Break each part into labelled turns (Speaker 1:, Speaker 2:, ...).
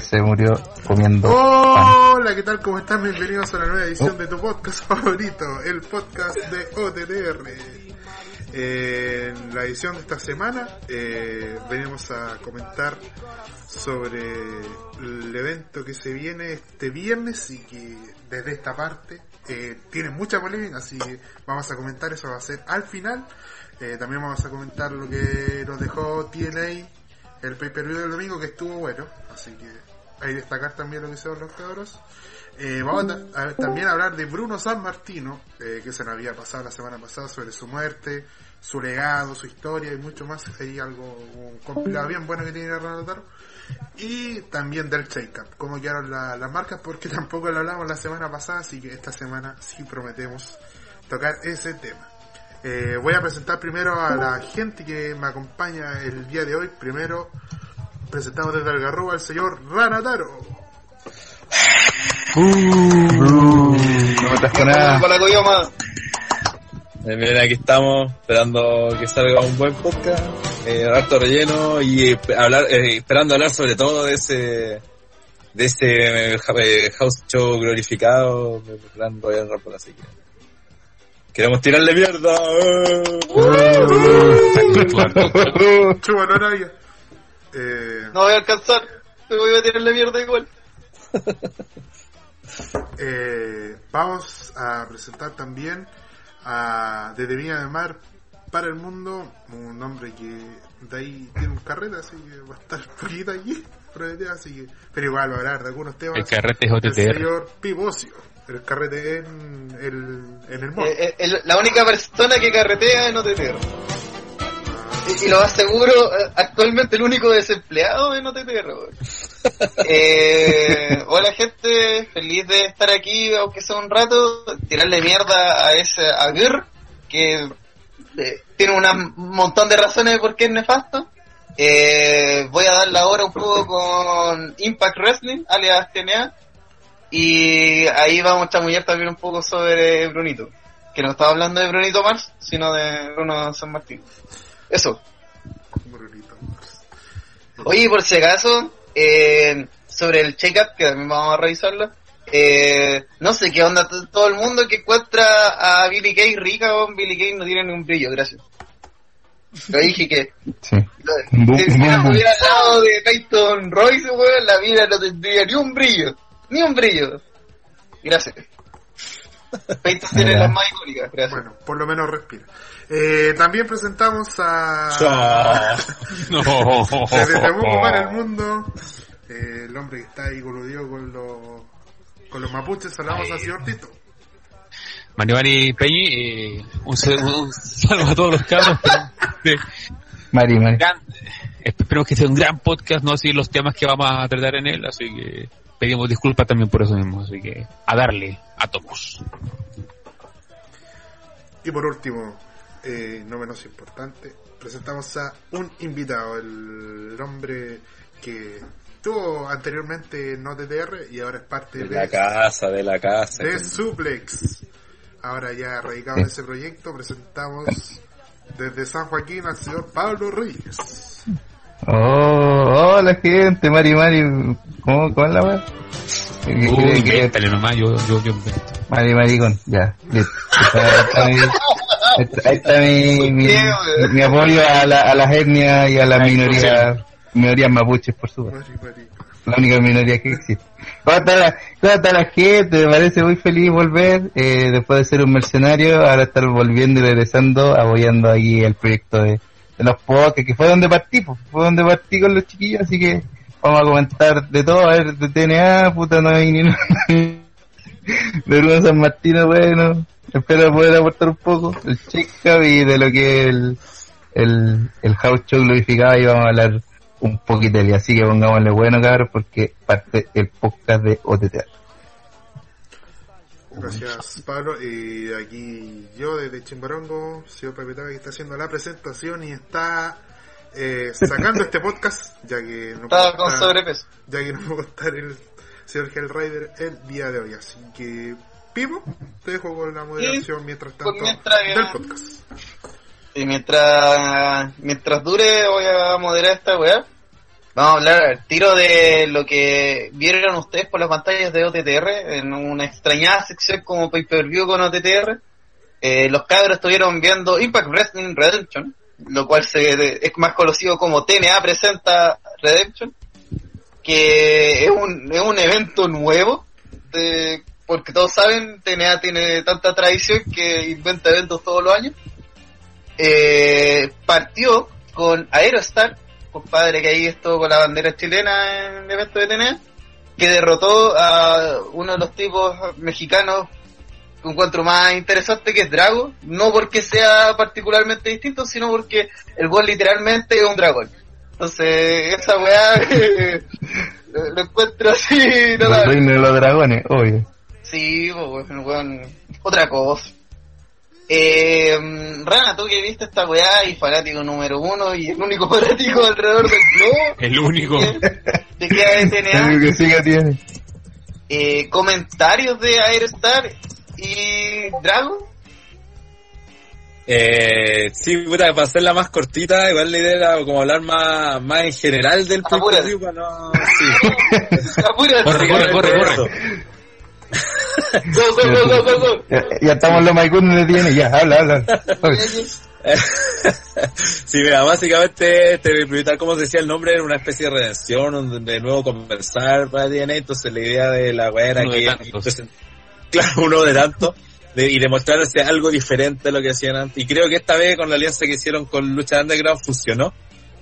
Speaker 1: se murió comiendo.
Speaker 2: Hola, ¿qué tal? ¿Cómo están? Bienvenidos a la nueva edición de tu podcast favorito, el podcast de OTTR. Eh, en la edición de esta semana eh, venimos a comentar sobre el evento que se viene este viernes y que desde esta parte eh, tiene mucha polémica, así que vamos a comentar eso, va a ser al final. Eh, también vamos a comentar lo que nos dejó TNA el pay-per-view del domingo que estuvo bueno, así que hay que destacar también lo que hicieron los cabros. Eh, vamos a, a- también a hablar de Bruno San Martino, eh, que se nos había pasado la semana pasada sobre su muerte, su legado, su historia y mucho más. Hay algo un bien bueno que tiene Ronald Taro. Y también del Shake-Up, cómo quedaron la- las marcas, porque tampoco lo hablamos la semana pasada, así que esta semana sí prometemos tocar ese tema. Eh, voy a presentar primero a la gente que me acompaña el día de hoy. Primero presentamos desde Algarroba al señor Ranataro.
Speaker 1: No me trajo nada.
Speaker 3: Para la coyoma. Eh, miren, aquí estamos esperando que salga un buen podcast, eh, harto relleno y hablar, eh, esperando hablar sobre todo de ese de ese eh, house show glorificado de Gran Royal Rumble, así que queremos tirarle mierda. ¡eh!
Speaker 2: Chúbalo, Arabia. Eh,
Speaker 3: No voy a alcanzar, te voy a tirarle mierda igual.
Speaker 2: eh, vamos a presentar también a Desde Viña de Mar para el Mundo, un hombre que de ahí tiene un carrete, así que va a estar poquito allí, así que, pero igual va a hablar de algunos temas.
Speaker 4: El carrete es
Speaker 2: El
Speaker 4: OTTR.
Speaker 2: señor Pivocio, el carrete en el, en el mall.
Speaker 5: Eh, eh, el- la única persona que carretea en OTTR. Y, y lo aseguro, eh, actualmente el único desempleado en OTTR. Eh, hola gente, feliz de estar aquí, aunque sea un rato, tirarle mierda a ese Aguirre, que eh, tiene un montón de razones de por qué es nefasto. Eh, voy a dar la hora un poco con Impact Wrestling, alias TNA, y ahí vamos a chamullar también un poco sobre Brunito. Que no estaba hablando de Brunito Mars, sino de Bruno San Martín. Eso.
Speaker 2: Brunito.
Speaker 5: Oye, por si acaso, eh, sobre el check-up, que también vamos a revisarlo. Eh, no sé qué onda todo el mundo que encuentra a Billy Kay rica o Billy Kay no tiene ni un brillo, gracias. Lo dije que
Speaker 1: Sí.
Speaker 5: lo- si hubiera al lado de Peyton Royce, weón, la vida no tendría ni un brillo. Ni un brillo. Gracias. Peyton tiene las más icónicas, gracias.
Speaker 2: Bueno, por lo menos respira. Eh, también presentamos a...
Speaker 4: No.
Speaker 2: Desde Temuco para el mundo, eh, el hombre que está ahí coludido con los, con los mapuches, saludamos al señor Tito.
Speaker 4: Mario Mari Peñi, eh, un, un saludo a todos los cabros. de-
Speaker 1: Mari, Mari.
Speaker 4: gran- esperemos que sea un gran podcast, no así los temas que vamos a tratar en él, así que pedimos disculpas también por eso mismo, así que a darle a todos.
Speaker 2: Y por último, eh, no menos importante, presentamos a un invitado, el hombre que estuvo anteriormente en OTTR y ahora es parte
Speaker 3: De
Speaker 2: de,
Speaker 3: la casa, de la casa.
Speaker 2: de Suplex. Ahora ya radicado en ese proyecto, presentamos desde San Joaquín al señor Pablo Reyes.
Speaker 1: Oh, hola gente, Mari, Mari. ¿Cómo, cómo es la weá? ¿Qué
Speaker 4: Uy, invéntale nomás, yo, yo, yo invento.
Speaker 1: Mari, maricón, ya, listo. Ahí está mi, mi, mi, apoyo a, la, a las etnias y a las minorías, minorías mapuches, por supuesto. La única minoría que existe. ¿Cómo está la, cómo está la gente? Me parece muy feliz volver, eh, después de ser un mercenario, ahora estar volviendo y regresando, apoyando aquí el proyecto de, de los podcasts, que fue donde partí, pues, fue donde partí con los chiquillos, así que vamos a comentar de todo, a ver, de TNA, puta, no hay ni nada. De Bruno San Martino, bueno, espero poder aportar un poco, el check y de lo que es el, el, el house show glorificado y vamos a hablar un poquito de. Así que pongámosle bueno, cabros, porque parte el podcast de OTT.
Speaker 2: Gracias, Pablo. Y aquí yo desde Chimbarongo, señor Pepetaba, que está haciendo la presentación y está eh, sacando este podcast, ya que no puedo
Speaker 5: con
Speaker 2: estar-
Speaker 5: sobrepeso.
Speaker 2: ya que no puedo estar el señor Hellrider el día de hoy. Así que, Pipo, te dejo con la moderación mientras tanto
Speaker 5: mientras,
Speaker 2: del podcast.
Speaker 5: Y mientras, mientras dure voy a moderar esta weá. Vamos a hablar al tiro de lo que vieron ustedes por las pantallas de OTTR en una extrañada sección como pay-per-view con OTTR. Eh, los cabros estuvieron viendo Impact Wrestling Redemption, lo cual se, es más conocido como TNA presenta Redemption, que es un, es un evento nuevo, porque todos saben, TNA tiene tanta tradición que inventa eventos todos los años. Eh, partió con Aerostar, compadre que ahí estuvo con la bandera chilena en el evento de TNA, que derrotó a uno de los tipos mexicanos que encuentro más interesante que es Drago, no porque sea particularmente distinto, sino porque el gol literalmente es un dragón. Entonces, esa weá lo, encuentro así, no
Speaker 1: El
Speaker 5: la-
Speaker 1: reino de los dragones, obvio.
Speaker 5: Sí, pues, weón, otra cosa. Eh, Rana, tú que viste esta weá y fanático número uno y el único fanático alrededor del globo
Speaker 4: El único.
Speaker 5: de que hay
Speaker 1: El que siga tiene.
Speaker 5: eh, comentarios de Aerostar y Dragon.
Speaker 3: Eh, sí, puta, para hacerla más cortita, igual la idea era como hablar más, más en general del no... Sí.
Speaker 5: Apúrate.
Speaker 4: Corre, corre, corre, corre.
Speaker 1: Ya, ya estamos los Maicun de tiene, ya, habla, habla.
Speaker 3: Sí, mira, básicamente este pay-per-view, tal como decía el nombre, era una especie de redención, un- de nuevo conversar para TNA, entonces la idea de la weá era
Speaker 4: Uno
Speaker 3: que... entonces, claro, uno de tanto, de- y demostrarse algo diferente de lo que hacían antes. Y creo que esta vez con la alianza que hicieron con Lucha Underground funcionó.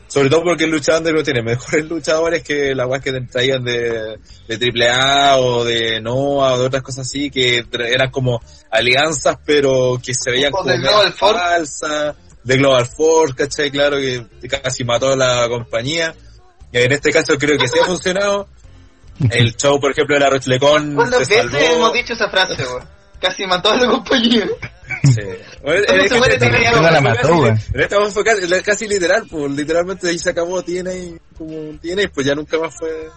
Speaker 3: Sobre todo porque el Lucha Underground tiene mejores luchadores que la weá que te traían de, de AAA o de Noah o de otras cosas así, que eran como alianzas, pero que se veían como falsas. De Global Force, ¿cachai? Claro que casi mató a la compañía. En este caso creo que sí ha funcionado. El show, por ejemplo, de la Rochlecon
Speaker 5: ¿Cuántas veces hemos dicho esa frase? Casi mató a la compañía.
Speaker 3: Sí. Esta fue casi, casi literal, pues literalmente ahí se acabó TNA como TNA, pues ya nunca más fue...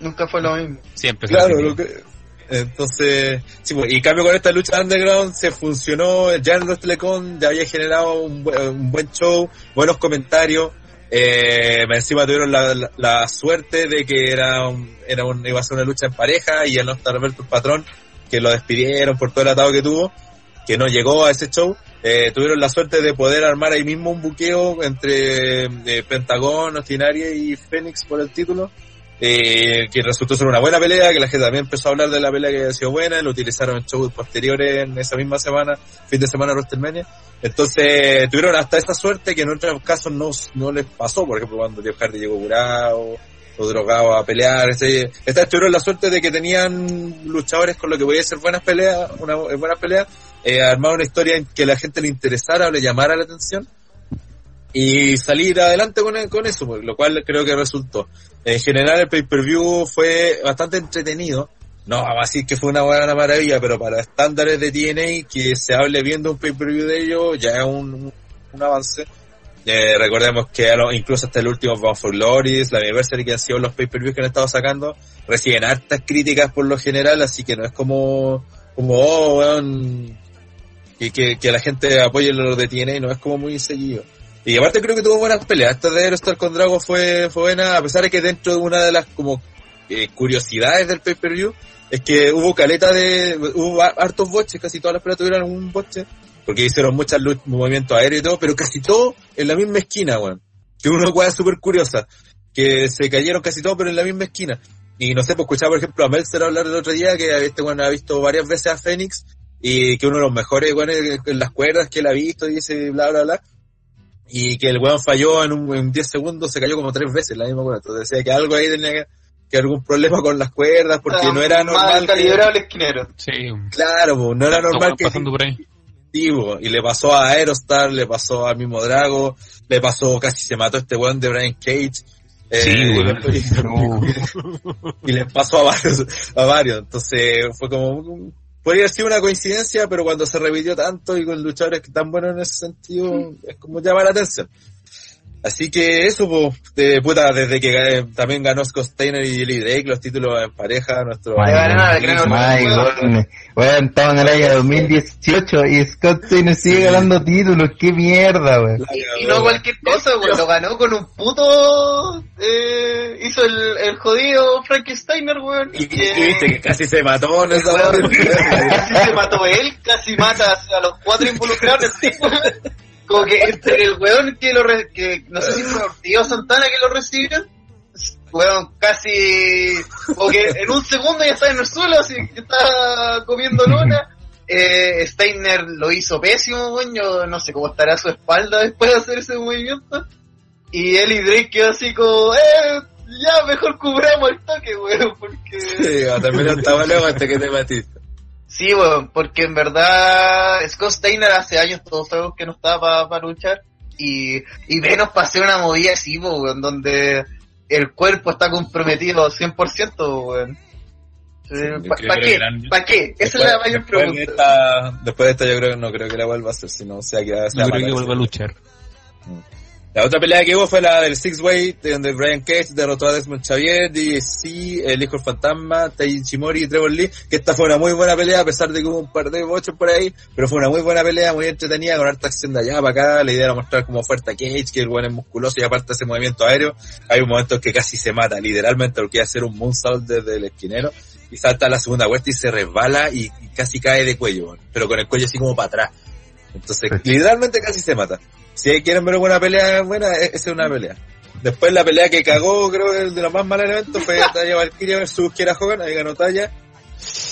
Speaker 5: Nunca fue lo mismo.
Speaker 4: Siempre.
Speaker 3: Claro, lo que... Entonces, sí, pues, y en cambio con esta lucha underground se funcionó, ya en los Telecom ya había generado un, buen- un buen show, buenos comentarios, eh, encima tuvieron la, la, la suerte de que era, un, era un, iba a ser una lucha en pareja y al no estar Alberto el patrón, que lo despidieron por todo el atado que tuvo, que no llegó a ese show, eh, tuvieron la suerte de poder armar ahí mismo un buqueo entre eh, Pentagón, Ostinaria y Fénix por el título, eh, que resultó ser una buena pelea, que la gente también empezó a hablar de la pelea que había sido buena, lo utilizaron en shows posteriores en esa misma semana, fin de semana WrestleMania. Entonces tuvieron hasta esa suerte que en otros casos no, no les pasó, por ejemplo cuando Jeff Hardy llegó curado o drogado a pelear. Ese, estas tuvieron la suerte de que tenían luchadores con lo que podía ser buenas peleas, una buena pelea, eh, armar una historia en que la gente le interesara o le llamara la atención y salir adelante con, con eso, pues, lo cual creo que resultó. En general el pay-per-view fue bastante entretenido. No, vamos a decir que fue una buena maravilla, pero para estándares de TNA, que se hable bien de un pay-per-view de ellos, ya es un, un avance. Eh, recordemos que incluso hasta el último Bound for Glory, la Anniversary, que han sido los pay-per-views que han estado sacando, reciben hartas críticas por lo general, así que no es como, como, oh, weón, que, la gente apoye lo de TNA, no es como muy seguido. Y aparte creo que tuvo buenas peleas. Esta de Aerostar con Drago fue, fue buena, a pesar de que dentro de una de las como eh, curiosidades del pay-per-view, es que hubo caleta de, hubo ha- hartos boches, casi todas las peleas tuvieron un boche, porque hicieron muchos movimientos aéreos y todo, pero casi todo en la misma esquina, weón. Que una weá súper curiosa, que se cayeron casi todos, pero en la misma esquina. Y no sé, pues escuchaba por ejemplo a Meltzer hablar el otro día, que este weón ha visto varias veces a Fénix, y que uno de los mejores weones en las cuerdas que él ha visto, y dice bla bla bla y que el weón falló en un en 10 segundos, se cayó como tres veces la misma cuerda. Entonces decía que algo ahí tenía que, que algún problema con las cuerdas, porque no era normal.
Speaker 5: Mal
Speaker 3: que-
Speaker 5: calibrado el esquinero.
Speaker 4: Sí.
Speaker 3: claro, po, no era normal que
Speaker 4: pasando por ahí.
Speaker 3: Y le pasó a Aerostar, le pasó al mismo Drago, le pasó, casi se mató este weón de Brian Cage. eh,
Speaker 4: Sí, weón.
Speaker 3: y, le pasó a varios, a varios. Entonces fue como, podría haber sido una coincidencia, pero cuando se repitió tanto y con luchadores que tan buenos en ese sentido, es como llama la atención. Así que eso, pues, de puta, desde que eh, también ganó Scott Steiner y Lee Drake los títulos en pareja, nuestro...
Speaker 1: My. Weón, estamos en el año 2018 y Scott Steiner sigue ganando títulos. ¡Qué mierda!
Speaker 3: La
Speaker 5: Y no cualquier cosa, güey. Lo ganó con un puto. Eh, hizo el, el jodido Frankensteiner, weón.
Speaker 3: Y, y- y viste que casi se mató en esa
Speaker 5: casi se mató él, casi mata a los cuatro involucrados. Como que entre el weón que lo. Re, que no sé si fue Ortiz o Santana que lo recibió. Weón, casi. Como que en un segundo ya está en el suelo, así que está comiendo luna. Eh, Steiner lo hizo pésimo, weón. No sé cómo estará su espalda después de hacer ese movimiento. Y él y Drake quedó así como, eh, ya mejor cubramos el toque, weón, porque...
Speaker 3: Sí, va a terminar esta luego hasta que te matiste.
Speaker 5: Sí, weón, porque en verdad Scott Steiner hace años todos sabemos que no estaba para luchar y, y menos para hacer una movida así, weón, donde el cuerpo está comprometido 100%, weón.
Speaker 3: yo
Speaker 5: ¿Para
Speaker 3: que
Speaker 5: qué?
Speaker 3: gran-
Speaker 5: ¿Para qué? Esa
Speaker 3: Después-
Speaker 5: es la mayor
Speaker 3: después de
Speaker 5: pregunta.
Speaker 3: esta- después de esta yo creo que no creo que la vuelva a hacer, sino o sea que va a
Speaker 4: No creo que vuelva a luchar.
Speaker 3: La otra pelea que hubo fue la del Six Way, de donde Brian Cage derrotó a Desmond Xavier, DSC, el hijo del fantasma, Taiji Mori y Trevor Lee, que esta fue una muy buena pelea, a pesar de que hubo un par de bochos por ahí, pero fue una muy buena pelea, muy entretenida, con harta acción de allá para acá, la idea era mostrar cómo fuerte a Cage, que el buen es musculoso y aparte ese movimiento aéreo, hay un momento que casi se mata, literalmente, porque iba a hacer un moonsault desde el esquinero, y salta a la segunda vuelta y se resbala y, y casi cae de cuello, bueno, pero con el cuello así como para atrás. Entonces, literalmente casi se mata. Si quieren ver una pelea buena, e- esa es una pelea. Después la pelea que cagó, creo que el de los más malos eventos fue Talla Valkyria versus Kiera Hogan, ahí ganó Talla.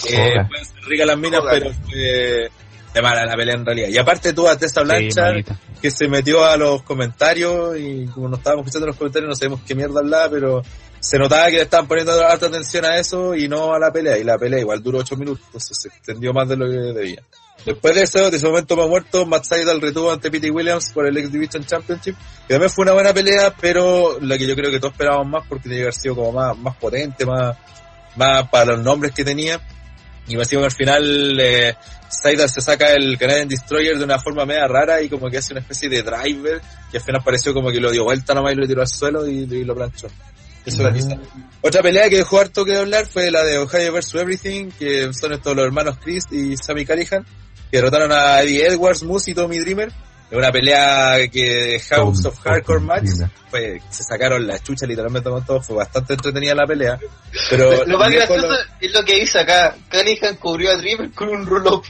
Speaker 3: Eh, ser ricas las minas, pero fue de mala la pelea en realidad. Y aparte tuvo a Tessa Blanchard, que se metió a los comentarios y como no estábamos escuchando los comentarios no sabemos qué mierda hablaba, pero se notaba que le estaban poniendo harta atención a eso y no a la pelea. Y la pelea igual duró 8 minutos, entonces se extendió más de lo que debía. Después de eso, de ese momento más muerto, Matt Seidel retuvo ante Pete Williams por el X Division Championship, que también fue una buena pelea, pero la que yo creo que todos esperábamos más porque tenía que haber sido como más, más potente, más, más para los nombres que tenía. Y me que al final eh, Seidel se saca el Canadian Destroyer de una forma media rara y como que hace una especie de driver que al final pareció como que lo dio vuelta nomás y lo tiró al suelo y, y lo planchó. Eso era quizá. Otra pelea que dejó harto que hablar fue la de Ohio vs Everything, que son estos los hermanos Chris y Sammy Callihan, que derrotaron a Eddie Edwards, Moose y Tommy Dreamer. En una pelea que House of Hardcore Match fue, se sacaron la chucha literalmente con todo, fue bastante entretenida la pelea. Pero
Speaker 5: Lo más gracioso es lo que dice acá. Cunningham cubrió a Dreamer con un roll-up.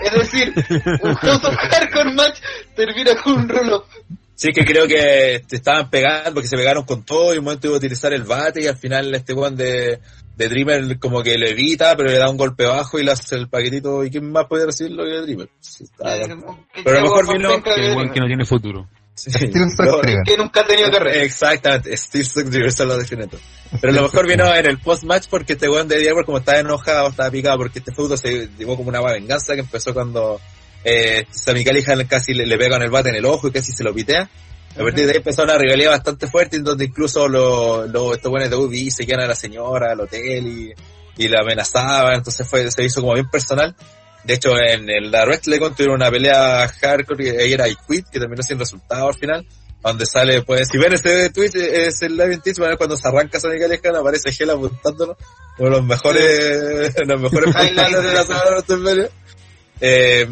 Speaker 5: Es decir, un House of Hardcore match termina con un roll-up.
Speaker 3: Sí, que creo que te estaban pegando, porque se pegaron con todo y un momento iba a utilizar el bate y al final este weón de, de Dreamer como que le evita, pero le da un golpe bajo y le hace el paquetito. ¿Y quién más puede recibirlo que Dreamer? Pero a lo mejor vino-
Speaker 4: Que no tiene futuro.
Speaker 3: sí. Pero-
Speaker 5: que nunca ha tenido carrera.
Speaker 3: Exactamente, Steve Sugdriver, eso lo define todo. Pero a lo mejor vino en el post-match porque este weón de Edwards como estaba enojado, estaba picado, porque este feudo se llevó como una venganza que empezó cuando eh, Sammy Callihan casi le, le pega con el bate en el ojo y casi se lo pitea. A partir de ahí empezó una rivalidad bastante fuerte en donde incluso los lo, estos buenos de UBI se a la señora, al hotel y, y la amenazaban, entonces fue, se hizo como bien personal. De hecho, en el la WrestleCon tuvieron una pelea hardcore ahí era I Quit, que terminó sin resultado al final, donde sale, pues, si ven ese tweet, es el live en Twitch, cuando se arranca Sonic Callihan, aparece Gela apuntándolo, uno de los mejores, los mejores
Speaker 5: Highlights
Speaker 3: de la semana de WrestleMania. Eh,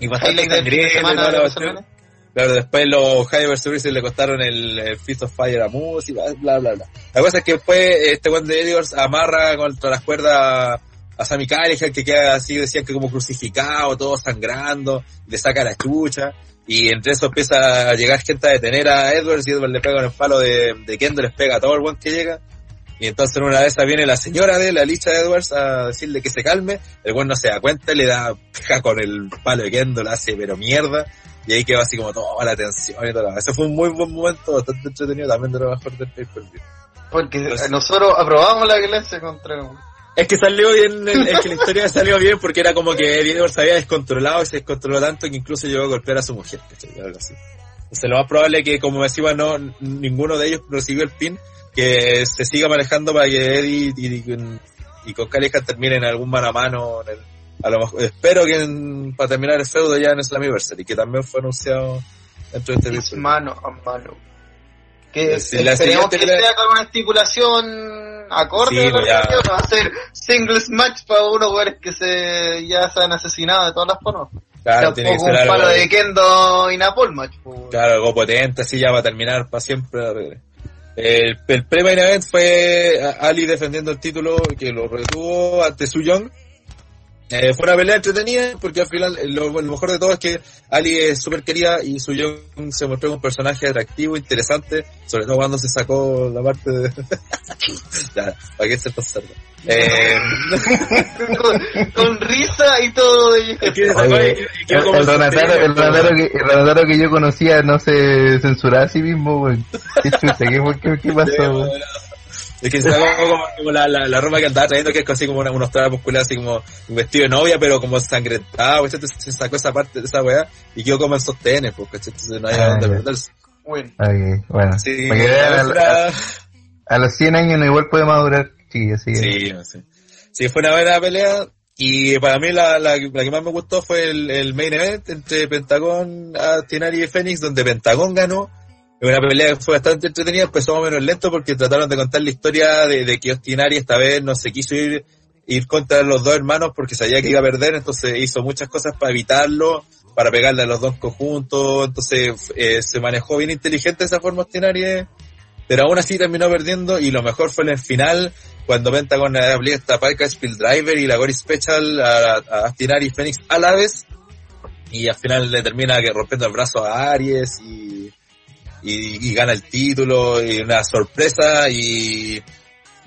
Speaker 3: y bastante sangriento Claro, después los High vs. Le costaron el, el Fist of Fire a Moose y bla, bla, bla, bla. La cosa es que después este one de Edwards amarra contra las cuerdas a Sammy Callihan que queda así, decían que como crucificado, todo sangrando, le saca la chucha. Y entre eso empieza a llegar gente a detener a Edwards y Edwards le pega en el palo de, de Kendo, les pega todo el one que llega. Y entonces en una de esas viene la señora de la licha de Edwards a decirle que se calme. El buen no se da cuenta, le da pega con el palo de Kendo, le hace pero mierda. Y ahí quedó así como toda la tensión y todo. Ese fue un muy buen momento, bastante entretenido, también de lo mejor del pay-per-view.
Speaker 5: Porque nosotros aprobamos la violencia contra...
Speaker 3: Es que salió bien, es que la historia salió bien porque era como que Edwards había descontrolado y se descontroló tanto que incluso llegó a golpear a su mujer, ¿cachai? Algo así. Entonces lo más probable es que como decía no, ninguno de ellos recibió el pin, que se siga manejando para que Eddie y, y, y con Callihan terminen algún mano a mano en el- a lo mejor, espero que en- para terminar el feudo ya en Slammiversary, que también fue anunciado dentro de este
Speaker 5: Es
Speaker 3: pay-per-view.
Speaker 5: mano a mano. Que
Speaker 3: Sí, la
Speaker 5: esperemos que sea con una estipulación acorde
Speaker 3: Sí,
Speaker 5: a la
Speaker 3: pues ya.
Speaker 5: va a ser singles match para unos jugadores que se ya se han asesinado de todas las formas.
Speaker 3: Claro, tiene que ser
Speaker 5: un palo
Speaker 3: algo,
Speaker 5: de Kendo y Napol match. pues.
Speaker 3: claro, algo potente, así ya va a terminar para siempre. El, el pre-main event fue Ali defendiendo el título que lo retuvo ante Su Young. Eh, fue una pelea entretenida porque al final eh, lo, lo mejor de todo es que Ali es súper querida y Su Young se mostró un personaje atractivo, interesante, sobre todo cuando se sacó la parte de... ya, ¿para qué ser tan cerdo? Eh,
Speaker 5: con, con risa y todo. y-
Speaker 1: Oye,
Speaker 3: y- y
Speaker 1: el, el Renataro, el que, el Renataro que yo conocía no se censuraba a sí mismo, weón. Qué chucha, ¿qué, qué, qué pasó?
Speaker 3: Es que se sacó como, como la, la, la ropa que andaba trayendo, que es así como una- unos trapos musculares, así como un vestido de novia, pero como sangrentado, ¿cachai? Entonces se sacó esa parte de esa weá y quedó como en sostenes, pues, ¿cachai? Entonces no había
Speaker 1: Ah,
Speaker 3: dónde perderse.
Speaker 5: Bueno,
Speaker 1: bueno.
Speaker 3: Sí,
Speaker 1: a,
Speaker 3: era-
Speaker 1: a- a los 100 años no igual puede madurar, sí, así
Speaker 3: sí. Sí, fue una buena pelea. Y para mí la, la, la que más me gustó fue el, el main event entre Pentagón, Tinari y Fénix, donde Pentagón ganó. Fue Una pelea que fue bastante entretenida, empezó más o menos lento porque trataron de contar la historia de, de que Ostinari esta vez no se quiso ir, contra los dos hermanos porque sabía que iba a perder, entonces hizo muchas cosas para evitarlo, para pegarle a los dos conjuntos, entonces eh, se manejó bien inteligente esa forma Ostinari, pero aún así terminó perdiendo y lo mejor fue en el final, cuando Pentagon aplica esta Parka Spill Driver y la Gory Special a, a Astinari y Fénix a la vez, y al final le termina rompiendo el brazo a Aries y, y, y gana el título y una sorpresa y,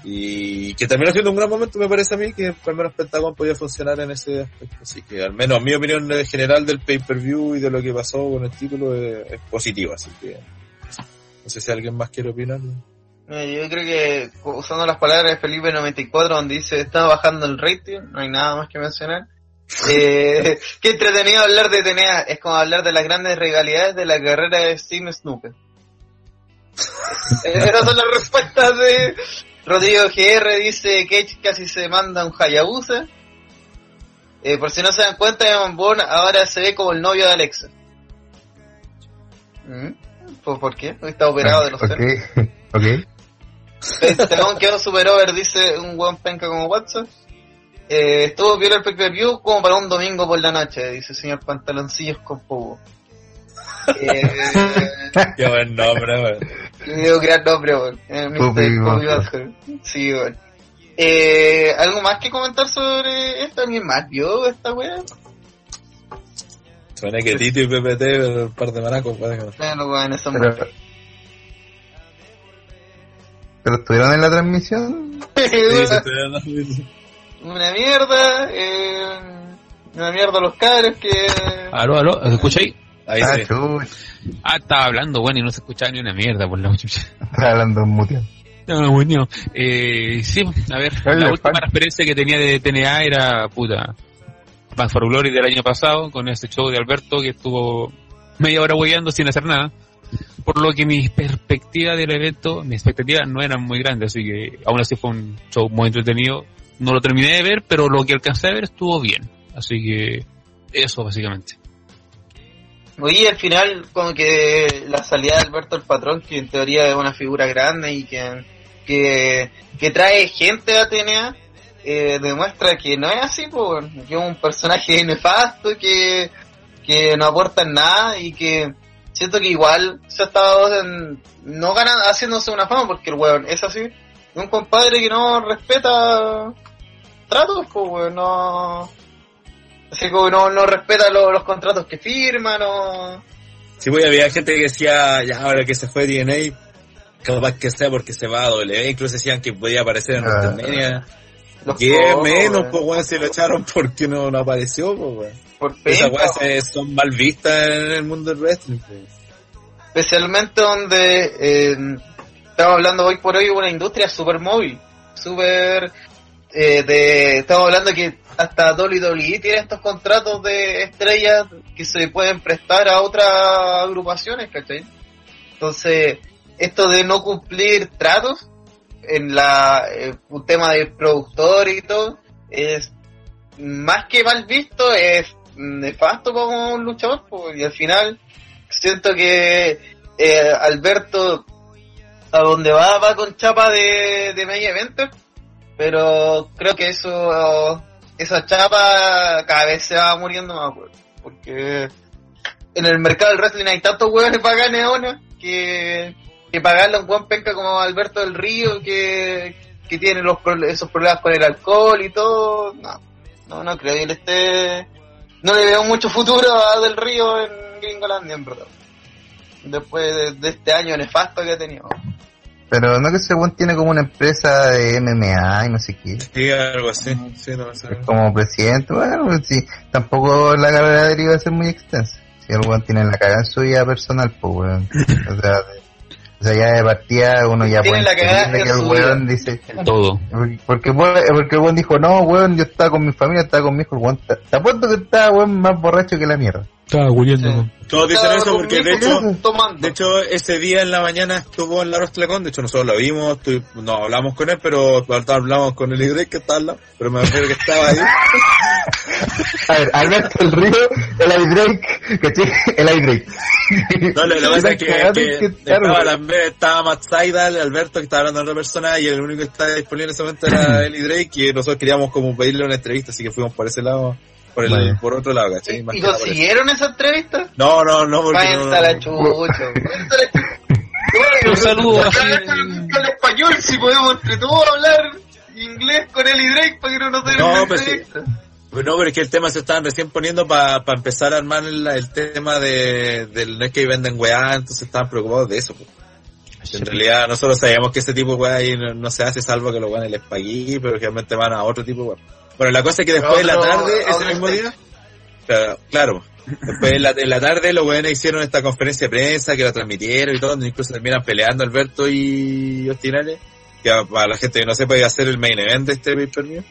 Speaker 3: y que terminó siendo un gran momento me parece a mí que al menos Pentagon podía funcionar en ese aspecto así que al menos mi opinión general del pay-per-view y de lo que pasó con el título es, es positiva así que no sé si alguien más quiere opinar
Speaker 5: eh, yo creo que usando las palabras de Felipe 94 donde dice está bajando el rating, no hay nada más que mencionar. Eh, qué entretenido hablar de TNA, es como hablar de las grandes rivalidades de la carrera de Steve Snooker. Esas son las respuestas de Rodrigo GR, dice que casi se manda un Hayabusa. Eh, por si no se dan cuenta, Evan Bourne ahora se ve como el novio de Alexa. ¿Mm? ¿Por, ¿Por qué? Está operado de los senos.
Speaker 1: Ok, ok.
Speaker 5: Pentagon quedó super over, dice un buen penca como Watson. Eh, estuvo bien el pay-per-view como para un domingo por la noche, dice el señor Pantaloncillos con Pogo. Eh,
Speaker 3: qué buen nombre
Speaker 5: dio gran nombre, weón. Eh, Mr.
Speaker 1: Butthole.
Speaker 5: Butthole. Sí, weón. Eh, ¿Algo más que comentar sobre esto? ¿Alguien más vio esta weá?
Speaker 3: suena que Tito y PPT pero un par de maracos weón.
Speaker 5: Bueno, weón, eso
Speaker 1: Pero, ¿Pero estuvieron en la transmisión?
Speaker 3: Sí, se estoy dando-
Speaker 5: Una mierda, eh, una mierda los cabros que...
Speaker 4: Aló, aló, ¿se escucha ahí?
Speaker 3: Ahí
Speaker 1: ah.
Speaker 4: Ah, estaba hablando, bueno, y no se escuchaba ni una mierda por la chucha.
Speaker 1: Estaba hablando muteo.
Speaker 4: No, bueno, eh, sí, a ver, la última
Speaker 1: Juan.
Speaker 4: referencia que tenía de TNA era, puta, Más for Glory del año pasado, con ese show de Alberto que estuvo media hora hueveando sin hacer nada. Por lo que mi perspectiva del evento, mis expectativas no eran muy grandes, así que aún así fue un show muy entretenido. No lo terminé de ver, pero lo que alcancé a ver estuvo bien. Así que eso básicamente.
Speaker 5: Oye, al final, como que la salida de Alberto el Patrón, que en teoría es una figura grande y que, que, que trae gente a TNA, eh, demuestra que no es así, pues, que es un personaje nefasto, que, que no aporta en nada y que siento que igual se ha estado en- no ganan, haciéndose una fama porque el weón es así, un compadre que no respeta tratos, pues, weón, no... Así como no, no respeta lo- los contratos que firma, no...
Speaker 3: Sí, pues había gente que decía, ya ahora que se fue DNA, capaz que sea porque se va a W, incluso decían que podía aparecer en
Speaker 1: Ah.
Speaker 3: WrestleMania.
Speaker 5: Los
Speaker 3: Que menos,
Speaker 5: weón,
Speaker 3: pues weón, se lo echaron porque no, no apareció, pues weón.
Speaker 5: por
Speaker 3: Esas weas son mal vistas en el mundo del wrestling, pues.
Speaker 5: especialmente donde eh, estamos hablando hoy por hoy de una industria super móvil, super eh, de, estamos hablando que hasta WWE tiene estos contratos de estrellas que se pueden prestar a otras agrupaciones, ¿cachai? Entonces, esto de no cumplir tratos en la eh, un tema de productor y todo es más que mal visto, es nefasto como un luchador, pues, y al final siento que eh, Alberto a donde va va con chapa de, de media evento, pero creo que eso esa chapa cada vez se va muriendo más, weón. Porque en el mercado del wrestling hay tantos hueones para neones que, que pagarle a un buen penca como Alberto del Río que, que tiene los esos problemas con el alcohol y todo. No, no, no creo que él esté. No le veo mucho futuro a Del Río en Gringolandia, en verdad. Después de, de este año nefasto que ha tenido.
Speaker 1: Pero no que ese weón tiene como una empresa de MMA y no sé qué.
Speaker 3: Sí, algo así. Sí, no
Speaker 1: como presidente, bueno, pues sí, tampoco la carrera de él iba a ser muy extensa. Si el weón tiene la cagada en su vida personal, pues weón. O sea, de- o sea, ya de partida uno ya puede
Speaker 5: la
Speaker 1: que el weón dice,
Speaker 4: En todo.
Speaker 1: porque, porque el weón dijo, no, weón, yo estaba con mi familia, estaba con mi hijo, el weón, te te apuesto que estaba weón más borracho que la mierda.
Speaker 4: Estaba huyendo.
Speaker 5: Sí.
Speaker 3: Todos dicen eso porque de hecho, de hecho ese día en la mañana estuvo en la Rostlecon, de hecho nosotros lo vimos, no hablamos con él, pero hablamos con el Idrek que está al lado, pero me refiero que estaba ahí.
Speaker 1: A ver, Alberto el Río, el Drake, ¿cachai? El Drake.
Speaker 3: No, lo, lo que pasa es que, estaba, Matt Seidel, Alberto, que estaba hablando de otra persona, y el único que estaba disponible en ese momento era Eli Drake, y nosotros queríamos como pedirle una entrevista, así que fuimos por ese lado, por el,
Speaker 1: Vale.
Speaker 3: por otro lado, ¿cachai?
Speaker 5: ¿Y,
Speaker 3: Más
Speaker 5: consiguieron esa entrevista?
Speaker 3: No, no, no, porque no,
Speaker 5: Váyanse a la
Speaker 3: no,
Speaker 5: a la chucha.
Speaker 4: Un saludo
Speaker 5: el español si podemos entre todos hablar inglés con él y Drake para que no nos den
Speaker 3: No,
Speaker 5: una
Speaker 3: pues sí.
Speaker 5: entrevista.
Speaker 3: Pues no, pero es que el tema se estaban recién poniendo para empezar a armar el, el tema de, del no es que venden weá, entonces estaban preocupados de eso. pues. En realidad nosotros sabíamos que ese tipo de weá ahí no, no se hace salvo que los weones les paguen, pero realmente van a otro tipo de weá. Bueno, la cosa es que después en la
Speaker 5: Otro-
Speaker 3: tarde, ese mismo
Speaker 5: stage.
Speaker 3: día, claro, claro, después en la, en la tarde los weones hicieron esta conferencia de prensa que la transmitieron y todo, donde incluso terminan peleando Alberto y Ostinales, que para la gente que no sepa iba a ser el main event de este pay-per-view.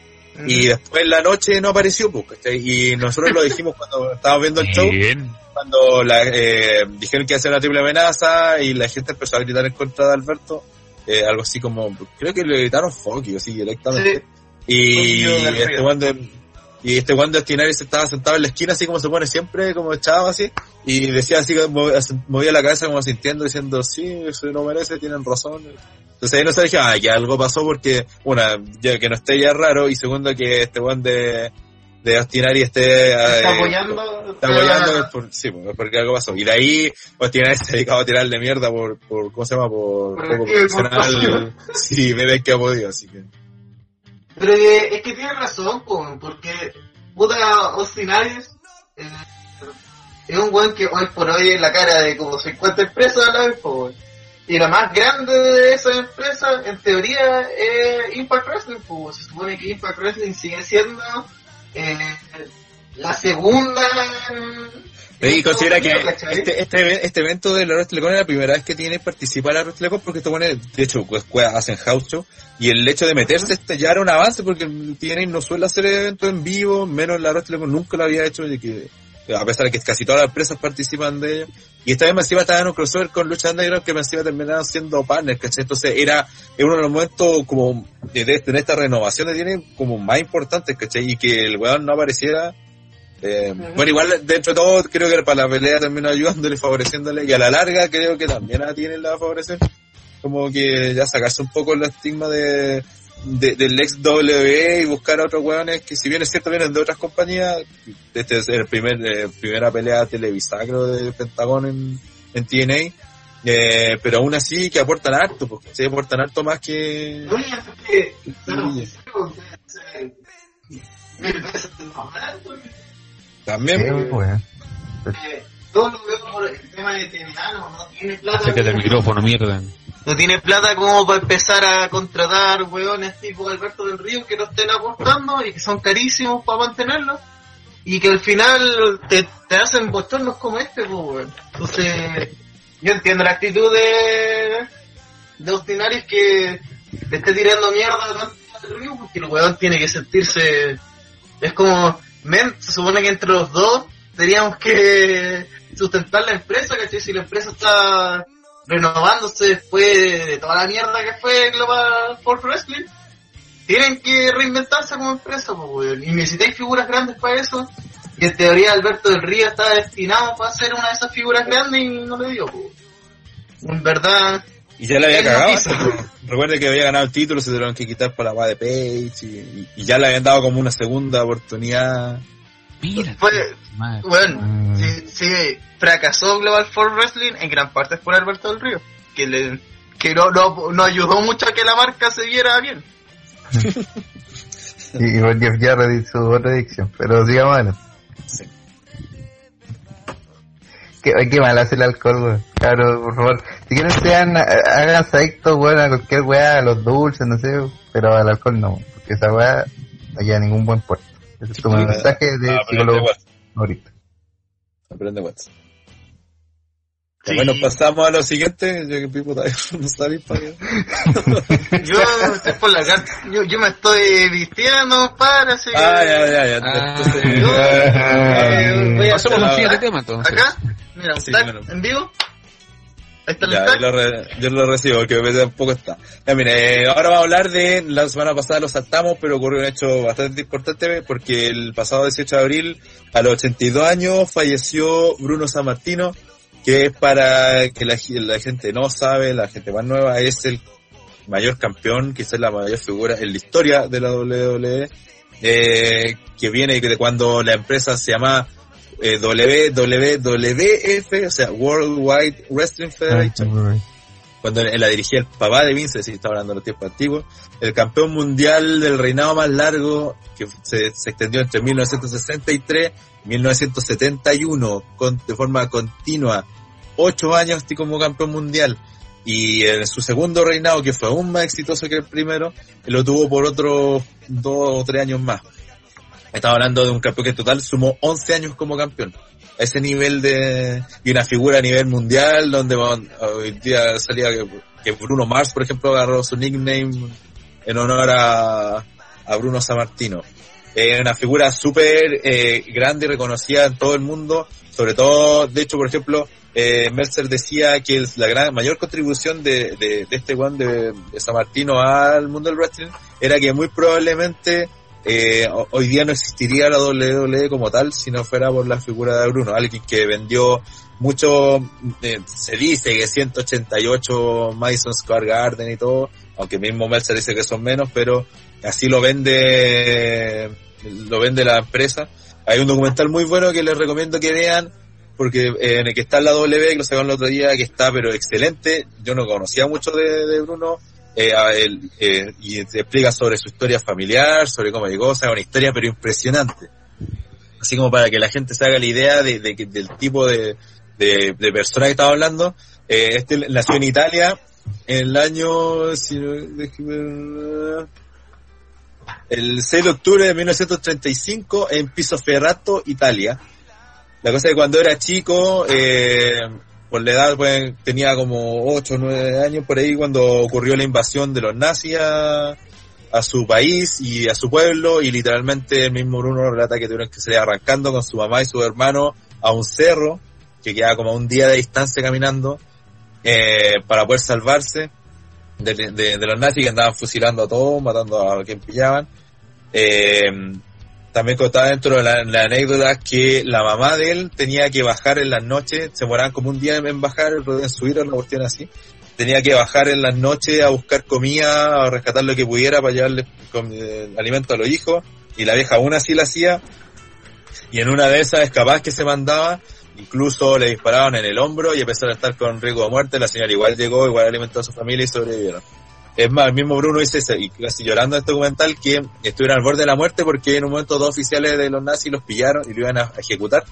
Speaker 3: Y después en la noche no apareció, pues, ¿cachai? Y nosotros lo dijimos cuando estábamos viendo el show,
Speaker 4: Bien.
Speaker 3: cuando la, eh, dijeron que iba a ser una triple amenaza y la gente empezó a gritar en contra de Alberto, eh, algo así como, creo que le gritaron fuck you, así directamente. Y,
Speaker 5: you del
Speaker 3: este cuando y este Juan de Ostinari se estaba sentado en la esquina así como se pone siempre, como echado así, y decía así, movía la cabeza como sintiendo, diciendo, sí, se lo merece, tienen razón. Entonces ahí no se dije, ah, que algo pasó porque, una, ya que no esté ya raro, y segundo que este Juan de, de Ostinari esté,
Speaker 5: Está
Speaker 3: eh,
Speaker 5: apoyando.
Speaker 3: Está apoyando, por, sí, pues, porque algo pasó. Y de ahí, Ostinari se dedicaba a tirarle mierda por, por ¿cómo se llama? Por,
Speaker 5: Por
Speaker 3: poco profesional. Sí, me ves que ha podido, así que.
Speaker 5: Pero es que tiene razón, po, porque puta Ostinarius eh, es un weón que hoy por hoy es la cara de como 50 empresas a la vez. Y la más grande de esas empresas, en teoría, es Impact Wrestling, po. Se supone que Impact Wrestling sigue siendo eh, la segunda
Speaker 3: Y considera que este, este, este evento de la WrestleCon es la primera vez que tiene participar la WrestleCon porque esto pone, de hecho, pues, hacen house show y el hecho de meterse este ya era un avance porque TNA no suele hacer eventos en vivo, menos la WrestleCon nunca lo había hecho y que a pesar de que casi todas las empresas participan de ello. Y esta vez más encima estaba en un crossover con Lucha Underground que más encima terminaron siendo partners, ¿cachai? Entonces era, era uno de los momentos como de, de, de esta renovación de tiene como más importantes, ¿cachai? Y que el weón no apareciera eh, bueno, igual dentro de todo creo que para la pelea terminó ayudándole, favoreciéndole y a la larga creo que también a tiene la va a favorecer. Como que ya sacarse un poco el estigma de, de- del ex W y buscar a otros hueones que si bien es cierto vienen de otras compañías, este es el primer, eh, primera pelea televisada creo de Pentagón en, en TNA, eh, pero aún así que aportan harto, porque se aportan harto más que...
Speaker 5: Que, claro,
Speaker 3: Sí.
Speaker 5: pues, eh,
Speaker 3: También,
Speaker 5: Todo lo veo por el tema de TNA, no, no tiene plata.
Speaker 4: Acércate al micrófono, mierda.
Speaker 5: No tiene plata como para empezar a contratar hueones tipo Alberto del Río que no estén apostando y que son carísimos para mantenerlos. Y que al final te, te hacen bochornos como este, pues, weón. Entonces, yo entiendo la actitud de, de Ostinarius que le esté tirando mierda a Alberto del Río porque el weón tiene que sentirse. Es como, men, se supone que entre los dos teníamos que sustentar la empresa, ¿cachai? Si la empresa está renovándose después de toda la mierda que fue Global Force Wrestling, tienen que reinventarse como empresa, pues, weón. Y necesitáis figuras grandes para eso. Y en teoría Alberto del Río estaba destinado para ser una de esas figuras grandes y no le dio. En verdad,
Speaker 3: Y ya le había cagado. Recuerde que había ganado el título, se tuvieron que quitar por la de Page y, y- y ya le habían dado como una segunda oportunidad.
Speaker 4: Mira.
Speaker 5: bueno, si, si fracasó Global Force Wrestling, en gran parte es por Alberto del Río, que le que no, no, no ayudó mucho a que la marca se viera bien.
Speaker 1: Y, y Jeff Jarrett su otra adicción. Pero sigamos adelante. Qué, qué mal hace el alcohol, weón. Claro, por favor. Si quieren sean, eh, háganse adictos, weón, a cualquier weá, a los dulces, no sé, pero al alcohol no, porque esa weá no lleva a ningún buen puerto. Ese es tu
Speaker 3: Sí,
Speaker 1: mensaje de psicólogo ahorita.
Speaker 3: Aprende WhatsApp.
Speaker 5: Sí.
Speaker 3: Bueno, pasamos a lo siguiente. Yo que pipo todavía no está bien para
Speaker 5: Yo estoy por la carta, yo, yo me estoy vistiendo para que-
Speaker 3: Ah, ya, ya, ya.
Speaker 4: Ah.
Speaker 3: Entonces,
Speaker 5: Yo, eh, voy a
Speaker 4: Pasemos al siguiente tema entonces.
Speaker 5: acá, mira,
Speaker 3: Sí, bueno.
Speaker 5: en vivo. Está
Speaker 3: Ya, yo lo, re- yo lo recibo, porque me tampoco está. Ya, mire, eh, ahora vamos a hablar de, la semana pasada lo saltamos, pero ocurrió un hecho bastante importante, porque el pasado 18 de abril, a los 82 años, falleció Bruno Sammartino, que es para que la, la gente no sabe, la gente más nueva, es el mayor campeón, quizás la mayor figura en la historia de la WWE, eh, que viene de cuando la empresa se llama eh, WWF, o sea, World Wide Wrestling Federation, cuando la dirigía el papá de Vince, si está hablando de los tiempos antiguos, el campeón mundial del reinado más largo, que se, se extendió entre 1963 y 1971, con, de forma continua, ocho años como campeón mundial, y en su segundo reinado, que fue aún más exitoso que el primero, lo tuvo por otros dos o tres años más. Estaba hablando de un campeón que en total sumó 11 años como campeón. A ese nivel de... Y una figura a nivel mundial, donde hoy día salía que, Bruno Mars, por ejemplo, agarró su nickname en honor a, a Bruno Sammartino. Eh, una figura súper eh, grande y reconocida en todo el mundo, sobre todo, de hecho, por ejemplo, eh, Mercer decía que es la gran mayor contribución de, de, de este one de, de Sammartino al mundo del wrestling era que muy probablemente eh, ho- hoy día no existiría la WWE como tal si no fuera por la figura de Bruno, alguien que vendió mucho, eh, se dice que 188 Madison Square Garden y todo, aunque mismo Meltzer dice que son menos, pero así lo vende, lo vende la empresa. Hay un documental muy bueno que les recomiendo que vean, porque eh, en el que está la W, que lo sacaron el otro día, que está pero excelente. Yo no conocía mucho de Bruno, eh, eh, y te explica sobre su historia familiar, sobre cómo llegó, o sea, una historia pero impresionante. Así como para que la gente se haga la idea de, del tipo de, de, persona que estaba hablando. Eh, este nació en Italia en el año, el 6 de octubre de 1935 en Piso Ferrato, Italia. La cosa es que cuando era chico, eh, por la edad pues, tenía como 8 o 9 años por ahí cuando ocurrió la invasión de los nazis a, su país y a su pueblo y literalmente el mismo Bruno relata que tuvieron que salir arrancando con su mamá y su hermano a un cerro que queda como a un día de distancia caminando eh, para poder salvarse de, de- de los nazis que andaban fusilando a todos, matando a quien pillaban. Eh, también contaba dentro de la, anécdota que la mamá de él tenía que bajar en las noches, se moraban como un día en bajar, en subir, una cuestión así. Tenía que bajar en las noches a buscar comida, a rescatar lo que pudiera para llevarle eh, alimento a los hijos. Y la vieja aún así la hacía. Y en una de esas es capaz que se mandaba, incluso le dispararon en el hombro y a estar con riesgo de muerte. La señora igual llegó, igual alimentó a su familia y sobrevivieron. Es más, el mismo Bruno dice, y casi llorando en este documental, que estuvieron al borde de la muerte porque en un momento dos oficiales de los nazis los pillaron y lo iban a ejecutar.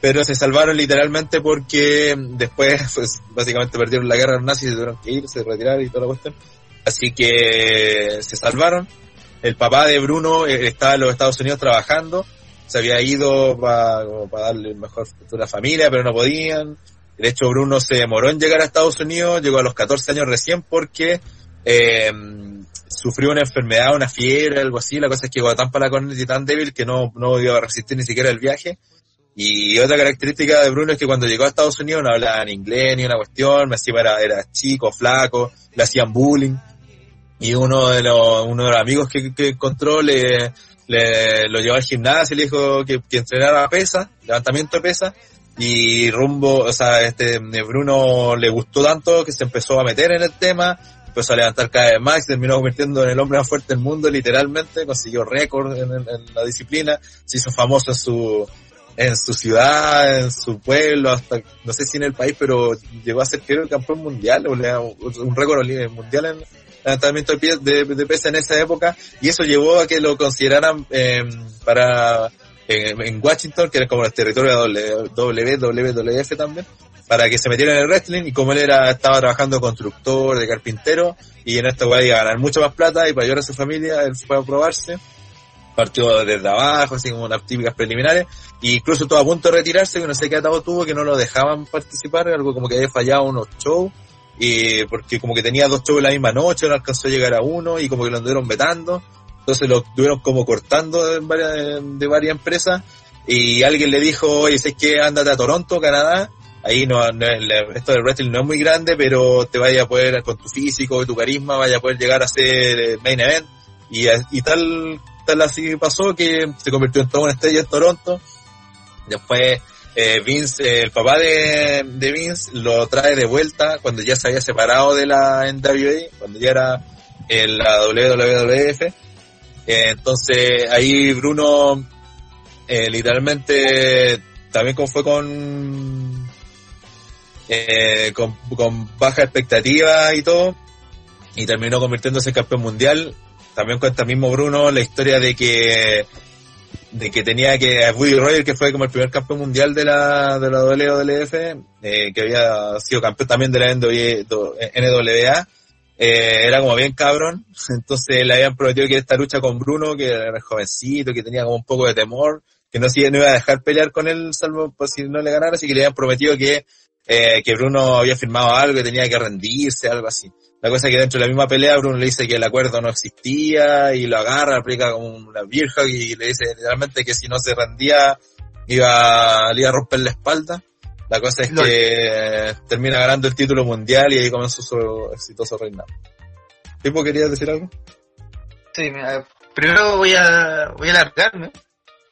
Speaker 3: Pero se salvaron literalmente porque después, pues, básicamente perdieron la guerra los nazis se tuvieron que ir, se retiraron y toda la cuestión. Así que se salvaron. El papá de Bruno eh, estaba en los Estados Unidos trabajando. Se había ido para darle el mejor futuro a la familia, pero no podían. De hecho, Bruno se demoró en llegar a Estados Unidos, llegó a los 14 años recién porque eh, sufrió una enfermedad, una fiebre, algo así. La cosa es que llegó tan para la corneta y tan débil que no, no iba a resistir ni siquiera el viaje. Y otra característica de Bruno es que cuando llegó a Estados Unidos no hablaba en inglés ni una cuestión, era, era chico, flaco, le hacían bullying. Y uno de los, uno de los amigos que, que encontró le, le, lo llevó al gimnasio y le dijo que, que entrenara pesa, levantamiento de pesa, y rumbo, o sea, este Bruno le gustó tanto que se empezó a meter en el tema, empezó a levantar cada vez más, terminó convirtiendo en el hombre más fuerte del mundo literalmente, consiguió récord en, en la disciplina, se hizo famoso en su en su ciudad, en su pueblo, hasta no sé si en el país, pero llegó a ser creo el campeón mundial, o un récord mundial en levantamiento de, de, de peso en esa época, y eso llevó a que lo consideraran eh, para en, Washington, que era como el territorio de WWF también, para que se metiera en el wrestling y como él era estaba trabajando constructor, de carpintero y en esta iba a ganar mucho más plata y para ayudar a su familia él fue a probarse. Partió desde abajo así como unas típicas preliminares e incluso estuvo a punto de retirarse que no sé qué atado tuvo que no lo dejaban participar algo como que había fallado unos shows y porque como que tenía dos shows la misma noche no alcanzó a llegar a uno y como que lo anduvieron vetando. Entonces lo tuvieron como cortando de varias, de varias empresas y alguien le dijo, oye, sé que andate a Toronto, Canadá, ahí no, esto del wrestling no es muy grande, pero te vaya a poder, con tu físico y tu carisma, vaya a poder llegar a ser eh, main event. Y, y tal, tal así pasó que se convirtió en toda una estrella en Toronto. Después, eh, Vince, el papá de, de Vince, lo trae de vuelta cuando ya se había separado de la NWA, cuando ya era en la WWF eh, entonces ahí Bruno eh, literalmente también como fue con, eh, con, con baja expectativa y todo y terminó convirtiéndose en campeón mundial. También cuenta mismo Bruno la historia de que de que tenía que Woody Royer que fue como el primer campeón mundial de la de la WWF eh, que había sido campeón también de la NWA eh, era como bien cabrón, entonces le habían prometido que esta lucha con Bruno, que era jovencito, que tenía como un poco de temor, que no, no iba a dejar pelear con él salvo por si no le ganara, así que le habían prometido que, eh, que Bruno había firmado algo, que tenía que rendirse, algo así. La cosa es que dentro de la misma pelea Bruno le dice que el acuerdo no existía y lo agarra, aplica como una virja y le dice literalmente que si no se rendía iba, le iba a romper la espalda. La cosa es que termina ganando el título mundial y ahí comenzó su exitoso reinado. ¿Tipo querías decir algo?
Speaker 5: Sí, primero voy a, voy a largarme,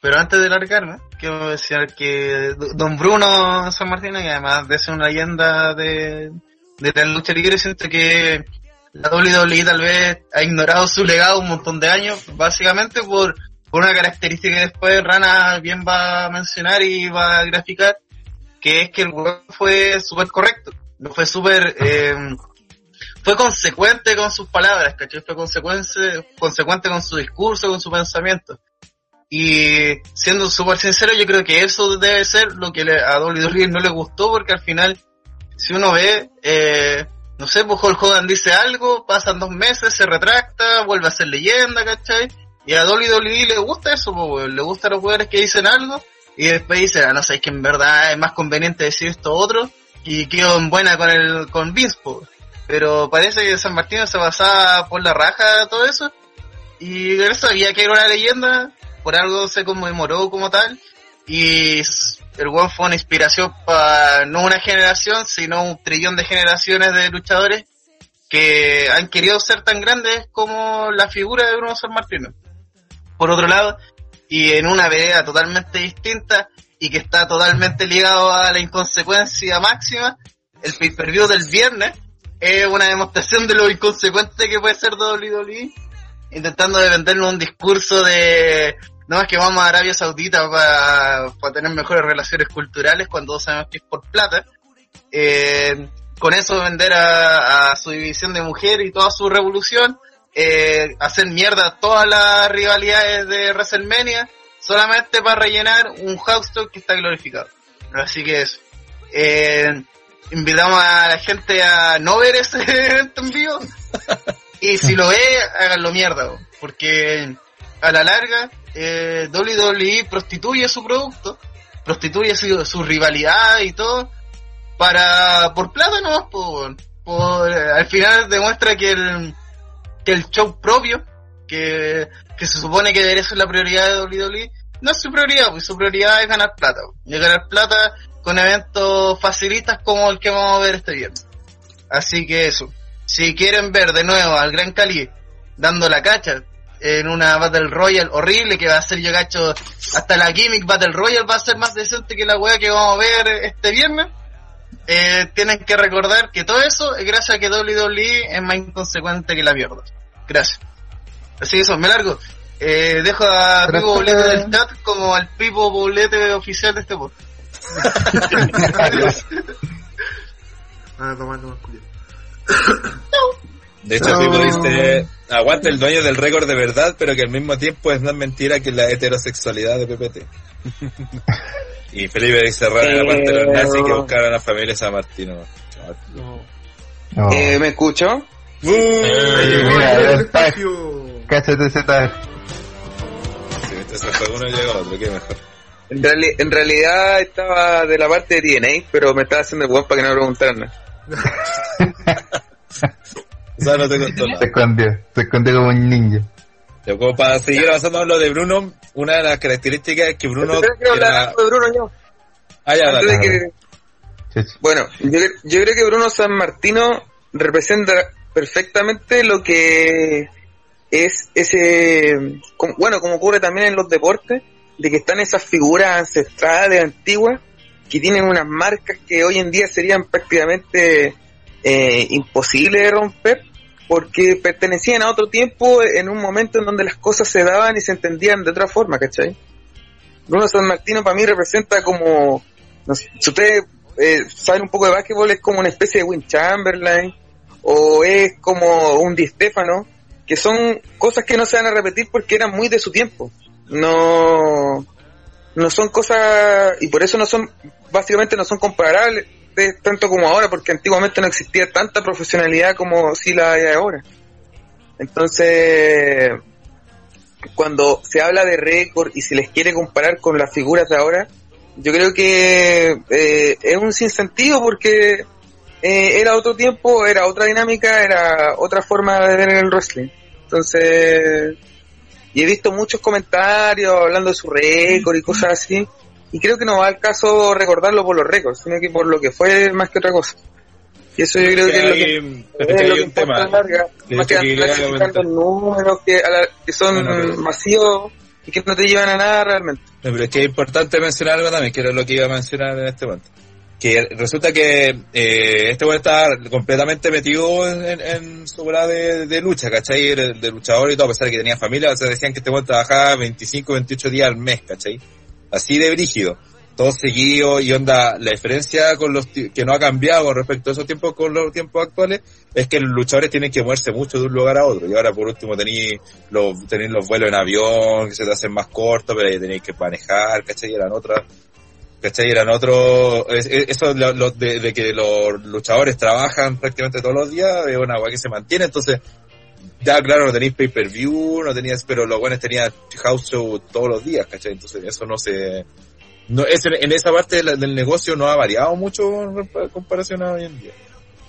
Speaker 5: pero antes de largarme, quiero decir que Don Bruno San Martín, y además de ser una leyenda de, de la lucha libre, siento que la WWE tal vez ha ignorado su legado un montón de años, básicamente por, una característica que después Rana bien va a mencionar y va a graficar, que es que el weón fue súper correcto, fue súper, eh, fue consecuente con sus palabras, ¿cachai? Fue consecuente, consecuente con su discurso, con su pensamiento. Y siendo súper sincero, yo creo que eso debe ser lo que a Dolly no le gustó, porque al final, si uno ve, eh, no sé, pues Hulk Hogan dice algo, pasan dos meses, se retracta, vuelve a ser leyenda, ¿cachai? Y a Dolly le gusta eso, pues, le gustan los jugadores que dicen algo, y después dice, ah, no sé, es que en verdad es más conveniente decir esto otro y quedó en buena con el con Vince, pero parece que San Martín se basaba por la raja todo eso y él sabía que era una leyenda, por algo se conmemoró como tal y el one fue una inspiración para no una generación, sino un trillón de generaciones de luchadores que han querido ser tan grandes como la figura de Bruno San Martín. Por otro lado, y en una vereda totalmente distinta y que está totalmente ligado a la inconsecuencia máxima, el pay-per-view del viernes es una demostración de lo inconsecuente que puede ser WWE, intentando de un discurso de no más que vamos a Arabia Saudita para, tener mejores relaciones culturales cuando todos sabemos que es por plata. Eh, con eso vender a, su división de mujer y toda su revolución eh, hacer mierda todas las rivalidades de WrestleMania solamente para rellenar un house que está glorificado. Así que eso. Eh, invitamos a la gente a no ver ese evento en vivo y si lo ve, háganlo mierda, porque a la larga eh, WWE prostituye su producto, prostituye su, rivalidad y todo para por plata no por, por al final demuestra que el que el show propio, que, que se supone que debería ser la prioridad de WWE, no es su prioridad, pues su prioridad es ganar plata. Y ganar plata con eventos facilistas como el que vamos a ver este viernes. Así que eso. Si quieren ver de nuevo al Gran Cali dando la cacha en una Battle Royale horrible que va a ser yo cacho hasta la gimmick Battle Royale va a ser más decente que la wea que vamos a ver este viernes. Eh, tienen que recordar que todo eso es gracias a que WWE es más inconsecuente que la mierda. Gracias. Así que eso me largo. Eh, dejo a
Speaker 1: Pero
Speaker 5: Pipo
Speaker 1: que-
Speaker 5: Bolete del chat como al Pipo Bolete oficial de este podcast
Speaker 2: Van a tomar culiao.
Speaker 3: De hecho,
Speaker 1: No.
Speaker 3: Pipo dice, aguanta el dueño del récord de verdad, pero que al mismo tiempo es más mentira que la heterosexualidad de PPT. y Felipe dice, rara la parte de los nazis que buscaron a la familia San Martino.
Speaker 1: No.
Speaker 6: Eh, ¿Me escucho?
Speaker 3: Se fue uno y llegó otro, qué mejor.
Speaker 6: En, reali- en realidad estaba de la parte de DNA, pero me estaba haciendo el para que no me preguntaran nada.
Speaker 3: O sea, no te contó
Speaker 1: Se
Speaker 3: nada.
Speaker 1: escondió, se escondió como un ninja.
Speaker 3: Pero como para seguir avanzando en lo de Bruno, una de las características es que Bruno era...
Speaker 6: de Bruno yo.
Speaker 3: Ah, ya, dale.
Speaker 6: de que-. Bueno, yo, yo creo que Bruno San Martino representa perfectamente lo que es ese, como- bueno, como ocurre también en los deportes, de que están esas figuras ancestrales, antiguas, que tienen unas marcas que hoy en día serían prácticamente eh, imposibles de romper, porque pertenecían a otro tiempo en un momento en donde las cosas se daban y se entendían de otra forma, ¿cachai? Bruno San Martino para mí representa como, no sé, si ustedes eh, saben un poco de básquetbol, es como una especie de Win Chamberlain, o es como un Di Stefano, que son cosas que no se van a repetir porque eran muy de su tiempo. No, no son cosas, y por eso no son, básicamente no son comparables tanto como ahora, porque antiguamente no existía tanta profesionalidad como si la hay ahora. Entonces, cuando se habla de récord y se les quiere comparar con las figuras de ahora, yo creo que eh, es un sinsentido porque eh, era otro tiempo, era otra dinámica, era otra forma de ver el wrestling. Entonces, y he visto muchos comentarios hablando de su récord y cosas así, y creo que no va al caso recordarlo por los récords, sino que por lo que fue más que otra cosa. Y eso yo creo que es lo que
Speaker 3: es que
Speaker 6: es lo importa larga, más que
Speaker 3: comentar.
Speaker 6: números que, a la- que son masivos y que no te llevan a nada realmente.
Speaker 3: No, pero es que es importante mencionar algo también, que era lo que iba a mencionar en este momento. Que resulta que eh, este güey está completamente metido en, su bola de, de lucha, ¿cachai? De, de luchador y todo, a pesar de que tenía familia, o sea, decían que este güey trabajaba 25, 28 días al mes, ¿cachai? Así de brígido. Todo seguido y onda, la diferencia con los que no ha cambiado respecto a esos tiempos con los tiempos actuales es que los luchadores tienen que moverse mucho de un lugar a otro. Y ahora por último tenéis los, tenéis los vuelos en avión, que se te hacen más cortos, pero ahí tenéis que manejar, ¿cachai? Eran otras, ¿cachai? Eran otros, es- es- eso de, de que los luchadores trabajan prácticamente todos los días, es una agua que se mantiene, entonces, ya claro, no tenéis pay-per-view, no tenías, pero los buenos tenían house show todos los días, ¿cachai? Entonces eso no se, no, es, en esa parte del, negocio no ha variado mucho en comparación a hoy en día.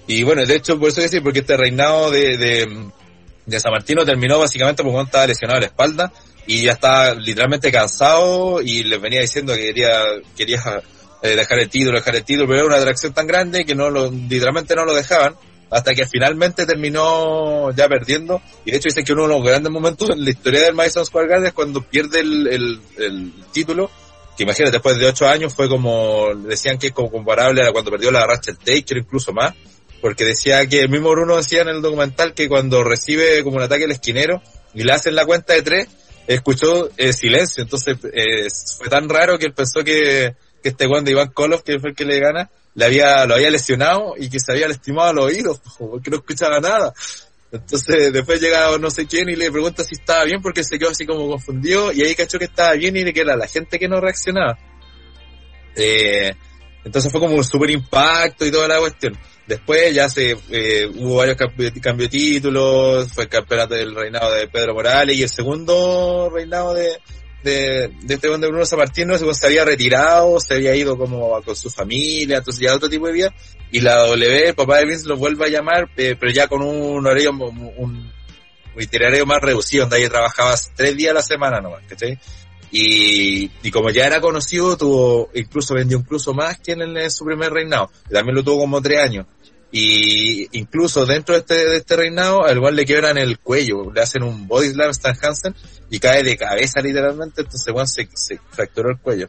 Speaker 3: Y bueno, de hecho, por eso decir, porque este reinado de, de, de San Martino terminó básicamente porque estaba lesionado la espalda y ya estaba literalmente cansado y les venía diciendo que quería, quería eh, dejar el título, dejar el título, pero era una atracción tan grande que no lo, literalmente no lo dejaban hasta que finalmente terminó ya perdiendo. Y de hecho dicen que uno de los grandes momentos en la historia del Madison Square Garden es cuando pierde el, el, el título que imagínate después de ocho años fue como decían que es como comparable a cuando perdió la Rachel Taker incluso más porque decía que el mismo Bruno decía en el documental que cuando recibe como un ataque el esquinero y le hacen la cuenta de tres, escuchó eh, silencio, entonces eh, fue tan raro que él pensó que, que este Juan de Iván Koloff, que fue el que le gana, le había, lo había lesionado y que se había lastimado los oídos, porque no escuchaba nada. Entonces después llega no sé quién y le pregunta si estaba bien porque se quedó así como confundido y ahí cachó que estaba bien y que era la gente que no reaccionaba. Eh, entonces fue como un super impacto y toda la cuestión. Después ya se eh, hubo varios cambios cambio de títulos, fue el campeonato del reinado de Pedro Morales y el segundo reinado de, de, de este hombre de Bruno Samartino se había retirado, se había ido como con su familia, entonces ya otro tipo de vida. Y la W, el papá de Vince lo vuelve a llamar, pero ya con un horario, un, un itinerario más reducido, donde ahí trabajabas tres días a la semana nomás, ¿cachai? Y, y como ya era conocido, tuvo, incluso vendió incluso más que en, el- en su primer reinado. También lo tuvo como tres años. Y incluso dentro de este, de este reinado, al igual le quiebran el cuello, le hacen un body slam Stan Hansen y cae de cabeza literalmente, entonces Juan se, se fracturó el cuello.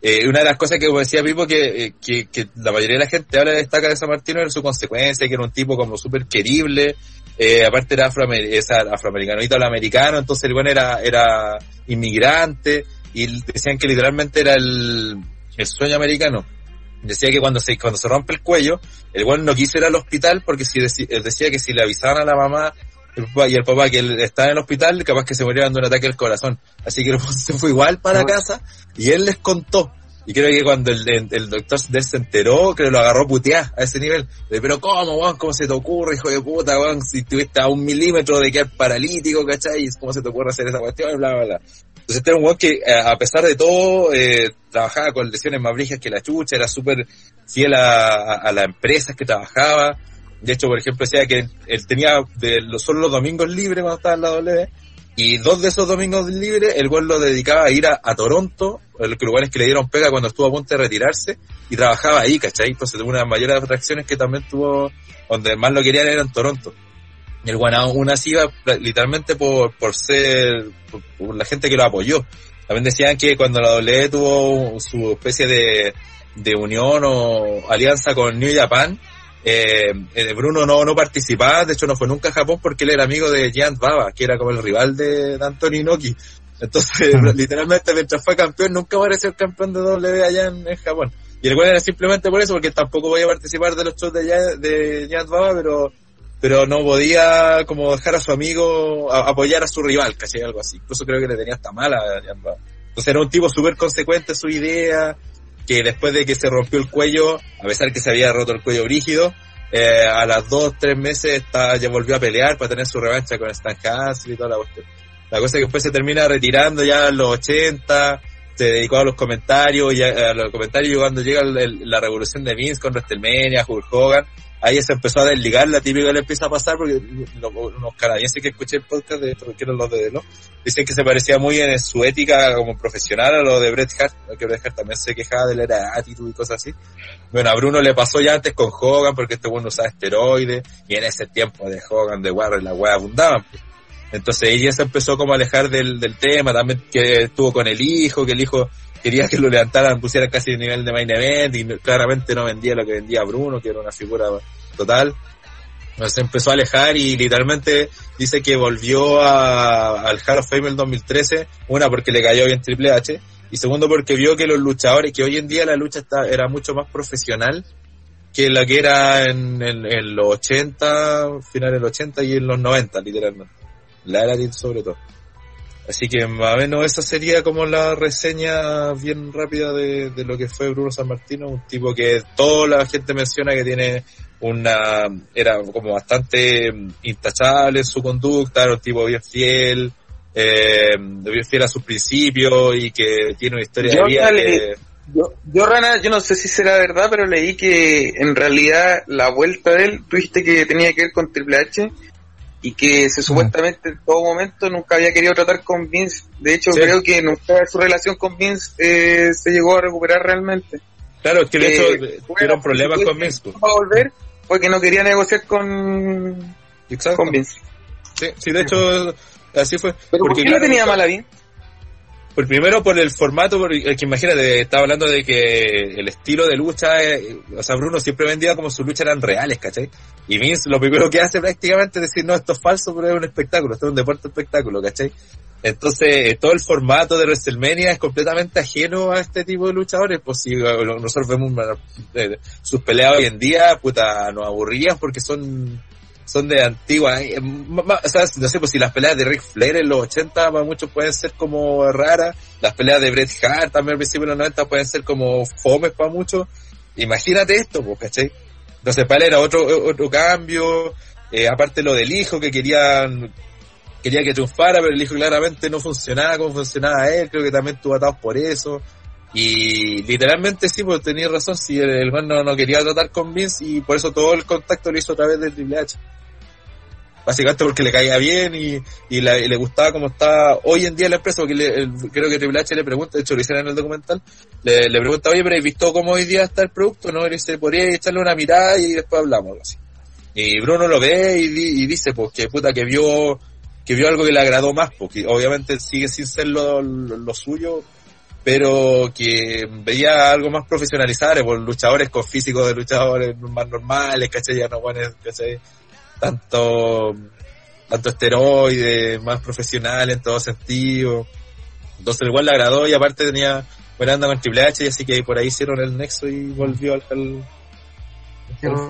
Speaker 3: Eh, una de las cosas que decía Pipo que, eh, que, la mayoría de la gente habla de San Martino era su consecuencia, que era un tipo como súper querible, eh, aparte era afroamer es afroamericano, entonces el buen era, inmigrante, y decían que literalmente era el sueño americano. Decía que cuando se, cuando se rompe el cuello, el buen no quiso ir al hospital porque si él decía que si le avisaban a la mamá el y el papá que él estaba en el hospital, capaz que se morían de un ataque al corazón. Así que se fue igual para casa y él les contó. Y creo que cuando el, el, doctor se enteró, creo que lo agarró putear a ese nivel. Pero ¿cómo, weón? ¿Cómo se te ocurre, hijo de puta, weón? Si tuviste a un milímetro de quedar paralítico, ¿cachai? ¿Cómo se te ocurre hacer esa cuestión? Bla, bla, bla. Entonces este era un weón que, eh, a pesar de todo, eh, trabajaba con lesiones más brijas que la chucha, era súper fiel a, a, las empresas que trabajaba. De hecho, por ejemplo, decía que él tenía de los, solo los domingos libres cuando estaba en la W, y dos de esos domingos libres, el weón lo dedicaba a ir a, a Toronto, los lugares que le dieron pega cuando estuvo a punto de retirarse, y trabajaba ahí, ¿cachai? Entonces, una de las mayores atracciones que también tuvo, donde más lo querían era en Toronto. Y el weón aún así iba literalmente por, por ser, por, la gente que lo apoyó. También decían que cuando la W tuvo su especie de, de unión o alianza con New Japan, eh, eh, Bruno no, no participaba, de hecho no fue nunca a Japón porque él era amigo de Giant Baba, que era como el rival de, de Anthony Inoki. Entonces, literalmente, mientras fue campeón, nunca apareció el campeón de W allá en, Japón. Y el cual era simplemente por eso, porque tampoco podía participar de los shows de, de Giant Baba, pero, pero no podía como dejar a su amigo apoyar a su rival, casi algo así. Incluso creo que le tenía hasta mala a. Entonces era un tipo súper consecuente su idea, que después de que se rompió el cuello, a pesar que se había roto el cuello brígido, eh, a las dos, tres meses está, ya volvió a pelear para tener su revancha con Stan y toda la cuestión. La cosa es que después se termina retirando ya en los 80, se dedicó a los comentarios, y a, los comentarios cuando llega la revolución de Vince con WrestleMania, Hulk Hogan, ahí se empezó a desligar la típica le empieza a pasar porque los, canadienses que escuché el podcast de que eran los de ¿no? dicen que se parecía muy en su ética como profesional a lo de Bret Hart, que Bret Hart también se quejaba de la actitud y cosas así. Bueno, a Bruno le pasó ya antes con Hogan porque este bueno usaba esteroides y en ese tiempo de Hogan, de Warren, la weá abundaban. Entonces ella se empezó como a alejar del, del tema, también que estuvo con el hijo, que el hijo quería que lo levantaran, pusieran casi el nivel de main event y claramente no vendía lo que vendía Bruno, que era una figura total. Se empezó a alejar y literalmente dice que volvió a, al Hall of Fame el 2013, una porque le cayó bien Triple H y segundo porque vio que los luchadores, que hoy en día la lucha era mucho más profesional que la que era en, en, los 80, finales de los 80 y en los 90 literalmente. La era sobre todo. Así que más o menos esa sería como la reseña bien rápida de, de, lo que fue Bruno San Martino, un tipo que toda la gente menciona que tiene una, era como bastante intachable en su conducta, era un tipo bien fiel, eh, bien fiel a sus principios y que tiene una historia de vida
Speaker 6: Yo, yo, Rana, yo no sé si será verdad, pero leí que en realidad la vuelta de él, tú dijiste que tenía que ver con Triple H, y que se supuestamente en todo momento nunca había querido tratar con Vince. De hecho, creo que nunca su relación con Vince eh, se llegó a recuperar realmente.
Speaker 3: Claro, es que de hecho eh, tuvieron problemas con Vince.
Speaker 6: A volver porque no quería negociar con, con Vince.
Speaker 3: Sí, sí, de hecho, así fue.
Speaker 6: ¿Pero porque, ¿por qué no tenía mala Vince?
Speaker 3: Por primero por el formato, porque que imagínate, estaba hablando de que el estilo de lucha, eh, o sea, Bruno siempre vendía como sus luchas eran reales, ¿cachai? Y Vince lo primero que hace prácticamente es decir, no, esto es falso, pero es un espectáculo, esto es un deporte espectáculo, ¿cachai? Entonces, eh, todo el formato de WrestleMania es completamente ajeno a este tipo de luchadores, pues si eh, nosotros vemos sus peleas hoy en día, puta, nos aburrían porque son son de antigua. Eh, no sé, pues si las peleas de Rick Flair en los 80 para muchos pueden ser como raras, las peleas de Bret Hart también al principio de los 90 pueden ser como fomes para muchos. Imagínate esto, pues, ¿cachai? Entonces para era otro, otro cambio, eh, aparte lo del hijo que querían quería que triunfara, pero el hijo claramente no funcionaba como funcionaba él, creo que también tuvo atados por eso. Y literalmente sí, pues tenía razón, si el, el no, quería tratar con Vince y por eso todo el contacto lo hizo a través de Triple H. básicamente porque le caía bien y, y, la- le gustaba como está hoy en día la empresa, porque le- creo que Triple H le pregunta, de hecho lo hicieron en el documental, le, pregunta, oye, pero ¿has visto cómo hoy día está el producto? ¿No? Y le dice, podría echarle una mirada y después hablamos, así. Y Bruno lo ve y, di- y dice, pues, que puta, que vio, que vio algo que le agradó más, porque obviamente sigue sin ser lo, lo suyo, pero que veía algo más profesionalizado, por luchadores con físicos de luchadores más normales, ¿cachai? Ya no buenos, ¿cachai? Tanto, tanto esteroides, más profesional en todo sentido. Entonces igual le agradó y aparte tenía buena onda con Triple H y así que por ahí hicieron el nexo y volvió al, al-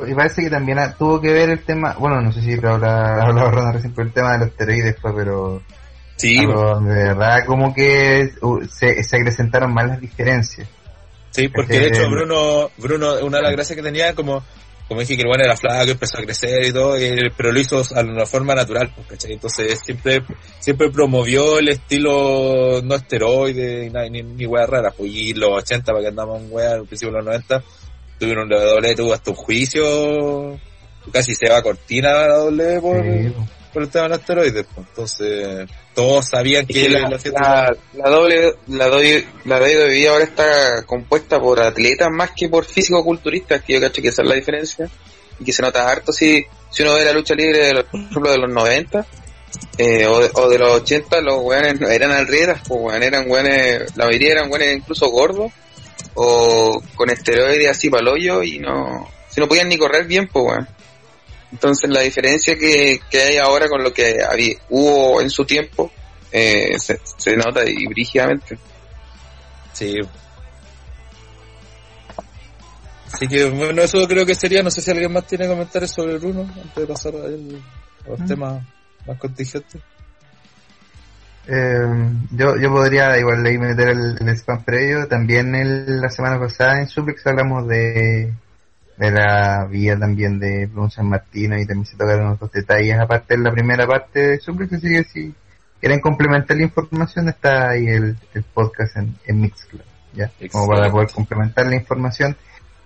Speaker 1: Y parece que también tuvo que ver el tema, bueno, no sé si habla- hablaba Ronald recién por el tema de los esteroides fue, pero
Speaker 3: Sí,
Speaker 1: pero de verdad como que uh, se, se acrecentaron más las diferencias.
Speaker 3: Sí, porque de
Speaker 1: Este,
Speaker 3: hecho Bruno, Bruno, una de las gracias que tenía, como, como dije que el bueno era flaco, empezó a crecer y todo, pero lo hizo a una forma natural, ¿cachai? Entonces siempre, siempre promovió el estilo no esteroide, ni, ni, weas raras, pues, y los 80 para que andamos en weas, al principio de los 90, tuvieron la W, tuvo hasta un juicio, casi se va a cortina la W por,
Speaker 1: Sí,
Speaker 3: por el tema de los esteroides, pues. entonces todos sabían que
Speaker 6: que la,
Speaker 3: la
Speaker 6: la, la doble, la, doble- la WWE ahora está compuesta por atletas más que por físico-culturistas, que yo cacho que esa es la diferencia, y que se nota harto si, si uno ve la lucha libre, de los, por ejemplo, de los 90, eh, o, de, o de los 80, los weones no eran alredas, pues weón, eran weones, la mayoría eran weones incluso gordos, o con esteroides así para hoyo, y no, si no podían ni correr bien, pues weón. Entonces la diferencia que, que hay ahora con lo que había, hubo en su tiempo, eh, se, se nota y brígidamente.
Speaker 3: Sí. Así que bueno, eso creo que sería, no sé si alguien más tiene comentarios sobre Bruno, antes de pasar a, él- a los
Speaker 1: Mm.
Speaker 3: temas más contingentes.
Speaker 1: Eh, yo, yo podría igual ahí meter el, el spam previo. También el, la semana pasada en Suplex hablamos de, de la vía también de Bruno San Martino y también se tocaron otros detalles aparte en la primera parte de. Así que si quieren complementar la información está ahí el, el podcast en, en Mixcloud. ¿ya? Como para poder complementar la información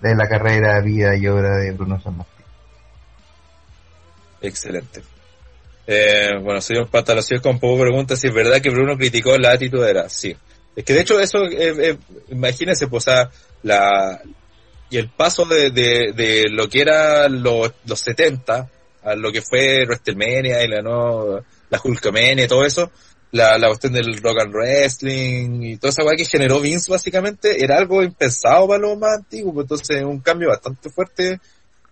Speaker 1: de la carrera, vida y obra de Bruno San Martino.
Speaker 3: Excelente. Eh, bueno, señor Patalacio con poco pregunta si es verdad que Bruno criticó la actitud era sí. Es que de hecho eso, eh, eh, imagínense, pues, o sea, la, y el paso de, de, de lo que era los, los 70 a lo que fue WrestleMania y la no, la Hulkamania y todo eso, la, la cuestión del rock and wrestling y toda esa weá que generó Vince básicamente era algo impensado para los más antiguos, pues, entonces un cambio bastante fuerte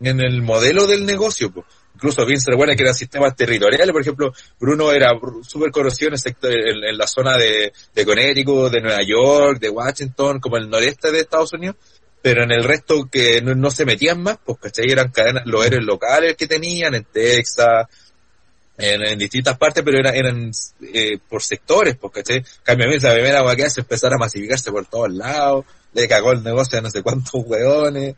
Speaker 3: en el modelo del negocio, pues. Incluso Vince recuerda que eran sistemas territoriales, por ejemplo, Bruno era súper conocido en, el sector, en, en la zona de, de Connecticut, de Nueva York, de Washington, como el noreste de Estados Unidos, pero en el resto que no, no se metían más, pues, ¿cachai? Eran cadenas, los héroes locales que tenían en Texas, en, distintas partes, pero eran, eran eh, por sectores, pues, ¿cachai? Cambio la primera hueá que hace empezar a masificarse por todos lados, le cagó el negocio a no sé cuántos hueones,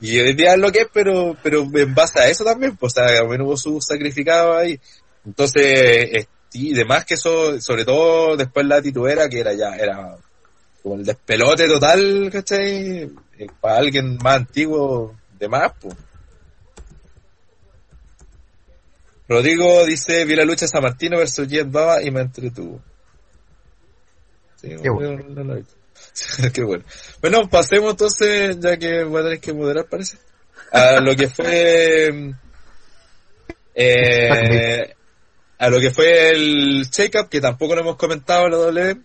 Speaker 3: y hoy día es lo que es, pero, pero en base a eso también, pues, o sea, también hubo su sacrificado ahí. Entonces, eh, y demás que eso, sobre todo después la tituera, que era ya, era como el despelote total, ¿cachai? Eh, para alguien más antiguo, de más, pues. Rodrigo dice, vi la lucha San Martino versus Jet Baba y me entretuvo. Sí,
Speaker 1: Qué bueno.
Speaker 3: no- no lo he visto. Qué bueno. Bueno, pasemos entonces, ya que voy a tener que moderar, parece, a lo que fue, eh, a lo que fue el shake-up, que tampoco lo hemos comentado en la W,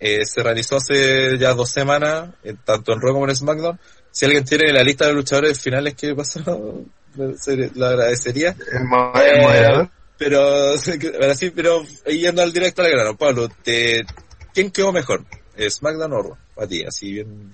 Speaker 3: eh, se realizó hace ya dos semanas, eh, tanto en Raw como en SmackDown. Si alguien tiene la lista de luchadores finales que pasaron, lo agradecería.
Speaker 1: El,
Speaker 3: Eh. Pero, ahora sí, pero yendo al directo al grano, Pablo, te, ¿quién quedó mejor? ¿Eh, ¿SmackDown o Raw? A ti, así bien,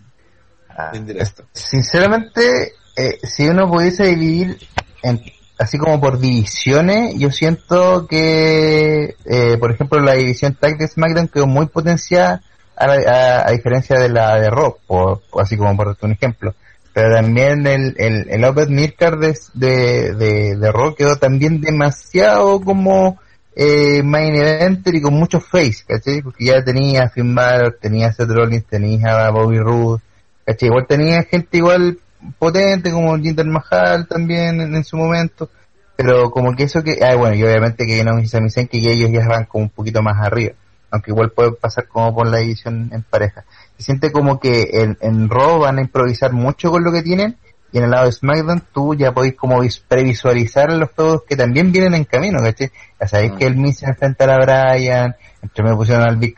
Speaker 1: Ah,
Speaker 3: bien directo.
Speaker 1: Sinceramente, eh, si uno pudiese dividir en, así como por divisiones, yo siento que, eh, por ejemplo, la división tag de SmackDown quedó muy potenciada a, a- a diferencia de la de Raw, por, así como por un ejemplo. Pero también el, el, el Open Midcard de, de, de, de Raw quedó también demasiado como eh, main eventer y con mucho face, ¿cachai? Porque ya tenía a Finn Balor, tenía a Seth Rollins, tenía a Bobby Roode, ¿cachai? Igual tenía gente igual potente como Jinder Mahal también en, su momento, pero como que eso que, ah, bueno, y obviamente que no Sami que ellos ya van como un poquito más arriba, aunque igual puede pasar como por la división en pareja. Se siente como que en, en van a improvisar mucho con lo que tienen, y en el lado de SmackDown tú ya podéis como vis- previsualizar los juegos que también vienen en camino, ¿cachai? Ya sabéis que el Miz se a la Bryan, entre me pusieron al Big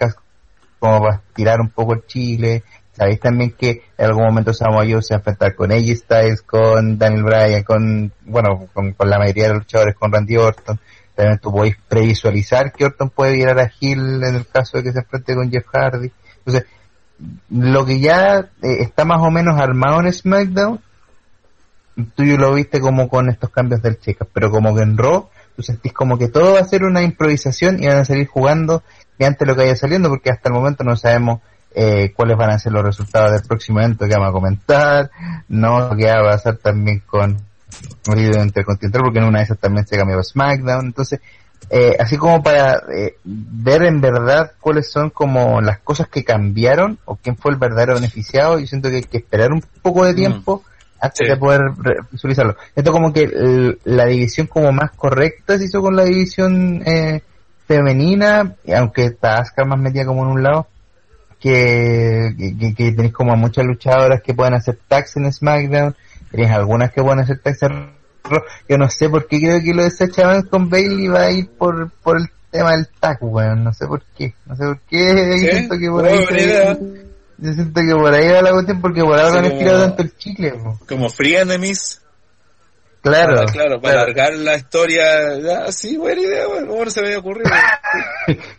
Speaker 1: como para tirar un poco el chile, sabéis también que en algún momento Samoa Joe se va enfrentar con AJ Styles, con Daniel Bryan, con, bueno, con, con la mayoría de los luchadores, con Randy Orton, también tú podéis previsualizar que Orton puede virar a Hill en el caso de que se enfrente con Jeff Hardy, entonces, lo que ya eh, está más o menos armado en SmackDown, tú lo viste como con estos cambios del check pero como que en Raw, tú sentís como que todo va a ser una improvisación y van a salir jugando y antes lo que vaya saliendo, porque hasta el momento no sabemos eh, cuáles van a ser los resultados del próximo evento que vamos a comentar, no que va a pasar también con el video intercontinental, porque en una de esas también se cambió SmackDown, entonces, eh, así como para eh, ver en verdad cuáles son como las cosas que cambiaron o quién fue el verdadero beneficiado, yo siento que hay que esperar un poco de tiempo antes
Speaker 3: Sí.
Speaker 1: de poder visualizarlo. Esto como que el- la división como más correcta se hizo con la división eh, femenina, aunque está Asuka más metida como en un lado, que, que, que tenéis como a muchas luchadoras que pueden hacer tags en SmackDown, tenéis algunas que pueden hacer tags en. Yo no sé por qué creo que lo de Sacha Banks con Bailey va a ir por, por el tema del tag, weón, no sé por qué, no sé por qué,
Speaker 3: ¿Sí?
Speaker 1: siento que por
Speaker 3: Buena
Speaker 1: ahí... yo siento que por ahí va la cuestión porque por ahora
Speaker 3: Sí,
Speaker 1: han estirado tanto el chicle, po.
Speaker 3: Como Free Enemies.
Speaker 1: Claro,
Speaker 3: Para, claro, para alargar la historia. Ya, sí, buena idea, bueno, ¿cómo no se me había ocurrido?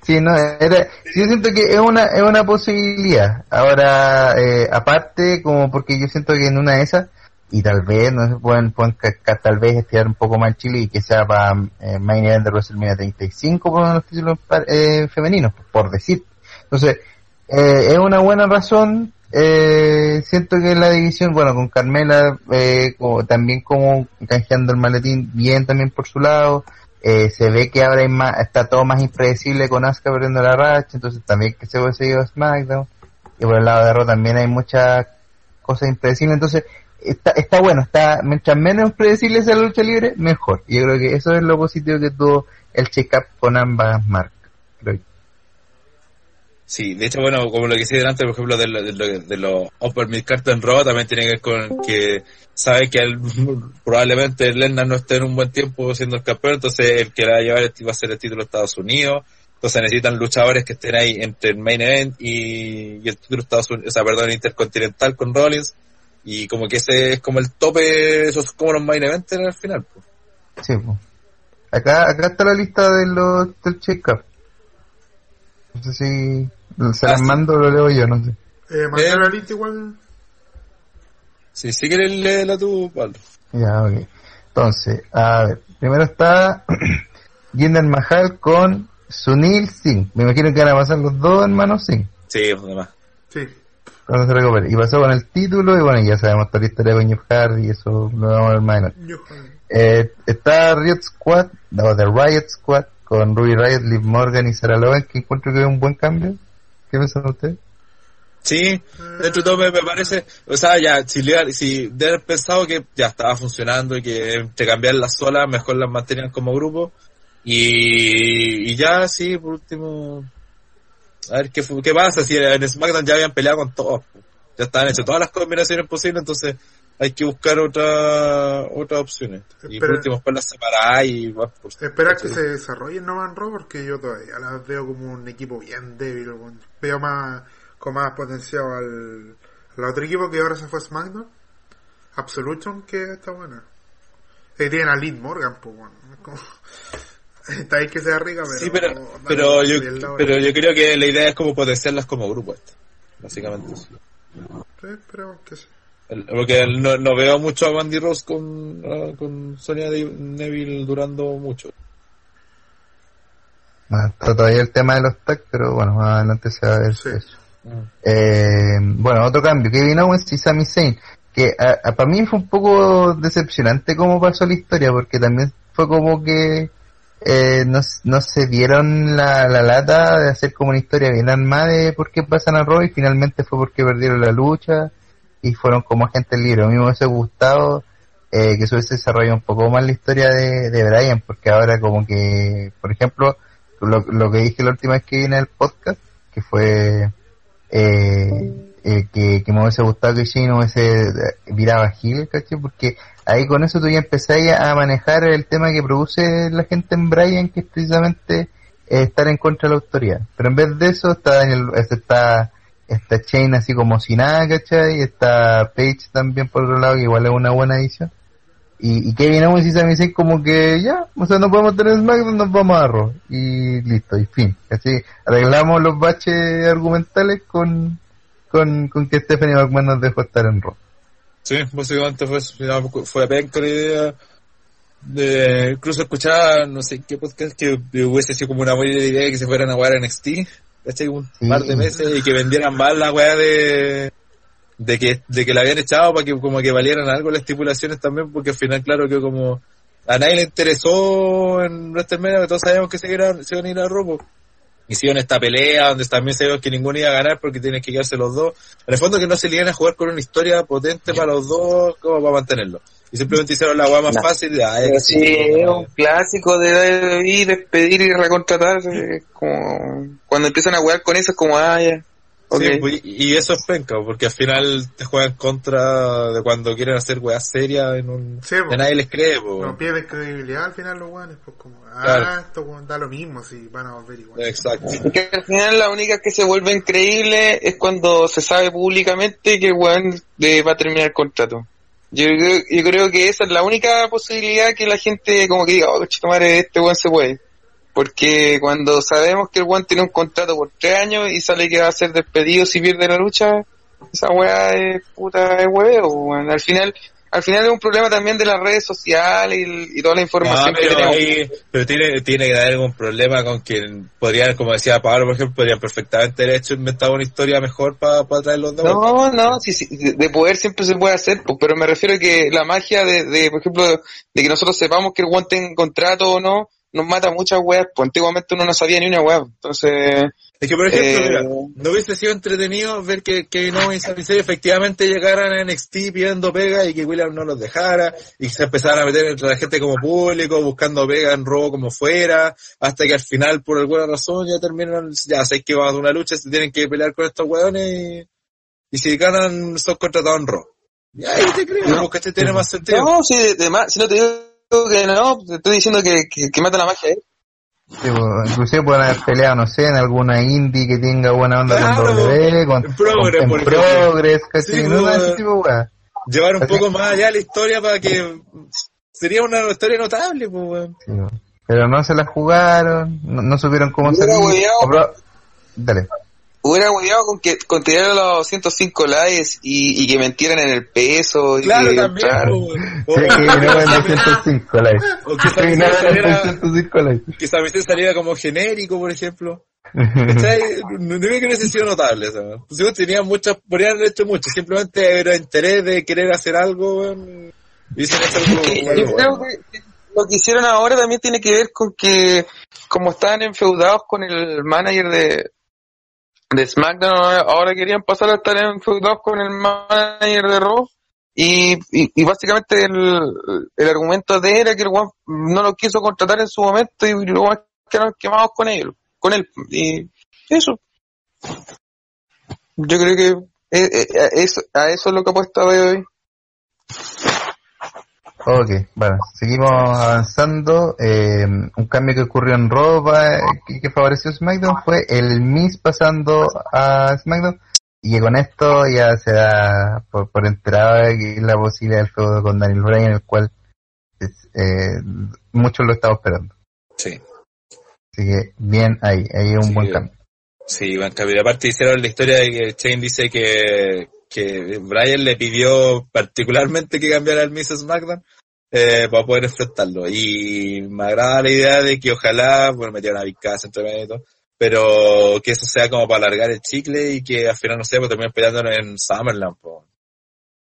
Speaker 1: Sí, no, era, yo siento que es una, es una posibilidad. Ahora, eh, aparte, como porque yo siento que en una de esas, y tal vez, no sé, pueden, pueden tal vez estirar un poco más Chile y que sea para eh, Main Event de WrestleMania 35 por los títulos eh, femeninos, por decir. Entonces, eh, es una buena razón. Eh, siento que la división, bueno, con Carmela, eh, como- también como canjeando el maletín, bien también por su lado. Eh, se ve que ahora más, está todo más impredecible con Asuka perdiendo la racha, entonces también que se puede seguir a SmackDown. Y por el lado de Raw también hay muchas cosas impredecibles, entonces está, está bueno, está, mientras menos impredecible sea la lucha libre, mejor. Y yo creo que eso es lo positivo que tuvo el check-up con ambas marcas.
Speaker 3: Sí, de hecho, bueno, como lo que decía delante, por ejemplo, de, lo- de, lo- de los Upper Mid Card en Raw, también tiene que ver con que sabe que él, probablemente Lennar no esté en un buen tiempo siendo el campeón, entonces el que va a llevar va a ser el título de Estados Unidos, entonces necesitan luchadores que estén ahí entre el main event y, el título Estados Unidos, o sea, perdón, intercontinental con Rollins, y como que ese es como el tope, esos como los main events al final. pues.
Speaker 1: Sí, pues. Acá, acá está la lista de los, del check-up. No sé si se
Speaker 3: Ah,
Speaker 1: las
Speaker 3: sí.
Speaker 1: mando o lo leo yo, no sé.
Speaker 2: Eh, mandar la lista igual.
Speaker 3: Si si quieres léela tú, Pablo.
Speaker 1: Ya, ok. Entonces, a ver, primero está Jinder Mahal con Sunil Singh. Me imagino que van a pasar los dos hermanos Singh
Speaker 3: Sí, además.
Speaker 2: Sí.
Speaker 1: cuando se recupere. Y pasó con el título y bueno, ya sabemos toda la historia con Jeff Hardy y eso lo vamos a ver más adelante. Eh, está Riot Squad, o The Riot Squad, con Ruby Riot, Liv Morgan y Sarah Logan, que encuentro que es un buen cambio. ¿Qué piensan ustedes?
Speaker 3: Sí, dentro de todo me, parece, o sea, ya, si, si de haber pensado que ya estaba funcionando y que entre cambiar las solas, mejor las mantenían como grupo. Y, y ya, sí, por último, a ver qué, qué pasa, si en SmackDown ya habían peleado con todos, ya estaban hechas todas las combinaciones posibles, entonces hay que buscar otra, otras opciones. Y por
Speaker 2: Espera.
Speaker 3: último, después las separar y va por
Speaker 2: Esperar que se desarrollen no van Raw porque yo todavía las veo como un equipo bien débil. Veo más con más potencial al, al otro equipo que ahora se fue a SmackDown. Absolution que está buena. Y tienen a Liv Morgan, pues bueno. como- Está ahí que sea rica, pero...
Speaker 3: Sí, pero, yo, pero yo creo que la idea es como potenciarlas como grupo, este, básicamente. Sí,
Speaker 2: esperemos que sí.
Speaker 3: El- Porque no, no veo mucho a Mandy Rose con, ah, con Sonia De- Neville durando mucho.
Speaker 1: Está todavía el tema de los tags, pero bueno, más adelante se va a ver
Speaker 2: Sí.
Speaker 1: eso. Eh, bueno, otro cambio, Kevin Owens y Sami Zayn, que para mí fue un poco decepcionante cómo pasó la historia, porque también fue como que eh, no, no se dieron la, la lata de hacer como una historia bien armada de por qué pasan a Raw y finalmente fue porque perdieron la lucha y fueron como agentes libres. A mí me hubiese gustado eh, que se hubiese desarrollado un poco más la historia de, Brian, porque ahora como que, por ejemplo, lo, lo que dije la última vez que vine al podcast, que fue eh, eh, que, que me hubiese gustado que Shane hubiese virado a Gil, ¿cachai? Porque ahí con eso tú ya empezás a manejar el tema que produce la gente en Brian, que es precisamente eh, estar en contra de la autoridad. Pero en vez de eso está Daniel, está, está Shane así como si nada, ¿cachai? Está Page también por otro lado, que igual es una buena edición. Y, y Kevin Owens y Sami Zayn como que ya, o sea, no podemos tener SmackDown, nos vamos a Raw. Y listo, y fin. Así arreglamos los baches argumentales con, con, con que Stephanie McMahon nos dejó estar en Raw.
Speaker 3: Sí, básicamente fue, fue penca la idea. De, incluso escuchaba, no sé qué podcast, que hubiese sido como una buena idea que se fueran a jugar a NXT, ¿cachai? Un
Speaker 1: Sí.
Speaker 3: par de meses y que vendieran más la weá de, de que, de que la habían echado para que como que valieran algo las estipulaciones también, porque al final claro que como a nadie le interesó en WrestleMania, que todos sabíamos que se iban a ir a Robo. Hicieron esta pelea donde también sabíamos que ninguno iba a ganar porque tienen que quedarse los dos. En el fondo que no se iban a jugar con una historia potente para los dos, como para mantenerlo. Y simplemente hicieron la weá más
Speaker 6: No.
Speaker 3: fácil
Speaker 6: Pero
Speaker 3: que
Speaker 6: sí,
Speaker 3: sí,
Speaker 6: es un clásico de WWE, despedir y recontratar, es como, cuando empiezan a jugar con eso es como, ah, ya,
Speaker 3: Sí, pues, y eso es penca, porque al final te juegan contra de cuando quieren hacer weas serias en un...
Speaker 2: Sí,
Speaker 3: que nadie les cree, pues.
Speaker 2: No pierden credibilidad al final los guanes, pues como, ah,
Speaker 3: Claro.
Speaker 2: esto da lo mismo si van a volver igual.
Speaker 3: Exacto.
Speaker 6: Porque al final la única que se vuelve increíble es cuando se sabe públicamente que el weón va a terminar el contrato. Yo, creo- yo creo que esa es la única posibilidad que la gente como que diga, oh, madre, este weón se puede. Porque cuando sabemos que el weón tiene un contrato por tres años y sale que va a ser despedido si pierde la lucha, esa weá es puta es hueveo, weón. Al final, al final es un problema también de las redes sociales y, y toda la
Speaker 3: No,
Speaker 6: información que
Speaker 3: pero,
Speaker 6: tenemos.
Speaker 3: ahí- pero tiene, tiene que haber algún problema con quien podrían, como decía Pablo, por ejemplo, podrían perfectamente haber hecho inventado una historia mejor para traerlos de vuelta.
Speaker 6: No, no, sí, sí, de de poder siempre se puede hacer, pero me refiero a que la magia de, de, por ejemplo, de que nosotros sepamos que el guante en contrato o no, nos mata muchas weas, pues antiguamente uno no sabía ni una wea, entonces,
Speaker 3: Es que, por ejemplo,
Speaker 6: Eh,
Speaker 3: mira, no hubiese sido entretenido ver que, que no y Sami efectivamente llegaran a NXT pidiendo pega y que William no los dejara y que se empezaran a meter entre la gente como público, buscando pega en robo como fuera, hasta que al final, por alguna razón, ya terminan, ya sé que vamos a una lucha, se tienen que pelear con estos weones y, y si ganan son contratados en robo. Y ahí te creo,
Speaker 6: No.
Speaker 3: porque este tiene más sentido.
Speaker 6: no, si, de, de más, si no te digo que no, te estoy diciendo que, que, que mata la magia, ¿eh?
Speaker 1: Sí, pues, inclusive pueden haber peleado, no sé, en alguna indie que tenga buena onda
Speaker 3: Claro,
Speaker 1: con W, con,
Speaker 3: en Progress,
Speaker 1: con-
Speaker 3: por
Speaker 1: en
Speaker 3: ejemplo.
Speaker 1: Progress, ¿cachai?
Speaker 3: Sí,
Speaker 1: no ese tipo de weá.
Speaker 3: Llevar un
Speaker 1: Así-
Speaker 3: poco más allá la historia para que sería una historia notable, pues, weón.
Speaker 1: Sí. Pero no se la jugaron, no, no supieron cómo salir. Dale.
Speaker 6: Hubiera hueveado con que, con tirar los 105 likes y, y que mentieran en el peso y
Speaker 3: Claro,
Speaker 6: que,
Speaker 3: también.
Speaker 1: Sí, que en 205 likes.
Speaker 3: O que Zayn
Speaker 1: en
Speaker 3: saliera,
Speaker 1: 205 likes.
Speaker 3: que Sami Zayn saliera como genérico, por ejemplo. No digo que hubiese sido notable, ¿sabes? Pues igual tenían muchas, podrían haber hecho mucho, simplemente era interés de querer hacer algo, weón. Y algo, algo
Speaker 6: yo creo
Speaker 3: bueno.
Speaker 6: lo que hicieron ahora también tiene que ver con que como estaban enfeudados con el manager de de SmackDown ahora- querían pasar a estar enfeudados con el manager de Raw y, y, básicamente el, el argumento de era que el weón no lo quiso contratar en su momento y luego quedaron quemados con él con él y eso. Yo creo que eh, eh, a eso, a eso es lo que apuesta hoy
Speaker 1: Ok, bueno, seguimos avanzando. Eh, un cambio que ocurrió en Raw va- que, que favoreció a SmackDown fue el Miz pasando a SmackDown y con esto ya se da por, por enterada que la posibilidad del feudo con Daniel Bryan, el cual es, eh, muchos lo estamos esperando.
Speaker 3: Sí.
Speaker 1: Así que bien ahí, ahí hay un
Speaker 3: Sí,
Speaker 1: buen cambio.
Speaker 3: Sí, Van Cambio. Aparte hicieron la historia de que Shane dice que, que Brian le pidió particularmente que cambiara el Miss SmackDown eh, para poder enfrentarlo. Y me agrada la idea de que ojalá, bueno, metieron a Big Cass entre medio y todo, pero que eso sea como para alargar el chicle y que al final, no sé, pues terminen peleando en Summerland, po.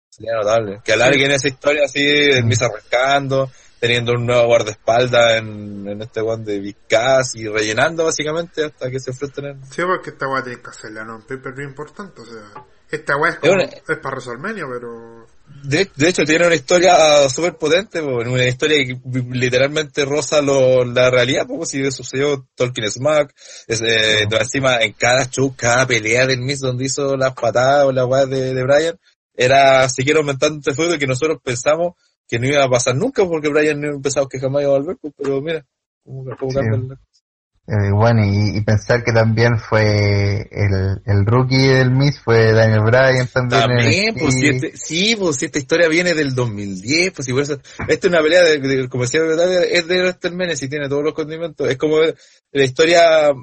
Speaker 3: Sería notable. Que alarguen esa historia así, el Miss arrancando, teniendo un nuevo guardaespaldas en, en este one de Vizcas y rellenando básicamente hasta que se enfrenten en...
Speaker 2: Sí, porque esta weá tiene que hacerla, ¿no? Un pay-per-view importante, o sea... Esta weá es, como,
Speaker 3: una-
Speaker 2: es para WrestleMania, pero...
Speaker 3: De, de hecho, tiene una historia súper potente, po, una historia que literalmente roza lo, la realidad, como si sucedió Tolkien Smack, es, eh, encima en cada show, cada pelea del Miz donde hizo las patadas o la weá de, de Brian, era seguir aumentando este feudo que nosotros pensamos que no iba a pasar nunca porque Brian no pensaba que jamás iba a volver, pero mira, cómo, cómo
Speaker 1: Sí. Eh, bueno, y, y pensar que también fue el, el rookie del Miss fue Daniel Bryan también. en
Speaker 3: También, pues si este, sí, pues si esta historia viene del 2010, pues si por eso, esta es una pelea de, de- como decía es de WrestleMania y tiene todos los condimentos, es como la historia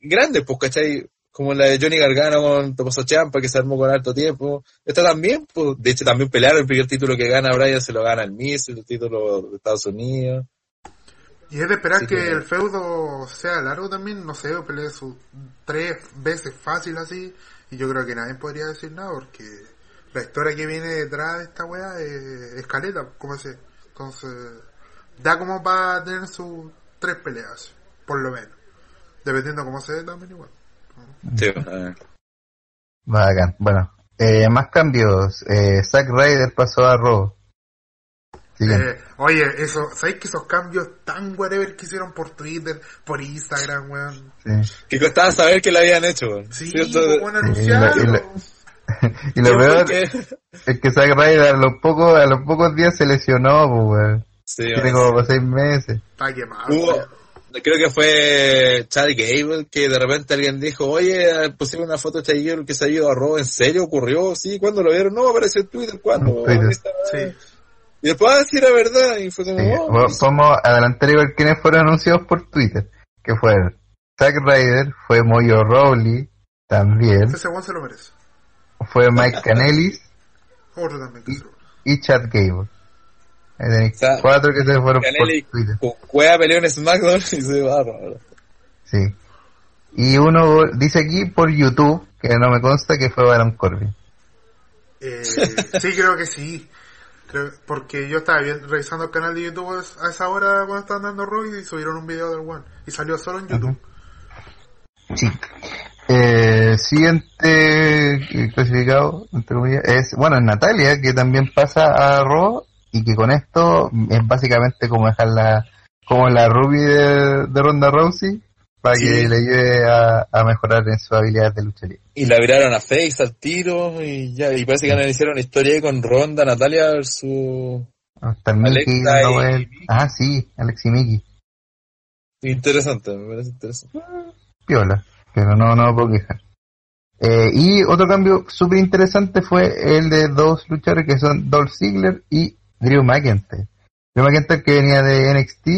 Speaker 3: grande, pues, ¿cachai? Como la de Johnny Gargano con Tomoso Champa, que se armó con alto tiempo. Esta también, pues, de hecho también pelearon el primer título que gana Bryan, se lo gana el Miss, el título de Estados Unidos.
Speaker 2: Y es de esperar
Speaker 3: Sí,
Speaker 2: que el feudo sea largo también, no sé, pelee sus tres veces fácil así, y yo creo que nadie podría decir nada, porque la historia que viene detrás de esta weá es escaleta, como se Entonces, da como para tener sus tres peleas, por lo menos. Dependiendo cómo se dé también igual.
Speaker 3: Sí, eh,
Speaker 1: Bacán. Bueno, eh, más cambios. Eh, Zack Ryder pasó a Raw.
Speaker 2: Eh, oye, eso, ¿sabéis que esos cambios tan whatever que hicieron por Twitter, por Instagram, weón?
Speaker 1: Sí.
Speaker 3: que costaba saber que lo habían hecho, weón.
Speaker 2: Sí,
Speaker 3: ¿Cierto?
Speaker 2: pues,
Speaker 1: y la- y
Speaker 2: anunciarlo.
Speaker 1: la- y lo peor
Speaker 3: porque-
Speaker 1: es que Zack Ryder a los pocos, a los pocos días se lesionó, pues, weón.
Speaker 3: Sí,
Speaker 1: Tiene como seis meses.
Speaker 2: Está quemado.
Speaker 3: Hubo, creo que fue Chad Gable que de repente alguien dijo, oye, pusieron una foto de Chad Gable que se ha ido a Raw, ¿en serio ocurrió? Sí, ¿cuándo lo vieron? No, apareció en Twitter, ¿cuándo?
Speaker 1: Twitter.
Speaker 2: Sí.
Speaker 3: Y después, ah, sí, era verdad, y fue como,
Speaker 1: Sí,
Speaker 3: oh,
Speaker 1: va- Vamos a adelantar igual quienes fueron anunciados por Twitter. Que fueron Zack Ryder, fue Moyo Rowley, también.
Speaker 2: Ese weón se lo merece.
Speaker 1: Fue Mike Canelis
Speaker 2: Otro también que se lo merece.
Speaker 1: y Chad Gable. Ahí tenéis
Speaker 3: O sea,
Speaker 1: cuatro que se fueron
Speaker 3: Canelli
Speaker 1: por Twitter.
Speaker 3: con Cueva peleó en SmackDown y se va a Raw.
Speaker 1: Sí. Y uno dice aquí por YouTube, que no me consta que fue Baron Corbin.
Speaker 2: Eh, sí, creo que sí. Porque yo estaba bien, revisando el canal de YouTube a esa hora cuando estaban dando Raw y subieron un video del One. Y salió solo en YouTube.
Speaker 1: Sí. Eh, siguiente eh, clasificado, entre comillas, es, bueno, es Natalia, que también pasa a Raw y que con esto es básicamente como dejar la, como la Ruby de Ronda Rousey para
Speaker 3: Sí.
Speaker 1: que le ayude a, a mejorar en sus habilidades de lucha libre.
Speaker 3: Y la viraron a Face al tiro y ya, y parece que le hicieron una historia ahí con Ronda, Natalia versus...
Speaker 1: Hasta el Mickey
Speaker 3: y.
Speaker 1: Ah, sí, Alex y Mickey.
Speaker 3: Interesante, me parece interesante.
Speaker 1: piola, pero no, no me puedo quejar. Eh, y otro cambio súper interesante fue el de dos luchadores que son Dolph Ziggler y Drew McIntyre. Drew McIntyre que venía de NXT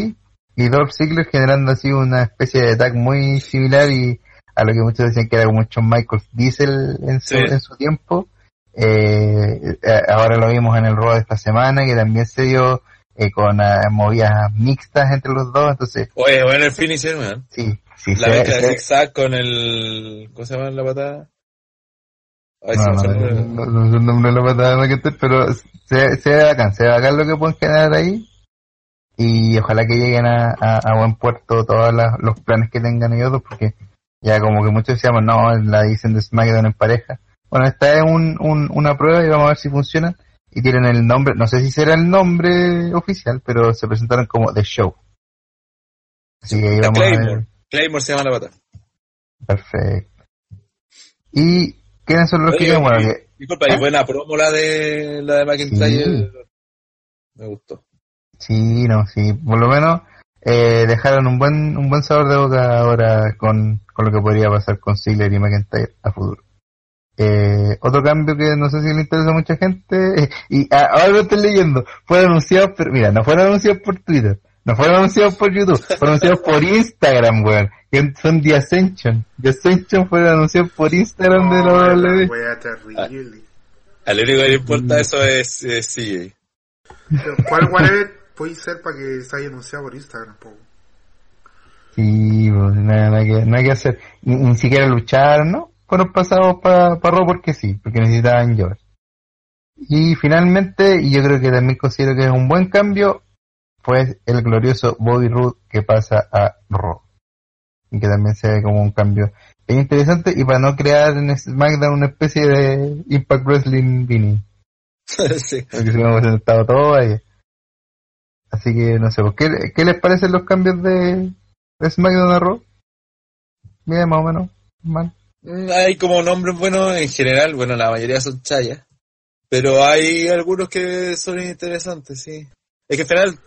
Speaker 1: y Dolph Ziggler generando así una especie de tag muy similar y a lo que muchos decían que era como Shawn Michaels Diesel en su,
Speaker 3: Sí.
Speaker 1: en su tiempo. Eh, eh, ahora lo vimos en el Raw de esta semana que también se dio eh, con ah, movidas mixtas entre los dos, entonces
Speaker 3: Oye, bueno el finisher, man.
Speaker 1: sí, sí,
Speaker 3: La mezcla de zigzag con el... ¿Cómo se llama la patada? Ay,
Speaker 1: No,
Speaker 3: me
Speaker 1: no, no, no, no, no lo patada McIntyre, pero se, se ve bacán, se ve bacán lo que pueden generar ahí. Y ojalá que lleguen a, a, a buen puerto todos los planes que tengan ellos dos, porque ya como que muchos decíamos, no, la dicen de SmackDown en pareja. Bueno, esta es un, un, una prueba y vamos a ver si funciona. Y tienen el nombre, no sé si será el nombre oficial, pero se presentaron como The Show. Así que ahí vamos a ver.
Speaker 3: Claymore. Claymore se llama la patada.
Speaker 1: Perfecto. ¿Y quiénes son los que quedan? Bueno,
Speaker 3: Disculpa, y buena promo la de la de McIntyre. Me gustó.
Speaker 1: Sí, no, sí, por lo menos eh, dejaron un buen un buen sabor de boca ahora con, con lo que podría pasar con Ziggler y McIntyre a futuro. Eh, otro cambio que no sé si le interesa a mucha gente, eh, y ah, ahora lo estoy leyendo, fueron anunciados, pero mira, no fueron anunciados por Twitter, no fueron anunciados por YouTube, fueron anunciados por Instagram, weón, que son The Ascension. The Ascension fueron anunciados por Instagram de la
Speaker 2: No,
Speaker 1: WWE.
Speaker 2: wea terrible.
Speaker 3: Al único que le importa eso es, es CJ.
Speaker 2: Pero, ¿Cuál whatever puede ser para que se haya anunciado por Instagram? po?
Speaker 1: Sí, pues, nada, nada que, nada que hacer. Ni, ni siquiera lucharon, ¿no? Fueron pasados para pa Raw porque sí, porque necesitaban llover. Y finalmente, y yo creo que también considero que es un buen cambio, fue el glorioso Bobby Roode que pasa a Raw. Y que también se ve como un cambio es interesante y para no crear en SmackDown una especie de Impact Wrestling Vini.
Speaker 3: sí.
Speaker 1: Porque si no hubiesen estado todo ahí. Así que no sé, ¿qué, ¿qué les parecen los cambios de, de SmackDown a Raw? Bien, más o menos. Mal.
Speaker 3: Mm, Hay como nombres buenos en general, bueno, la mayoría son chayas, pero hay algunos que son interesantes, sí. Es que al final,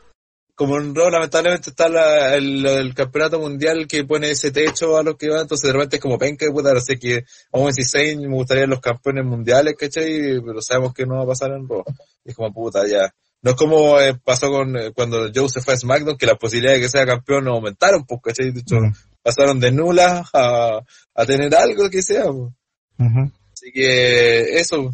Speaker 3: como en Raw, lamentablemente está la, el, campeonato mundial que pone ese techo a los que van, entonces de repente es como penca, puta, ahora sé que aún así Zayn me gustaría los campeones mundiales, ¿cachai? Pero sabemos que no va a pasar en Raw. Es como puta, ya. No es como eh, pasó con eh, cuando Joe se fue a SmackDown, que las posibilidades de que sea campeón aumentaron, pues, ¿cachai? De hecho,
Speaker 1: Mm.
Speaker 3: pasaron de nulas a, a tener algo que sea, pues. Así que eso,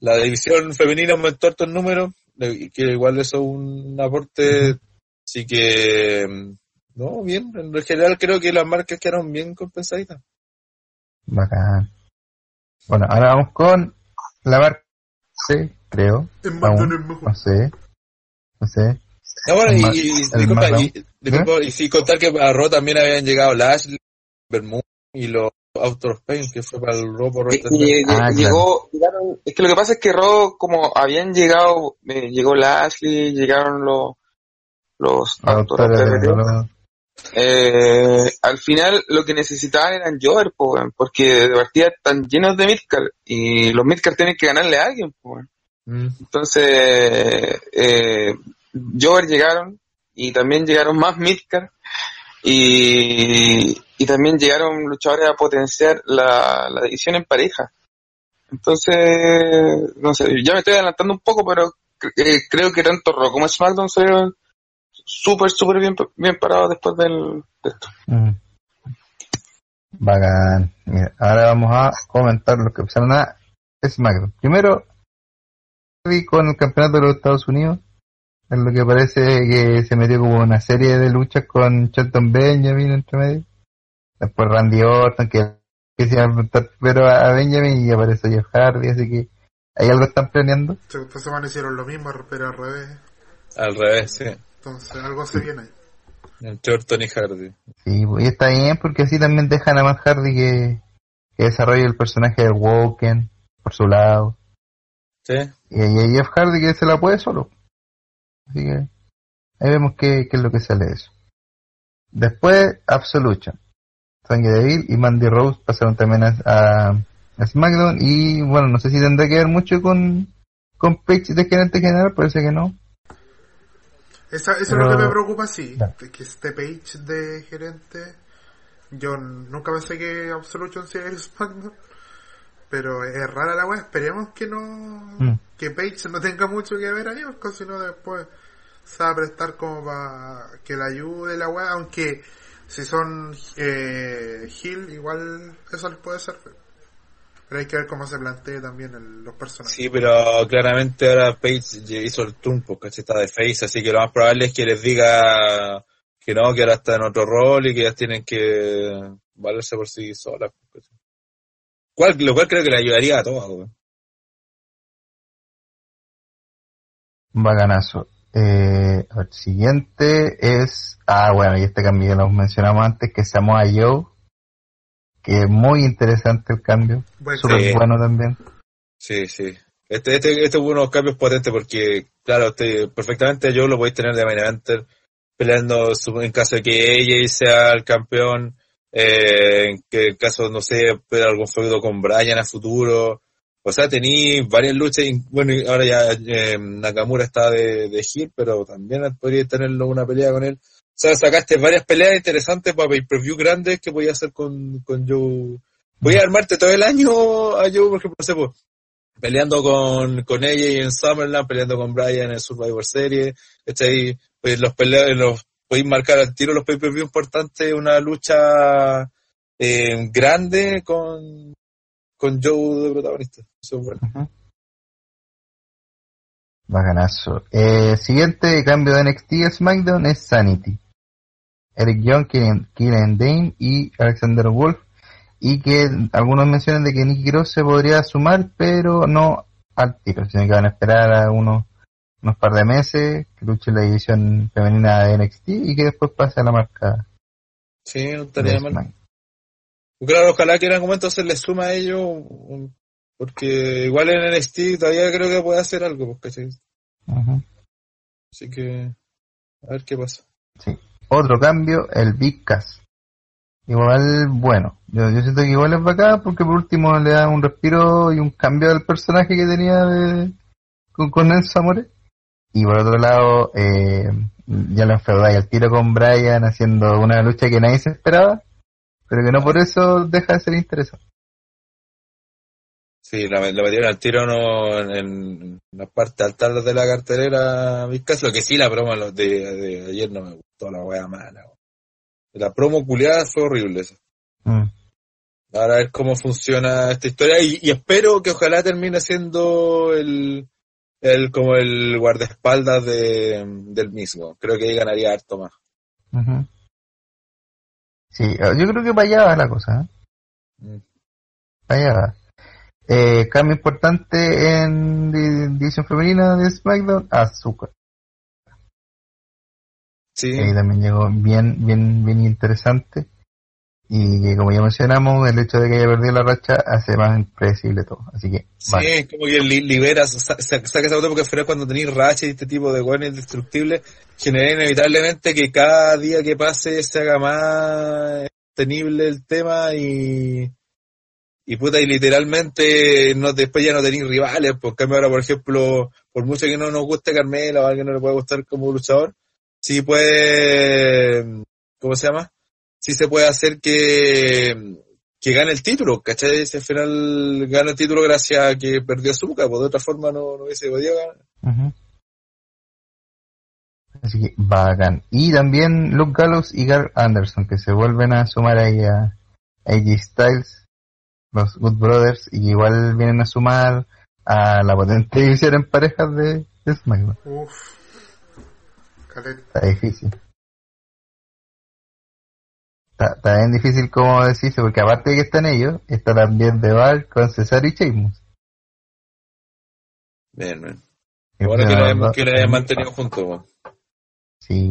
Speaker 3: la división femenina aumentó harto el número, y que igual eso es un aporte, así que, mm, no, bien, en general creo que las marcas quedaron bien comensaditas.
Speaker 1: Bacán. Bueno, ahora vamos con la marca C, creo.
Speaker 2: En
Speaker 1: Aún,
Speaker 2: McDonald's es mejor.
Speaker 1: no sé. No sé.
Speaker 3: No, bueno,
Speaker 1: El
Speaker 3: y, y- disculpa, y, disculpa, y sí contar que a Raw también habían llegado Lashley, Bermúdez y los Out of Pain, que fue para el Raw por
Speaker 6: Es que
Speaker 3: Rotterdam.
Speaker 6: lle-
Speaker 1: Ah,
Speaker 6: llegó, llegaron- es que lo que pasa es que Raw, como habían llegado, eh, llegó Lashley, llegaron los, los
Speaker 1: Autores
Speaker 6: eh, al final lo que necesitaban eran Jover, po, porque de partida están llenos de Midcar, y los Midcar tienen que ganarle a alguien, po.
Speaker 3: Mm.
Speaker 6: Entonces, eh, Jover llegaron, y también llegaron más Midcar, y, y también llegaron luchadores a potenciar la, la división en pareja. Entonces, no sé, ya me estoy adelantando un poco, pero eh, creo que tanto Raw como SmackDown salieron súper, súper bien, bien parados después del, de esto.
Speaker 1: Mm. Bacán. Mira, ahora vamos a comentar lo que pasaron a SmackDown. Primero, vi con el campeonato de los Estados Unidos, en lo que parece que se metió como una serie de luchas con Shelton Benjamin entre medio. Después Randy Orton, que, que se iba a enfrentar pero a Benjamin y aparece Jeff Hardy, así que hay algo están planeando.
Speaker 2: Esta semana hicieron lo mismo, pero al revés.
Speaker 3: Al revés, sí.
Speaker 2: Entonces algo se viene ahí.
Speaker 3: Entre Orton y Hardy.
Speaker 1: Sí, pues, y está bien porque así también dejan a Matt Hardy que, que desarrolle el personaje de Woken por su lado.
Speaker 3: Sí.
Speaker 1: Y ahí hay Jeff Hardy que se la puede solo. Así que ahí vemos qué, qué es lo que sale de eso. Después, Absolution. Sonya Deville y Mandy Rose pasaron también a, a- a SmackDown. Y bueno, no sé si tendrá que ver mucho con, con Paige de gerente general, parece que no.
Speaker 2: Esa- eso
Speaker 1: Pero-
Speaker 2: es lo que me preocupa, sí. Que este page de gerente. Yo nunca pensé que Absolution sea el SmackDown. Pero es rara la weá. Esperemos que no.
Speaker 1: Mm.
Speaker 2: Que Page no tenga mucho que ver ahí. Porque si no, después se va a prestar como para que la ayude la weá. Aunque si son eh, Hill, igual eso les puede servir. Pero hay que ver cómo se plantea también el- los personajes.
Speaker 3: Sí, pero claramente ahora Page hizo el trumpo, ¿cachai? Está de face, así que lo más probable es que les diga que no, que ahora está en otro rol y que ellas tienen que valerse por sí solas. lo cual creo que le ayudaría a todas, güey.
Speaker 1: Bacanazo. Eh, a ver, siguiente es, ah bueno, y este cambio ya lo mencionamos antes, que es Samoa Joe, que es muy interesante el cambio,
Speaker 2: Buen
Speaker 1: súper
Speaker 3: Sí.
Speaker 1: bueno también.
Speaker 3: Sí, sí. Este, este, este hubo unos cambios potentes porque, claro, este, perfectamente yo lo podéis tener de main eventer peleando su- en caso de que ella sea el campeón, eh, en que en caso, no sé, pueda algún feudo con Bryan a futuro. O sea, tení varias luchas, y, bueno, ahora ya eh, Nakamura está de, de heel, pero también podría tenerlo una pelea con él. Sea, sacaste varias peleas interesantes para pay-per-view grandes que podía hacer con, con Joe. Voy a armarte todo el año a Joe, por ejemplo, no sé, pues, peleando con, con ella en Summerland, peleando con Brian en Survivor Series, ¿cachai? Pues los peleas, los, podéis marcar al tiro los pay-per-view importantes, una lucha eh, grande con, con Joe de protagonista. Eso es bueno.
Speaker 1: Bacanazo. Eh, siguiente cambio de NXT a SmackDown es Sanity. Eric Young, Killian Dane y Alexander Wolf. Y que algunos mencionan de que Nicky Cross se podría sumar, pero no al tiro, sino que van a esperar a unos unos par de meses, que luche la división femenina de NXT y que después pase a la marca
Speaker 3: Sí, no estaría mal. Claro, ojalá que en algún momento se le suma a ello, un- porque igual en NXT todavía creo que puede hacer algo, pues, ¿cachai?
Speaker 1: Ujú.
Speaker 3: Así que, a ver qué pasa.
Speaker 1: Otro cambio, el Big Cass. Igual, bueno, yo, yo siento que igual es bacán porque por último le da un respiro y un cambio al personaje que tenía de, con, con Enzo Amore. Y por otro lado, eh, ya lo enfeudáis al tiro con Brian haciendo una lucha que nadie se esperaba, pero que no por eso deja de ser interesante.
Speaker 3: Sí, la, la metieron al tiro no, en, en la parte alta de la cartelera, Vizcas, lo que sí, la promo de, de ayer no me gustó, la wea mala. La promo culiada fue horrible esa.
Speaker 1: Mm.
Speaker 3: Ahora a ver cómo funciona esta historia y, y espero que ojalá termine siendo el, el como el guardaespaldas de, del mismo. Creo que ahí ganaría harto más.
Speaker 1: Sí, yo creo que para allá va la cosa, ¿eh?
Speaker 3: Mm.
Speaker 1: Para allá va. Eh, cambio importante en di- división femenina de SmackDown, Azúcar.
Speaker 3: Sí,
Speaker 1: Ahí también llegó bien, bien, bien interesante. Y que como ya mencionamos, el hecho de que haya perdido la racha hace más impredecible todo. Así que,
Speaker 3: sí,
Speaker 1: vale.
Speaker 3: como que li- liberas, sa- sa- sacas esa auto porque fuera cuando tenéis racha y este tipo de weones indestructibles, genera inevitablemente que cada día que pase se haga más tenible el tema y y puta y literalmente no después ya no tenéis rivales, por cambio ahora por ejemplo, por mucho que no nos guste Carmela o alguien no le puede gustar como luchador, sí puede ¿cómo se llama? Sí se puede hacer que que gane el título, ¿cachai? Si al final gana el título gracias a que perdió Zuka, pues de otra forma no, no hubiese podido ganar.
Speaker 1: Ujú. Así que, bacán. Y también Luke Gallows y Garth Anderson, que se vuelven a sumar ahí a AJ Styles, los Good Brothers, y igual vienen a sumar a la potente división en parejas de, de SmackDown.
Speaker 2: Uf. Caleta.
Speaker 1: Está difícil. Está, está bien difícil como decirse, porque aparte de que están ellos, está también The Bar con Cesaro y Sheamus.
Speaker 3: Bien, bien.
Speaker 1: Que
Speaker 3: Bueno que
Speaker 1: dos-
Speaker 3: que hayan mantenido juntos, weón.
Speaker 1: Sí.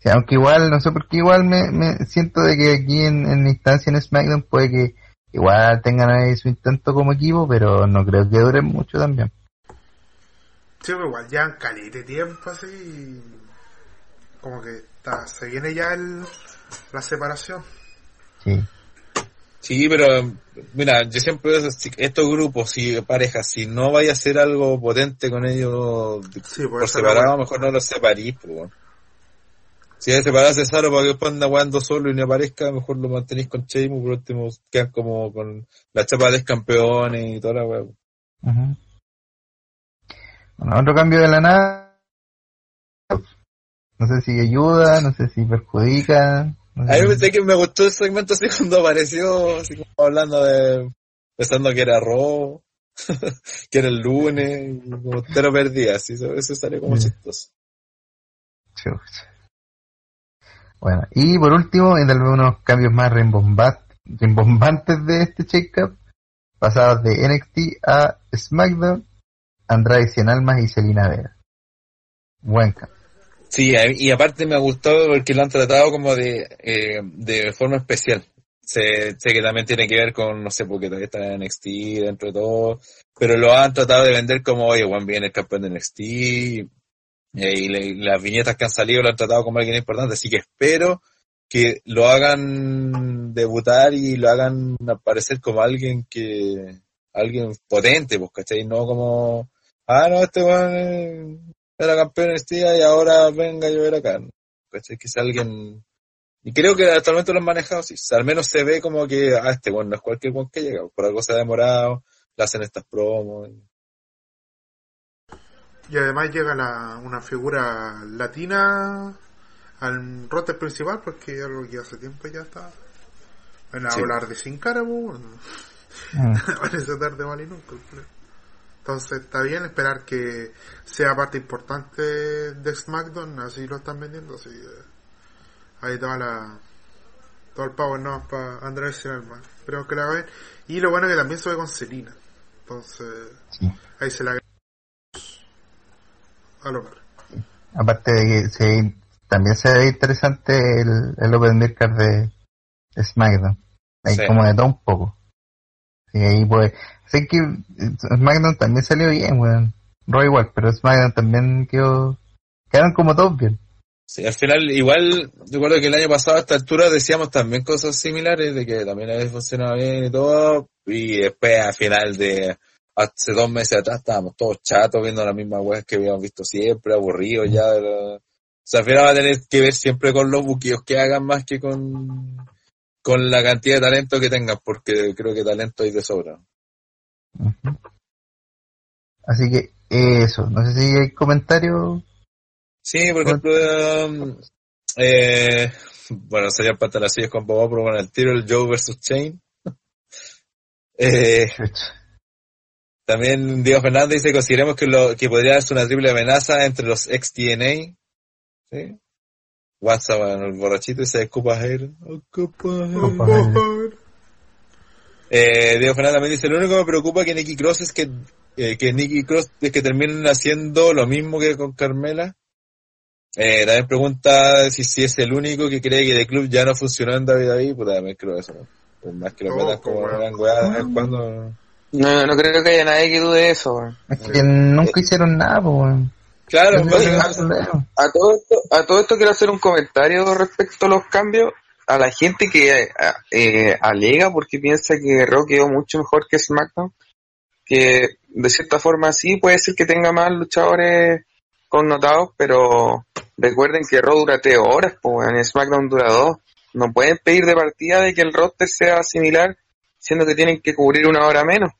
Speaker 1: Sí, aunque igual, no sé por qué igual me, me siento de que aquí en, en la instancia en SmackDown puede que igual tengan ahí su intento como equipo, pero no creo que duren mucho también.
Speaker 2: Sí, pero igual ya en calite tiempo así. Como que está, se viene ya el, la separación.
Speaker 1: Sí.
Speaker 3: Sí, pero mira, yo siempre estos grupos, si parejas, si no vaya a hacer algo potente con ellos
Speaker 2: Sí, por
Speaker 3: separado, mejor no los separís, pues, weón. Si hay separado a Cesaro para que después anda jugando solo y no aparezca, mejor lo mantenéis con Sheamus, por último quedan como con la chapa de campeones y toda la weá.
Speaker 1: Ujú. Bueno, otro cambio de la nada. No sé si ayuda, no sé si perjudica. no sé.
Speaker 3: A mí pensé que me gustó el segmento así cuando apareció, así como hablando de, pensando que era Raw, que era el lunes, como te lo perdí, así, eso, salió como chistoso.
Speaker 1: Bueno, y por último, y tal vez unos cambios más rimbombantes de este check-up, pasados de NXT a SmackDown, Andrade Cien Almas y Selina Vega. Buen cambio.
Speaker 3: Sí, y aparte me ha gustado porque lo han tratado como de, eh, de forma especial. Sé, sé que también tiene que ver con, no sé, porque todavía está en NXT dentro de todo, pero lo han tratado de vender como, oye, Juan viene el campeón de NXT, eh, y, las viñetas que han salido lo han tratado como alguien importante, así que espero que lo hagan debutar y lo hagan aparecer como alguien que, alguien potente, pues, ¿cachai? No como, ah, no, este weón eh, era campeón en NXT y ahora venga yo ver acá. ¿Cachai? Que sea alguien... Y creo que hasta el momento lo han manejado así. Al menos se ve como que, ah, este bueno no es cualquier one que llega. Por algo se ha demorado, le hacen estas promos.
Speaker 2: Y además llega la, una figura latina al roster principal, porque es algo que hace tiempo ya está. Van a
Speaker 3: Sí.
Speaker 2: hablar de Sin Cara. Parece tarde mal y nunca. Entonces está bien esperar que sea parte importante de SmackDown, así lo están vendiendo, así eh, ahí toda la todo el power no para Andrés Sinalman. Creo que la va a ver. Y lo bueno es que también se ve con Selina. Entonces
Speaker 1: Sí.
Speaker 2: ahí se la
Speaker 1: Aparte de que se, también se ve interesante el, el Open de, de SmackDown. Hay
Speaker 3: Sí.
Speaker 1: como de todo un poco. Sí, ahí pues. Así que eh, SmackDown también salió bien, weón. Raw igual, pero SmackDown también quedó. Quedaron como todos bien.
Speaker 3: Sí, al final, igual, recuerdo que el año pasado a esta altura decíamos también cosas similares, de que también había funcionado bien y todo, y después al final de hace dos meses atrás estábamos todos chatos viendo la misma web que habíamos visto siempre, aburridos ya. de la- O sea, al final va a tener que ver siempre con los buquillos que hagan más que con, con la cantidad de talento que tengan, porque creo que talento hay de sobra.
Speaker 1: Así que eso, no sé si hay comentarios.
Speaker 3: Sí, por ejemplo, um, eh, bueno, serían pantalacillos con Bobo, pero bueno, el tiro el Joe versus Chain. Eh, también Diego Fernández dice, consideremos que, lo, que podría darse una triple amenaza entre los ex TNA. ¿Sí? WhatsApp, bueno, el borrachito y se escupa a él. Ocupa a él.
Speaker 1: Ocupa.
Speaker 3: Eh, Diego Fernández también dice, lo único que me preocupa que Nicky Cross es que, eh, que Nicky Cross es que terminen haciendo lo mismo que con Carmela. Eh, también pregunta si, si es el único que cree que el club ya no funcionó en David Puta, también creo eso. ¿no? Por más que lo
Speaker 2: Oh,
Speaker 3: metan como
Speaker 2: pues,
Speaker 3: una weá de vez en cuando.
Speaker 6: No, no creo que haya nadie que dude de eso.
Speaker 1: Es que nunca hicieron nada.
Speaker 3: Claro,
Speaker 1: problema.
Speaker 6: A todo esto, a todo esto quiero hacer un comentario respecto a los cambios. A la gente que eh, alega porque piensa que Raw quedó mucho mejor que SmackDown, que de cierta forma sí puede ser que tenga más luchadores connotados, pero recuerden que Raw dura tres horas, pues en SmackDown dura dos. No pueden pedir de partida de que el roster sea similar, siendo que tienen que cubrir una hora menos.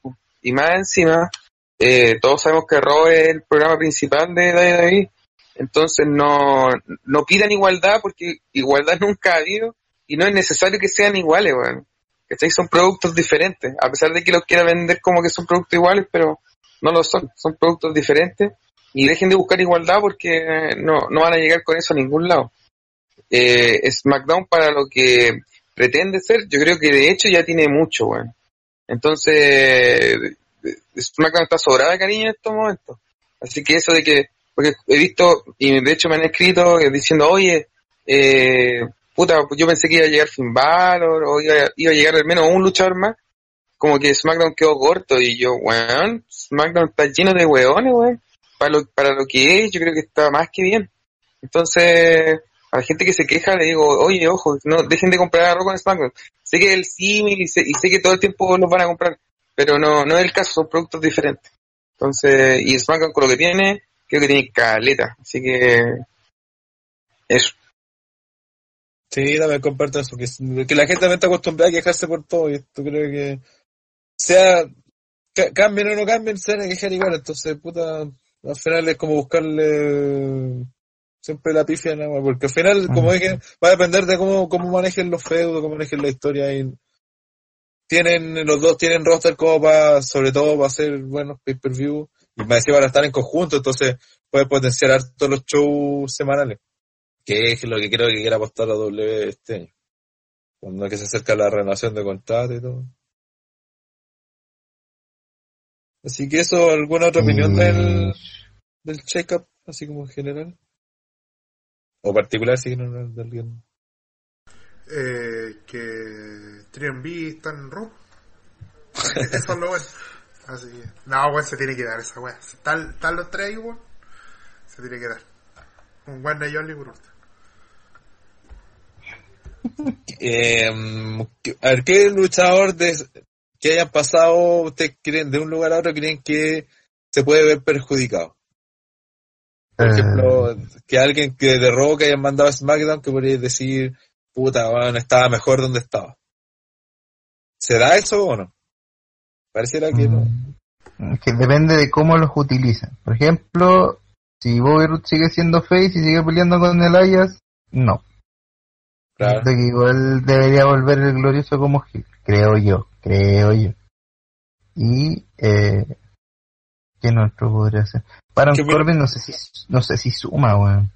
Speaker 6: Y más encima, eh, todos sabemos que Raw es el programa principal de WWE, entonces no, no pidan igualdad porque igualdad nunca ha habido y no es necesario que sean iguales, weón. ¿Cachai? Son productos diferentes, a pesar de que los quiera vender como que son productos iguales, pero no lo son, son productos diferentes y dejen de buscar igualdad porque no, no van a llegar con eso a ningún lado. Eh, SmackDown para lo que pretende ser, yo creo que de hecho ya tiene mucho, weón. Entonces, SmackDown está sobrada de cariño en estos momentos. Así que eso de que, porque he visto, y de hecho me han escrito diciendo, oye, eh, puta, yo pensé que iba a llegar Finn Balor, o iba, iba a llegar al menos un luchador más, como que SmackDown quedó corto, y yo, weón, SmackDown está lleno de weones, weón, para lo, para lo que es, yo creo que está más que bien. Entonces, a la gente que se queja le digo, oye, ojo, no dejen de comprar arroz con SmackDown. Sé que es el símil y sé, y sé que todo el tiempo los van a comprar, pero no, no es el caso, son productos diferentes. Entonces, y SmackDown con lo que tiene, creo que tiene caleta. Así que, eso.
Speaker 3: Sí, también comparto eso, que, que la gente también está acostumbrada a quejarse por todo, y esto creo que sea, ca- cambien o no cambien, se van a quejar igual, entonces, puta, al final es como buscarle siempre la pifia, nada más, porque al final, como dije, va a depender de cómo, cómo manejen los feudos, cómo manejen la historia, y tienen, los dos tienen roster como para, sobre todo para hacer buenos pay-per-view, y me decía para estar en conjunto, entonces puede potenciar harto los shows semanales que es lo que creo que quiere apostar la W este año. Cuando que se acerca la renovación de contrato y todo. Así que eso, ¿alguna otra opinión del, del check-up, así como en general? O particular, si no, no, de alguien.
Speaker 2: Eh, que Trion B está en Raw. Eso es lo bueno. Así que, no, weón, se tiene que dar esa weá. Están, están los tres ahí. Se tiene que dar. Un One Night Only por.
Speaker 3: Eh, a ver, ¿qué luchador de, que hayan pasado, ustedes creen, de un lugar a otro, creen que se puede ver perjudicado? Por
Speaker 1: Eh,
Speaker 3: ejemplo, que alguien que de Raw que hayan mandado a SmackDown que podría decir, puta, bueno, estaba mejor donde estaba. ¿Se da eso o no? Pareciera que no.
Speaker 1: Mm, Que depende de cómo los utilizan. Por ejemplo, si Bobby Roode sigue siendo face y sigue peleando con el Ayas, no.
Speaker 3: Claro.
Speaker 1: Que igual debería volver el glorioso como heel, creo yo, creo yo. Y, eh, ¿quién otro podría ser? Baron Corbin no sé si, no sé si suma, weón.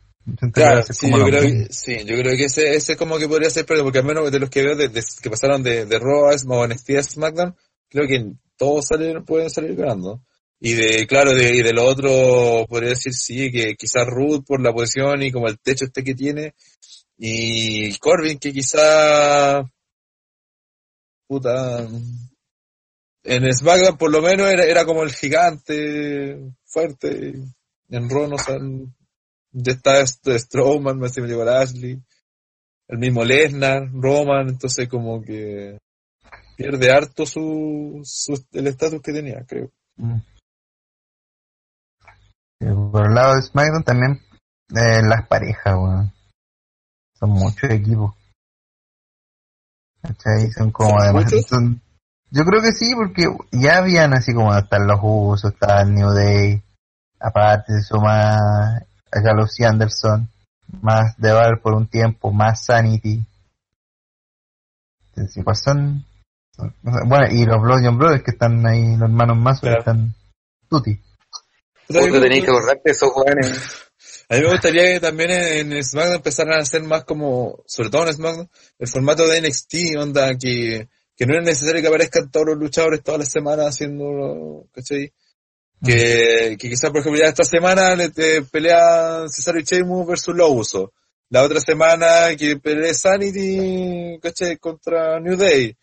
Speaker 3: Claro, sí, yo creo que, sí, yo creo que ese, ese como que podría ser, pero porque al menos de los que veo de, de- que pasaron de, de Raw a Sm- o NXT a SmackDown, creo que todos salieron, pueden salir ganando. Y de, claro, de, y de lo otro, podría decir sí, que quizás Ruth por la posición y como el techo este que tiene, y Corbin que quizá, puta, en SmackDown por lo menos era, era como el gigante, fuerte, en Raw no ya está esto de Strowman, me llegó Ashley, el mismo Lesnar, Roman, entonces como que pierde harto su, su el estatus que tenía, creo.
Speaker 1: Mm. Por el lado de SmackDown también eh, las parejas, weón. Son muchos equipos. ¿Cachai? Son como
Speaker 3: ¿Son
Speaker 1: además.
Speaker 3: muchos?
Speaker 1: son- yo creo que sí, porque ya habían así como están los Usos, está el New Day, aparte se suma a Gallows y Anderson, más Bar por un tiempo, más Sanity. Entonces, igual son, son- bueno, y los Blood Brothers que están ahí, los hermanos más que
Speaker 3: Claro.
Speaker 1: están tutti.
Speaker 3: Puta, a mí
Speaker 6: Puta,
Speaker 3: me
Speaker 6: tenéis que acordarte de esos jóvenes.
Speaker 3: A mí me gustaría que también en, en SmackDown empezaran a hacer más como, sobre todo en SmackDown, el formato de NXT, onda, que, que no es necesario que aparezcan todos los luchadores todas las semanas haciendo, ¿cachai? Que, que quizás, por ejemplo, ya esta semana le te pelea Cesaro y Sheamus versus los Usos. La otra semana que pelee Sanity, ¿cachai? Contra New Day.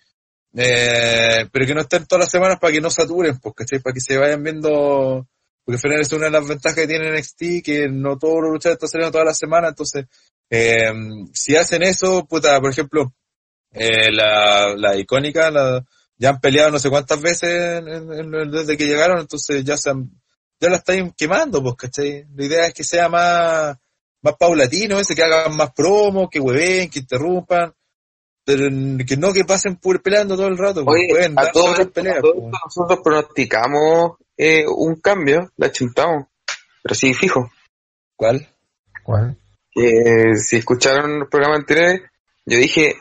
Speaker 3: Eh, pero que no estén todas las semanas para que no saturen, pues, ¿cachai? Para que se vayan viendo, porque al final es una de las ventajas que tiene NXT, que no todos los luchadores están saliendo todas las semanas, entonces, eh, si hacen eso, puta, por ejemplo, eh, la, la icónica, la, ya han peleado no sé cuántas veces en- en- en- desde que llegaron, entonces ya se han, ya la están quemando, pues, ¿cachai? La idea es que sea más, más paulatino, ese que hagan más promos, que hueven, que interrumpan, pero que no que pasen pur peleando todo el rato, pues,
Speaker 6: Oye,
Speaker 3: pueden
Speaker 6: a
Speaker 3: dar
Speaker 6: todo,
Speaker 3: otras
Speaker 6: esto,
Speaker 3: peleas,
Speaker 6: a
Speaker 3: pues.
Speaker 6: nosotros pronosticamos eh, un cambio, la chuntamos. Pero sí, fijo.
Speaker 3: ¿Cuál?
Speaker 1: ¿Cuál?
Speaker 6: que si escucharon los programas anteriores, yo dije,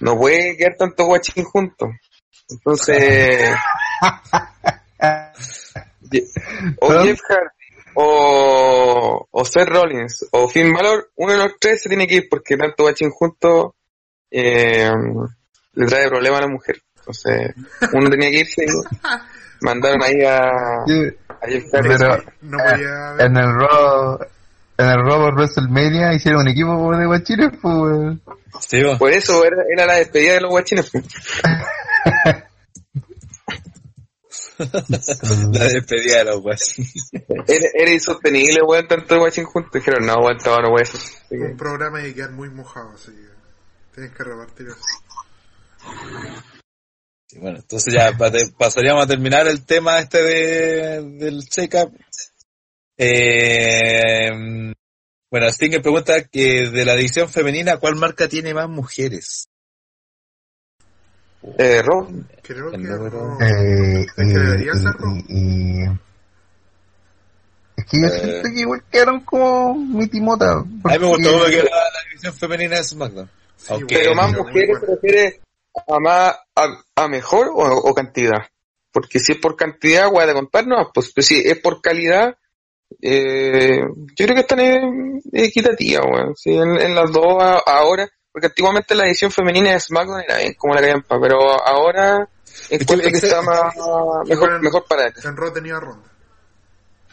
Speaker 6: no puede quedar tanto guachín juntos. Entonces, o Jeff Hardy, o, o Seth Rollins, o Finn Balor, uno de los tres se tiene que ir porque tanto guachín juntos eh, le trae problemas a la mujer. Entonces, uno tenía que irse y mandaron ahí a, a Jeff Hardy.
Speaker 1: Pero
Speaker 2: No podía
Speaker 1: en el Raw, en el Raw WrestleMania hicieron un equipo de guachines, pues.
Speaker 3: Sí.
Speaker 6: Por eso era, era la despedida de los guachines.
Speaker 3: La despedida de los guachis.
Speaker 6: Era, era insostenible, weón, tanto de guachín juntos. Dijeron, no, aguanta, no, weón.
Speaker 2: Un programa y quedar muy mojado, así que tienes que repartir eso.
Speaker 3: Sí, bueno, entonces ya pasaríamos a terminar el tema este de, del check-up. Eh, bueno, Stinger pregunta que de la división femenina, ¿cuál marca tiene más mujeres?
Speaker 6: Eh, Rob,
Speaker 2: Creo que.
Speaker 1: Eh,
Speaker 2: Es que debería ser
Speaker 1: Es que yo
Speaker 3: Eh.
Speaker 1: siento que igual quedaron como mi timota.
Speaker 3: A mí me gustó que la, la división femenina de SmackDown.
Speaker 2: Sí,
Speaker 6: pero más mujeres refiere a más, a, a mejor o, o cantidad. Porque si es por cantidad, voy a contar, no, pues, pues si es por calidad, eh, yo creo que están eh, equitativas, weón. Sí, en, en las dos a- ahora, porque antiguamente la edición femenina de SmackDown era bien como la callampa, pero ahora
Speaker 3: Es
Speaker 6: encuentro
Speaker 3: que-
Speaker 6: que está más, mejor,
Speaker 2: Igual-
Speaker 6: mejor para él.
Speaker 2: En Raw tenía ronda.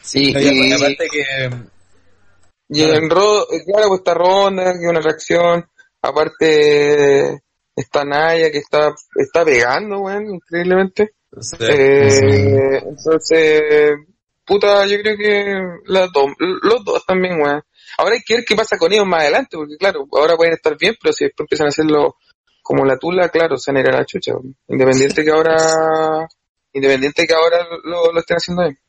Speaker 6: Sí,
Speaker 3: y
Speaker 6: y,
Speaker 3: apa- aparte que
Speaker 6: y en Ro, claro, pues está Ronda, que es una reacción. Aparte, está Naya, que está, está pegando, weón, increíblemente.
Speaker 3: sí,
Speaker 6: Eh, entonces, puta, yo creo que las dos, los dos también, weón. Ahora hay que ver qué pasa con ellos más adelante, porque claro, ahora pueden estar bien, pero si después empiezan a hacerlo como la tula, claro, se a la chucha. Independiente que ahora, independiente que ahora lo, lo estén haciendo bien.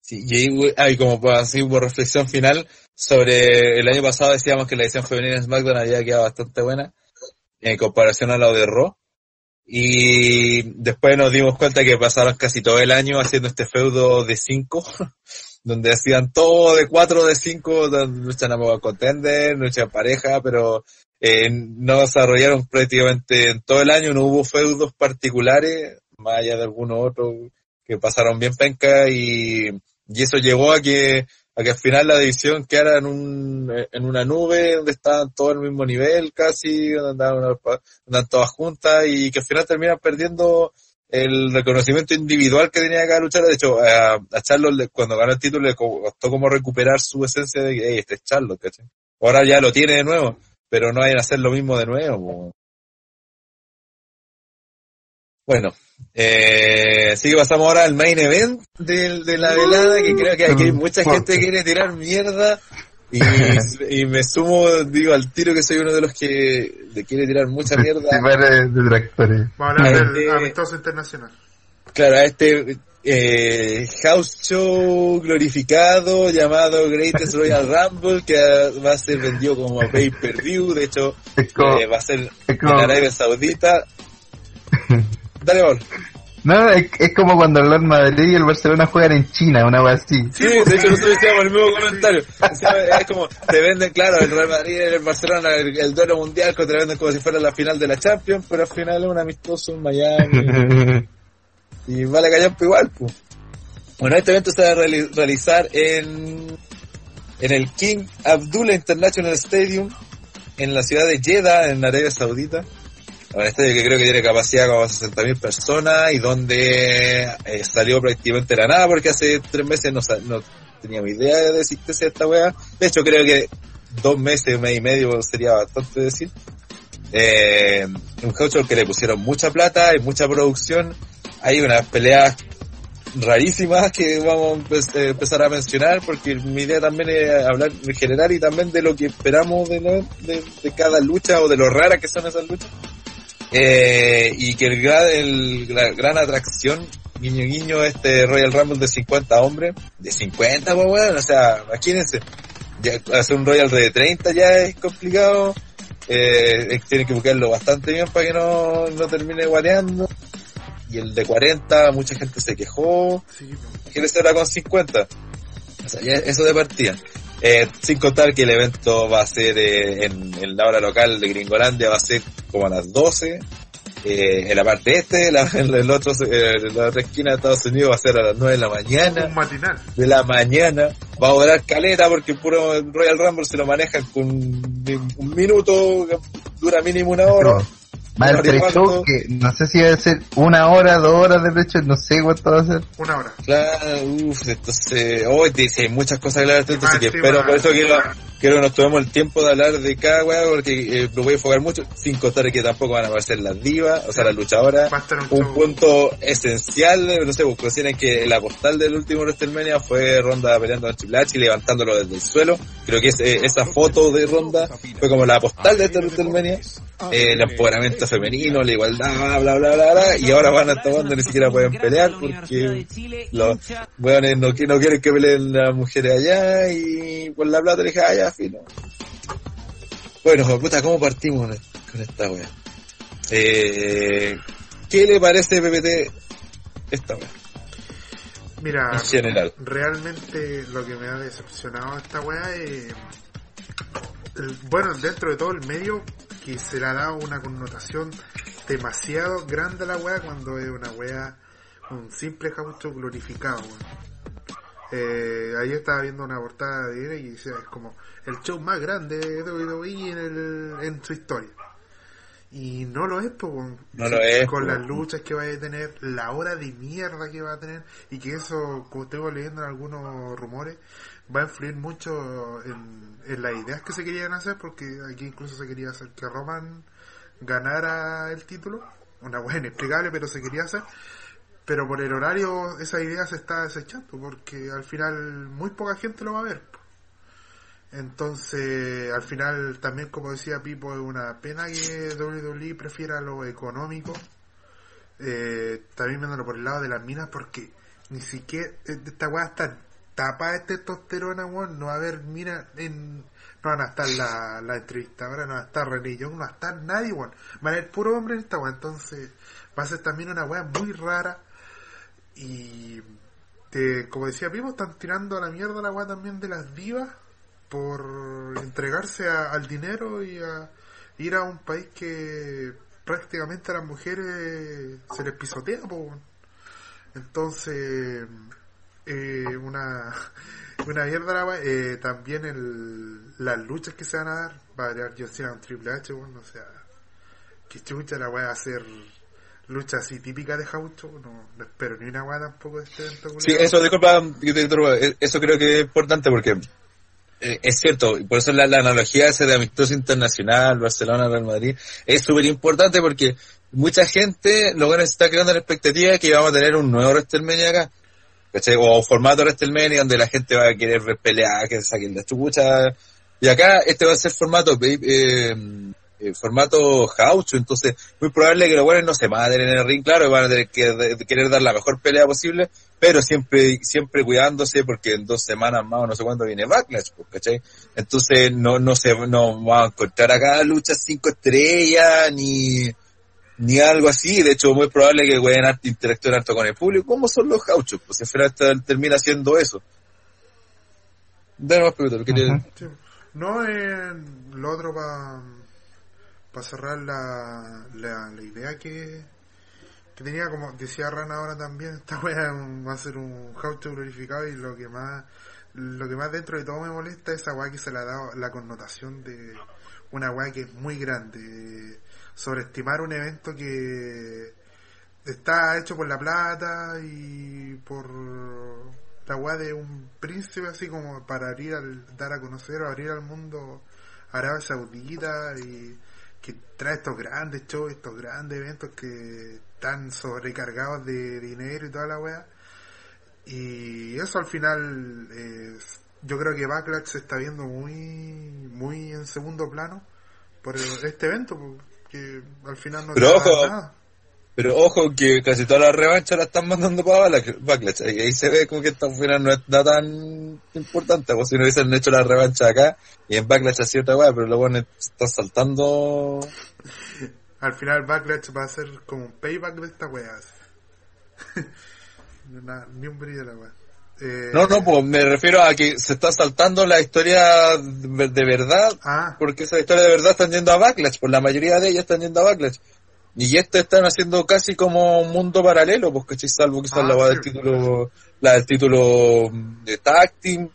Speaker 3: Sí, y ahí, como así por reflexión final sobre el año pasado decíamos que la edición femenina de SmackDown había quedado bastante buena en comparación a la de Raw y después nos dimos cuenta que pasaron casi todo el año haciendo este feudo de cinco donde hacían todo de cuatro de cinco donde luchan a contender, luchan pareja pero eh, no desarrollaron prácticamente en todo el año no hubo feudos particulares más allá de algunos otros que pasaron bien penca y, y eso llevó a que a que al final la división quedara en un en una nube donde estaban todos al mismo nivel casi donde andaban, andaban todas juntas y que al final terminan perdiendo el reconocimiento individual que tenía cada luchador. De hecho, a, a Charlotte cuando ganó el título le co- costó como recuperar su esencia de que "Ey, este es Charlotte, ¿cachai? Ahora ya lo tiene de nuevo, pero no vayan a hacer lo mismo de nuevo. Bueno, eh, así que pasamos ahora al main event del- de, la velada, que creo que aquí hay mucha gente que quiere tirar mierda. Y, y me sumo, digo, al tiro que soy uno de los que le quiere tirar mucha mierda.
Speaker 1: Detractores.
Speaker 2: Vamos a hablar del
Speaker 3: Eh,
Speaker 2: amistoso internacional.
Speaker 3: Claro, a este eh, house show glorificado llamado Greatest Royal Rumble que va a ser vendido como pay-per-view, de hecho
Speaker 1: Es como,
Speaker 3: eh, va a ser en Arabia Saudita. Dale, Paul.
Speaker 1: no, es, es como cuando el Real Madrid y el Barcelona juegan en China, una wea así.
Speaker 3: Sí, de hecho nosotros decíamos el mismo comentario. Decíamos, es como, te venden, claro, el Real Madrid y el Barcelona, el, el duelo mundial, que te venden como si fuera la final de la Champions, pero al final es un amistoso en Miami. y vale callampa igual, pues. Bueno, este evento se va a reali- realizar en, en el King Abdullah International Stadium, en la ciudad de Jeddah, en Arabia Saudita. Un estadio que creo que tiene capacidad como 60.000 personas y donde eh, salió prácticamente la nada porque hace tres meses no, no teníamos idea de existencia de esta wea. De hecho, creo que dos meses, un mes y medio sería bastante decir. Eh, un show que le pusieron mucha plata y mucha producción. Hay unas peleas rarísimas que vamos a eh, empezar a mencionar porque mi idea también es hablar en general y también de lo que esperamos de, de, de cada lucha o de lo raras que son esas luchas. Eh, y que el gran, el, la gran atracción, guiño guiño, este Royal Rumble de 50 hombres, de 50, pues bueno, o sea, imagínense, ya hacer un Royal de 30 ya es complicado, eh, tienen que buscarlo bastante bien para que no, no termine guareando, y el de 40 mucha gente se quejó,
Speaker 2: Sí.
Speaker 3: Imagínense ahora con 50. O sea, ya eso de partida. Eh, sin contar que el evento va a ser eh, en, en la hora local de Gringolandia, va a ser como a las 12. Eh, en la parte este, la, en el otro, eh, en la otra esquina de Estados Unidos va a ser a las 9 de la mañana.
Speaker 2: un matinal.
Speaker 3: De la mañana. Va a durar caleta porque puro Royal Rumble se lo manejan con un minuto, dura mínimo una hora.
Speaker 1: Más el pre-show que no sé si va a ser una hora, dos horas de pre-show, no sé cuánto va a ser.
Speaker 2: Una hora.
Speaker 3: Claro, uff, entonces, hoy dice, hay muchas cosas que hablar, entonces
Speaker 2: Más
Speaker 3: que
Speaker 2: encima-
Speaker 3: espero, por eso quiero, quiero que nos tomemos el tiempo de hablar de cada weá, porque eh, lo voy a enfocar mucho, sin contar que tampoco van a aparecer las divas, o sea, las luchadoras.
Speaker 2: Va a estar un,
Speaker 3: Un punto esencial, eh, no sé, pues consideren que la postal del último WrestleMania fue Ronda peleando con Triple H y levantándolo desde el suelo. Creo que ese- esa foto de Ronda fue como la postal de este WrestleMania. Eh, el empoderamiento femenino, la igualdad, bla, bla, bla, bla, y ahora van a estar donde ni siquiera pueden pelear porque los weones no, no quieren que peleen las mujeres allá y por la plata le dije, ya, fino. Bueno, puta, ¿cómo partimos con con esta wea? Eh, ¿Qué le parece PPT esta wea?
Speaker 2: Mira,
Speaker 3: En general.
Speaker 2: realmente lo que me ha decepcionado esta weá es. el- bueno, dentro de todo el medio, que se le ha dado una connotación demasiado grande a la weá cuando es una weá, un simple gaucho glorificado, weón. Eh, ayer estaba viendo una portada de y decía, es como el show más grande de WWE en, el, en su historia. Y no lo es, pues, weón.
Speaker 3: No lo es,
Speaker 2: Con las luchas que va a tener, la hora de mierda que va a tener, y que eso, como estuve leyendo en algunos rumores, va a influir mucho en, las ideas que se querían hacer, porque aquí incluso se quería hacer que Roman ganara el título, una buena inexplicable, pero se quería hacer. Pero por el horario esa idea se está desechando, porque al final muy poca gente lo va a ver. Entonces, al final también, como decía Pipo, es una pena que WWE prefiera lo económico. Eh, también viéndolo por el lado de las minas, porque ni siquiera eh, esta weá está tapada de testosterona, weón. No va a haber minas en. No van a estar la, la entrevistadora, no va a estar René Young, no va a estar nadie, weón. Van a haber puro hombre en esta weá. Entonces, va a ser también una weá muy rara. Y. te- como decía Pipo, están tirando a la mierda la weá también de las divas por entregarse a- al dinero y a ir a un país que prácticamente a las mujeres se les pisotea, weón. entonces eh, una una mierda eh, también el, las luchas que se van a dar va a variar John Cena con Triple H, weón, o sea que chucha la va a ser lucha así típica de Jaucho, no, espero ni una weá tampoco de este evento.
Speaker 3: Sí, eso, disculpa, eh, eso creo que es importante porque eh, es cierto, por eso la, la analogía esa de amistoso internacional, Barcelona, Real Madrid, es súper importante porque mucha gente, lo bueno, está creando la expectativa de que vamos a tener un nuevo WrestleMania acá. ¿Cachai? O un formato WrestleMania donde la gente va a querer ver pelear, que saquen la chucha. Y acá este va a ser formato, eh, eh, formato jaucho, entonces muy probable que los buenos no se maten en el ring, claro, van a tener que querer dar la mejor pelea posible, pero siempre siempre cuidándose porque en dos semanas más o no sé cuándo viene Backlash, pues, ¿cachai? Entonces no no se no va a encontrar acá luchas cinco estrellas ni ni algo así, de hecho muy probable que puedan harto interactuar harto con el público, como son los gauchos, pues al final esta- termina siendo eso. Dale más preguntas, ¿quería-
Speaker 1: Ujú.
Speaker 2: Sí. No, eh, lo otro para cerrar la, la, la idea que, que tenía, como decía Rana ahora también, esta wea va a ser un Jaucho glorificado y lo que más lo que más dentro de todo me molesta es esa weá que se le ha dado la connotación de una weá que es muy grande, sobreestimar un evento que está hecho por la plata y por la weá de un príncipe así como para abrir al, dar a conocer o abrir al mundo Arabia Saudita y que trae estos grandes shows, estos grandes eventos que están sobrecargados de dinero y toda la weá. Y eso al final, yo creo que Backlash se está viendo muy, muy en segundo plano por este evento, porque al final no
Speaker 3: Pero ojo,
Speaker 2: nada.
Speaker 3: Pero ojo que casi todas las revanchas la están mandando para Back- Backlash. Y ahí se ve como que esta final no es nada tan importante. Como si no hubiesen hecho la revancha acá y en Backlash así otra weá, pero buenos están saltando.
Speaker 2: Al final Backlash va a ser como un payback de esta weá. Ni un brillo de la weá. Eh,
Speaker 3: No, no, pues me refiero a que se está saltando la historia de, verdad,
Speaker 2: Ah,
Speaker 3: porque esa historia de verdad están yendo a Backlash, por la mayoría de ellas están yendo a Backlash. Y esto están haciendo casi como un mundo paralelo, pues que salvo quizás
Speaker 2: Ah,
Speaker 3: la del título, la del título de tag team,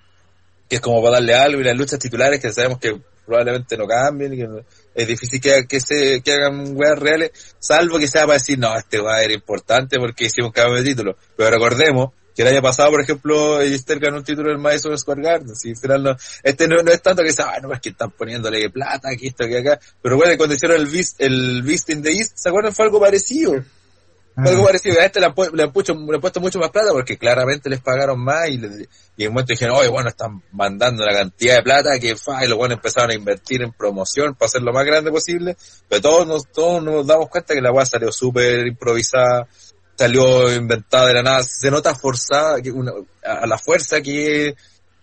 Speaker 3: que es como para darle algo, y las luchas titulares que sabemos que probablemente no cambien, y que es difícil que, que se, que hagan weas reales, salvo que sea para decir, no, este weá era importante porque hicimos cambio de título. Pero recordemos que el año pasado, por ejemplo, Easter ganó un título del Madison Square Garden, si al final no, este no, no es tanto que sea, ah, no, es que están poniéndole plata aquí, esto, que acá, pero bueno, cuando hicieron el Beast, el Beast in the East, ¿se acuerdan? Fue algo parecido. Fue algo parecido, a este le han, le han puesto, le han puesto mucho más plata porque claramente les pagaron más y, le- y en un momento dijeron, oye, bueno, están mandando la cantidad de plata que fa, y los buenos empezaron a invertir en promoción para hacer lo más grande posible, pero todos nos, todos nos damos cuenta que la weá salió súper improvisada, salió inventada de la nada, se nota forzada, a, la fuerza que,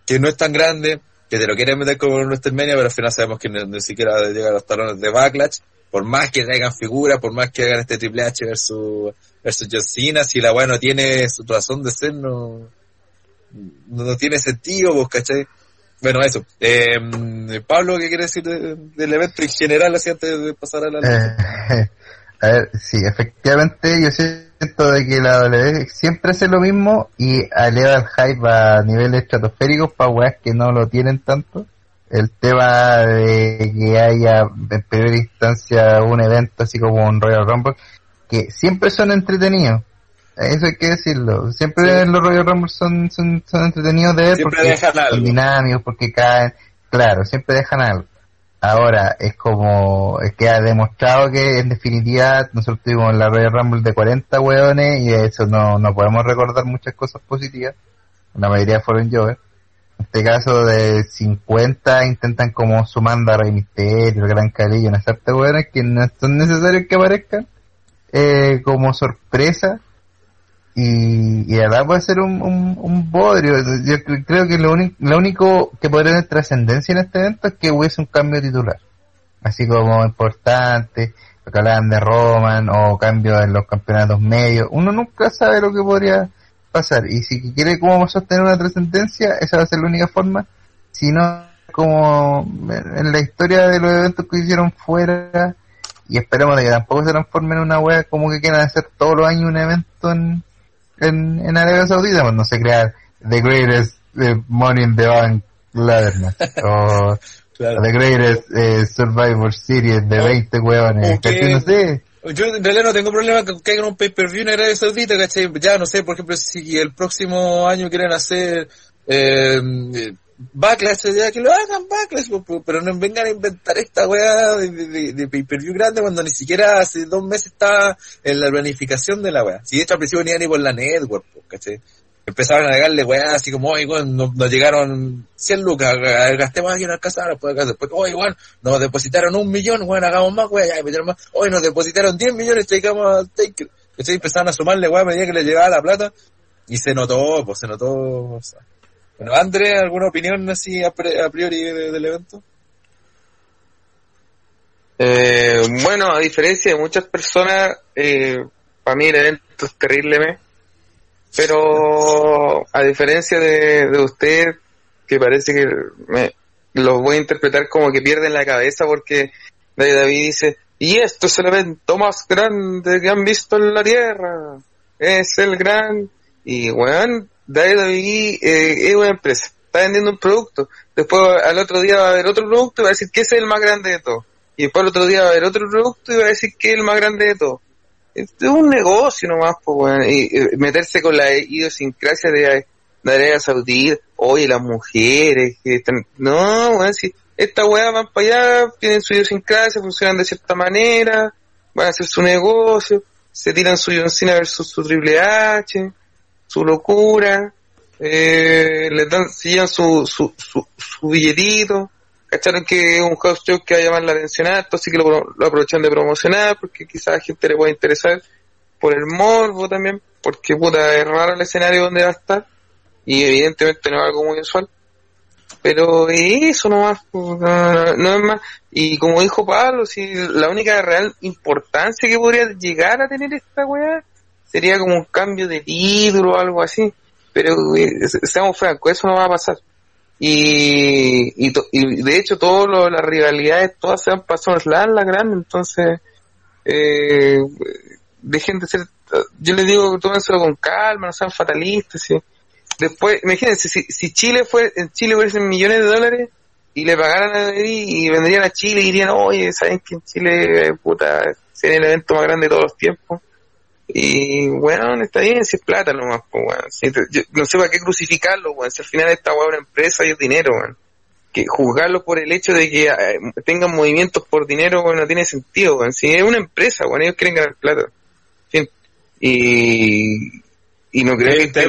Speaker 3: que no es tan grande, que te lo quieren meter como en WrestleMania, pero al final sabemos que ni, siquiera llega a los talones de Backlash, por más que traigan figuras, por más que hagan este Triple H versus, versus John Cena, si la weá no tiene su razón de ser, no, no, tiene sentido, vos, ¿cachai? Bueno, eso. Eh, Pablo, ¿qué quiere decir de- del evento en general, así antes de pasar a la
Speaker 1: Eh, a ver, sí, efectivamente yo siento de que la W siempre hace lo mismo y eleva el hype a niveles estratosféricos para weas que no lo tienen tanto. El tema de que haya en primera instancia un evento así como un Royal Rumble, que siempre son entretenidos. Eso hay que decirlo. Siempre
Speaker 3: Sí.
Speaker 1: los Royal Rumble son, son, son entretenidos de ver
Speaker 3: Siempre
Speaker 1: porque son dinámicos, porque caen. Claro, siempre dejan algo. Ahora es como es que ha demostrado que en definitiva nosotros tuvimos la Royal Rumble de 40 hueones y de eso no, no podemos recordar muchas cosas positivas. La mayoría fueron yo. En este caso de 50 intentan como sumando a Rey Misterio, el Gran Calillo, unas artes hueones que no son necesarios que aparezcan eh, como sorpresa y, y verdad puede ser un, un, un. Yo cre- creo que lo, único lo único que podría tener trascendencia en este evento es que hubiese un cambio titular. Así como importante, lo que hablaban de Roman o cambio en los campeonatos medios. Uno nunca sabe lo que podría pasar. Y si quiere como sostener una trascendencia, esa va a ser la única forma. Si no, como en la historia de los eventos que hicieron fuera, y esperemos de que tampoco se transforme en una wea como que quieran hacer todos los años un evento en, en, en Arabia Saudita, pues no sé, crear The Greatest eh, Money in the Bank Ladder Match, o
Speaker 3: Claro.
Speaker 1: The Greatest eh, Survivor Series de 20 huevones,
Speaker 3: o que-
Speaker 1: ¿cachai? no sé,
Speaker 3: yo en realidad no tengo problema con que hagan un pay-per-view en Arabia Saudita, ¿cachai? Ya no sé, por ejemplo, si el próximo año quieren hacer eh, Backlash, ya que lo hagan Backlash, pero no vengan a inventar esta weá de, de, pay-per-view grande cuando ni siquiera hace dos meses está en la planificación de la weá. Si de hecho al principio ni ni por la network, ¿cachai? Empezaron a negarle weá así como, oye, weón, nos, nos llegaron 100 lucas, gastemos aquí en Alcázar, después, después, oye, weón, nos depositaron un millón, weón, hagamos más, weón, ya, metieron más, oye, nos depositaron 10 millones, llegamos al Taker. ¿Cachai? Empezaron a sumarle weá a medida que le llegaba la plata, y se notó, pues se notó. Bueno, André, ¿alguna opinión así a, pre- a priori de- del evento?
Speaker 6: Eh, bueno, a diferencia de muchas personas, eh, para mí el evento es terrible, me. pero a diferencia de, de usted, que parece que me, los voy a interpretar como que pierden la cabeza porque David David dice, y esto es el evento más grande que han visto en la Tierra, es el gran... Y weón, David eh, es una empresa, está vendiendo un producto, después al otro día va a haber otro producto y va a decir que ese es el más grande de todos. Y después al otro día va a haber otro producto y va a decir que es el más grande de todos. Es un negocio nomás, pues, weón. Y, meterse con la idiosincrasia de, de Arabia Saudita, oye, las mujeres, que están, no, weón, si esta weá van para allá, tienen su idiosincrasia, funcionan de cierta manera, van a hacer su negocio, se tiran su John Cena versus su Triple H, su locura, eh, les dan, se llevan su, su, su, su billetito, cacharon que es un house que va a llamar la atención alto, así que lo, aprovechan de promocionar, porque quizás a gente le puede interesar por el morbo también, porque puta, es raro el escenario donde va a estar, y evidentemente no es algo muy usual. Pero eso nomás, no, no es más. Y como dijo Pablo, si la única real importancia que podría llegar a tener esta weá sería como un cambio de título o algo así. Pero eh, seamos francos, eso no va a pasar. Y, y, to- y de hecho todas las rivalidades todas se han pasado en la grande, entonces eh, dejen de ser, yo les digo tómenselo con calma, no sean fatalistas, ¿sí? después, imagínense, si, si Chile fue, en Chile hubiesen millones de dólares y le pagaran a David y vendrían a Chile y dirían, oye, saben que en Chile, puta, sería el evento más grande de todos los tiempos. Y, bueno, está bien, si es plata nomás, pues, weón. Si te- yo no sé para qué crucificarlo, weón. Si al final esta weón una empresa y es dinero, weón. Que juzgarlo por el hecho de que eh, tengan movimientos por dinero, weón, no tiene sentido, weón. Si es una empresa, weón, ellos quieren ganar plata. Fin. Y, y no creo que estén-